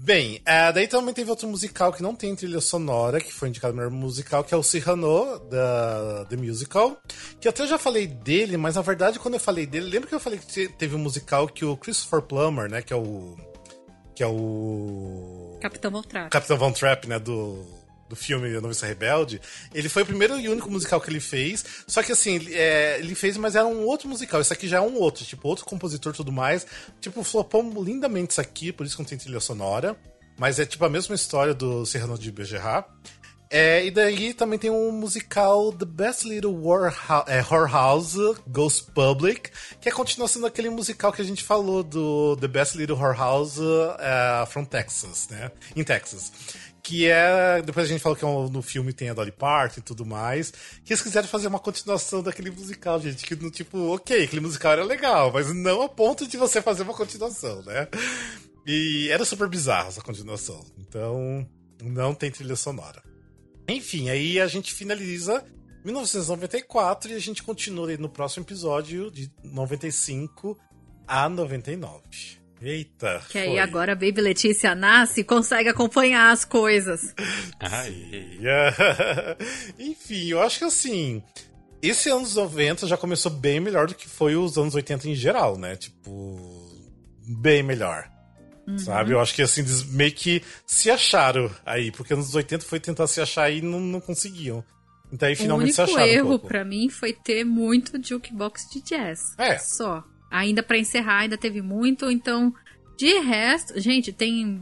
Bem, ah, daí também teve outro musical que não tem trilha sonora, que foi indicado melhor musical, que é o Cyrano, da The Musical. Que até eu já falei dele, mas na verdade, quando eu falei dele, lembra que eu falei que te- teve um musical que o Christopher Plummer, né, que é o. que é o. Capitão Maltrato. Capitão Von Trapp, né, do, do filme A Noviça Rebelde, ele foi o primeiro e único musical que ele fez, só que assim, ele, é, ele fez, mas era um outro musical, esse aqui já é um outro, tipo, outro compositor e tudo mais, tipo, flopou lindamente isso aqui, por isso que não tem trilha sonora, mas é tipo a mesma história do Serrano de Bergerat. É, e daí também tem um musical The Best Little Warhou- é, Whorehouse Goes Public, que é a continuação daquele musical que a gente falou do The Best Little Whorehouse é, from Texas, né? Em Texas. Que é. Depois a gente falou que é no filme tem a Dolly Parton e tudo mais. Que eles quiseram fazer uma continuação daquele musical, gente. Que no tipo, ok, aquele musical era legal, mas não a ponto de você fazer uma continuação, né? E era super bizarro essa continuação. Então, não tem trilha sonora. Enfim, aí a gente finaliza 1994 e a gente continua no próximo episódio de 95 a 99. Eita. Que aí foi. agora a Baby Letícia nasce e consegue acompanhar as coisas. Ai, Enfim, eu acho que assim. Esse anos 90 já começou bem melhor do que foi os anos 80 em geral, né? Tipo. Bem melhor. Uhum. Sabe? Eu acho que assim, eles meio que se acharam aí, porque anos 80 foi tentar se achar e não, não conseguiam. Então aí o finalmente se único acharam. um erro pouco. pra mim foi ter muito jukebox de jazz. É. Só. Ainda pra encerrar, ainda teve muito, então. De resto, gente, tem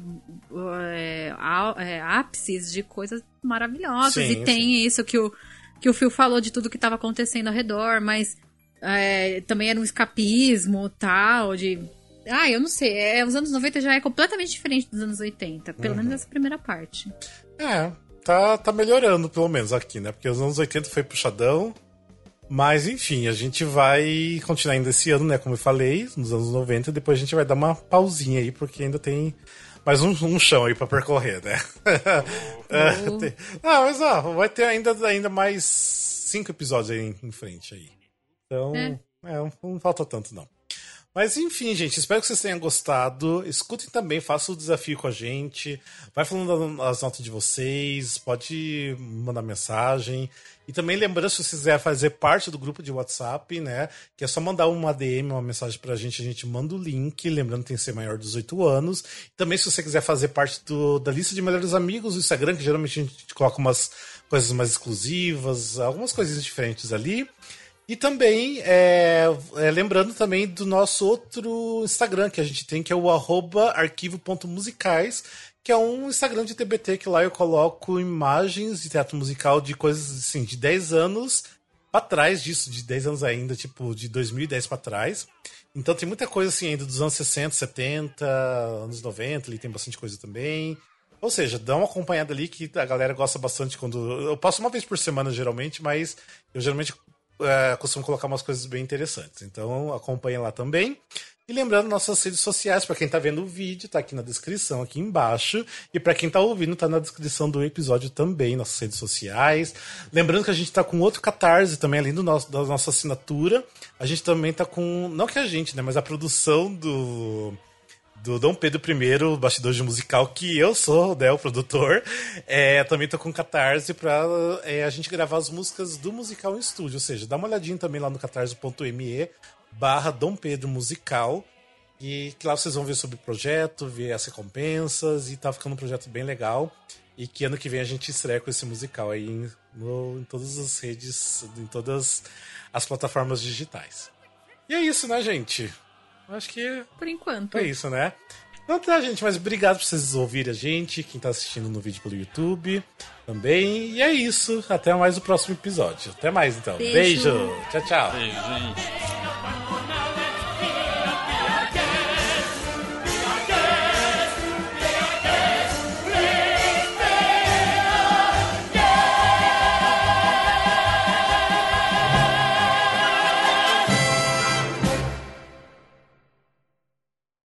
é, é, ápices de coisas maravilhosas. Sim, e tem isso que o, que o Phil falou de tudo que estava acontecendo ao redor, mas é, também era um escapismo tal, de. Ah, eu não sei. É, os anos 90 já é completamente diferente dos anos 80. Pelo Uhum. menos essa primeira parte. É, tá, tá melhorando pelo menos aqui, né? Porque os anos 80 foi puxadão. Mas enfim, a gente vai continuar ainda esse ano, né? Como eu falei, nos anos 90, depois a gente vai dar uma pausinha aí, porque ainda tem mais um, um chão aí pra percorrer, né? Oh. tem... Ah, mas ó, vai ter ainda, ainda mais cinco episódios aí em, em frente aí. Então, é. É, não, não falta tanto, não. Mas enfim, gente, espero que vocês tenham gostado. Escutem também, façam o desafio com a gente. Vai falando as notas de vocês, pode mandar mensagem. E também lembrando, se você quiser fazer parte do grupo de WhatsApp, né? Que é só mandar uma DM, uma mensagem pra gente, a gente manda o link. Lembrando que tem que ser maior de 18 anos. Também, se você quiser fazer parte do, da lista de melhores amigos do Instagram, que geralmente a gente coloca umas coisas mais exclusivas, algumas coisinhas diferentes ali. E também, é, é, lembrando também do nosso outro Instagram que a gente tem, que é o arquivo.musicais, que é um Instagram de TBT que lá eu coloco imagens de teatro musical de coisas assim, de 10 anos para trás disso, de 10 anos ainda, tipo, de 2010 para trás. Então tem muita coisa assim ainda dos anos 60, 70, anos 90, ali tem bastante coisa também. Ou seja, dá uma acompanhada ali que a galera gosta bastante quando. Eu passo uma vez por semana geralmente, mas eu geralmente é, costumo colocar umas coisas bem interessantes. Então acompanhem lá também. E lembrando nossas redes sociais, para quem tá vendo o vídeo, tá aqui na descrição, aqui embaixo. E para quem tá ouvindo, tá na descrição do episódio também, nossas redes sociais. Lembrando que a gente tá com outro catarse também, além do nosso, da nossa assinatura. A gente também tá com. Não que a gente, né? Mas a produção do do Dom Pedro I, bastidor de musical, que eu sou né, o produtor. É, também tô com Catarse pra é, a gente gravar as músicas do musical em estúdio. Ou seja, dá uma olhadinha também lá no catarse.me barra Dom Pedro Musical. E que lá vocês vão ver sobre o projeto, ver as recompensas, e tá ficando um projeto bem legal. E que ano que vem a gente estreia com esse musical aí em, no, em todas as redes, em todas as plataformas digitais. E é isso, né, gente? Acho que. Por enquanto. É isso, né? Então tá, gente, mas obrigado por vocês ouvirem a gente, quem tá assistindo no vídeo pelo YouTube também. E é isso. Até mais o próximo episódio. Até mais, então. Beijo. Beijo. Tchau, tchau. Beijo, gente.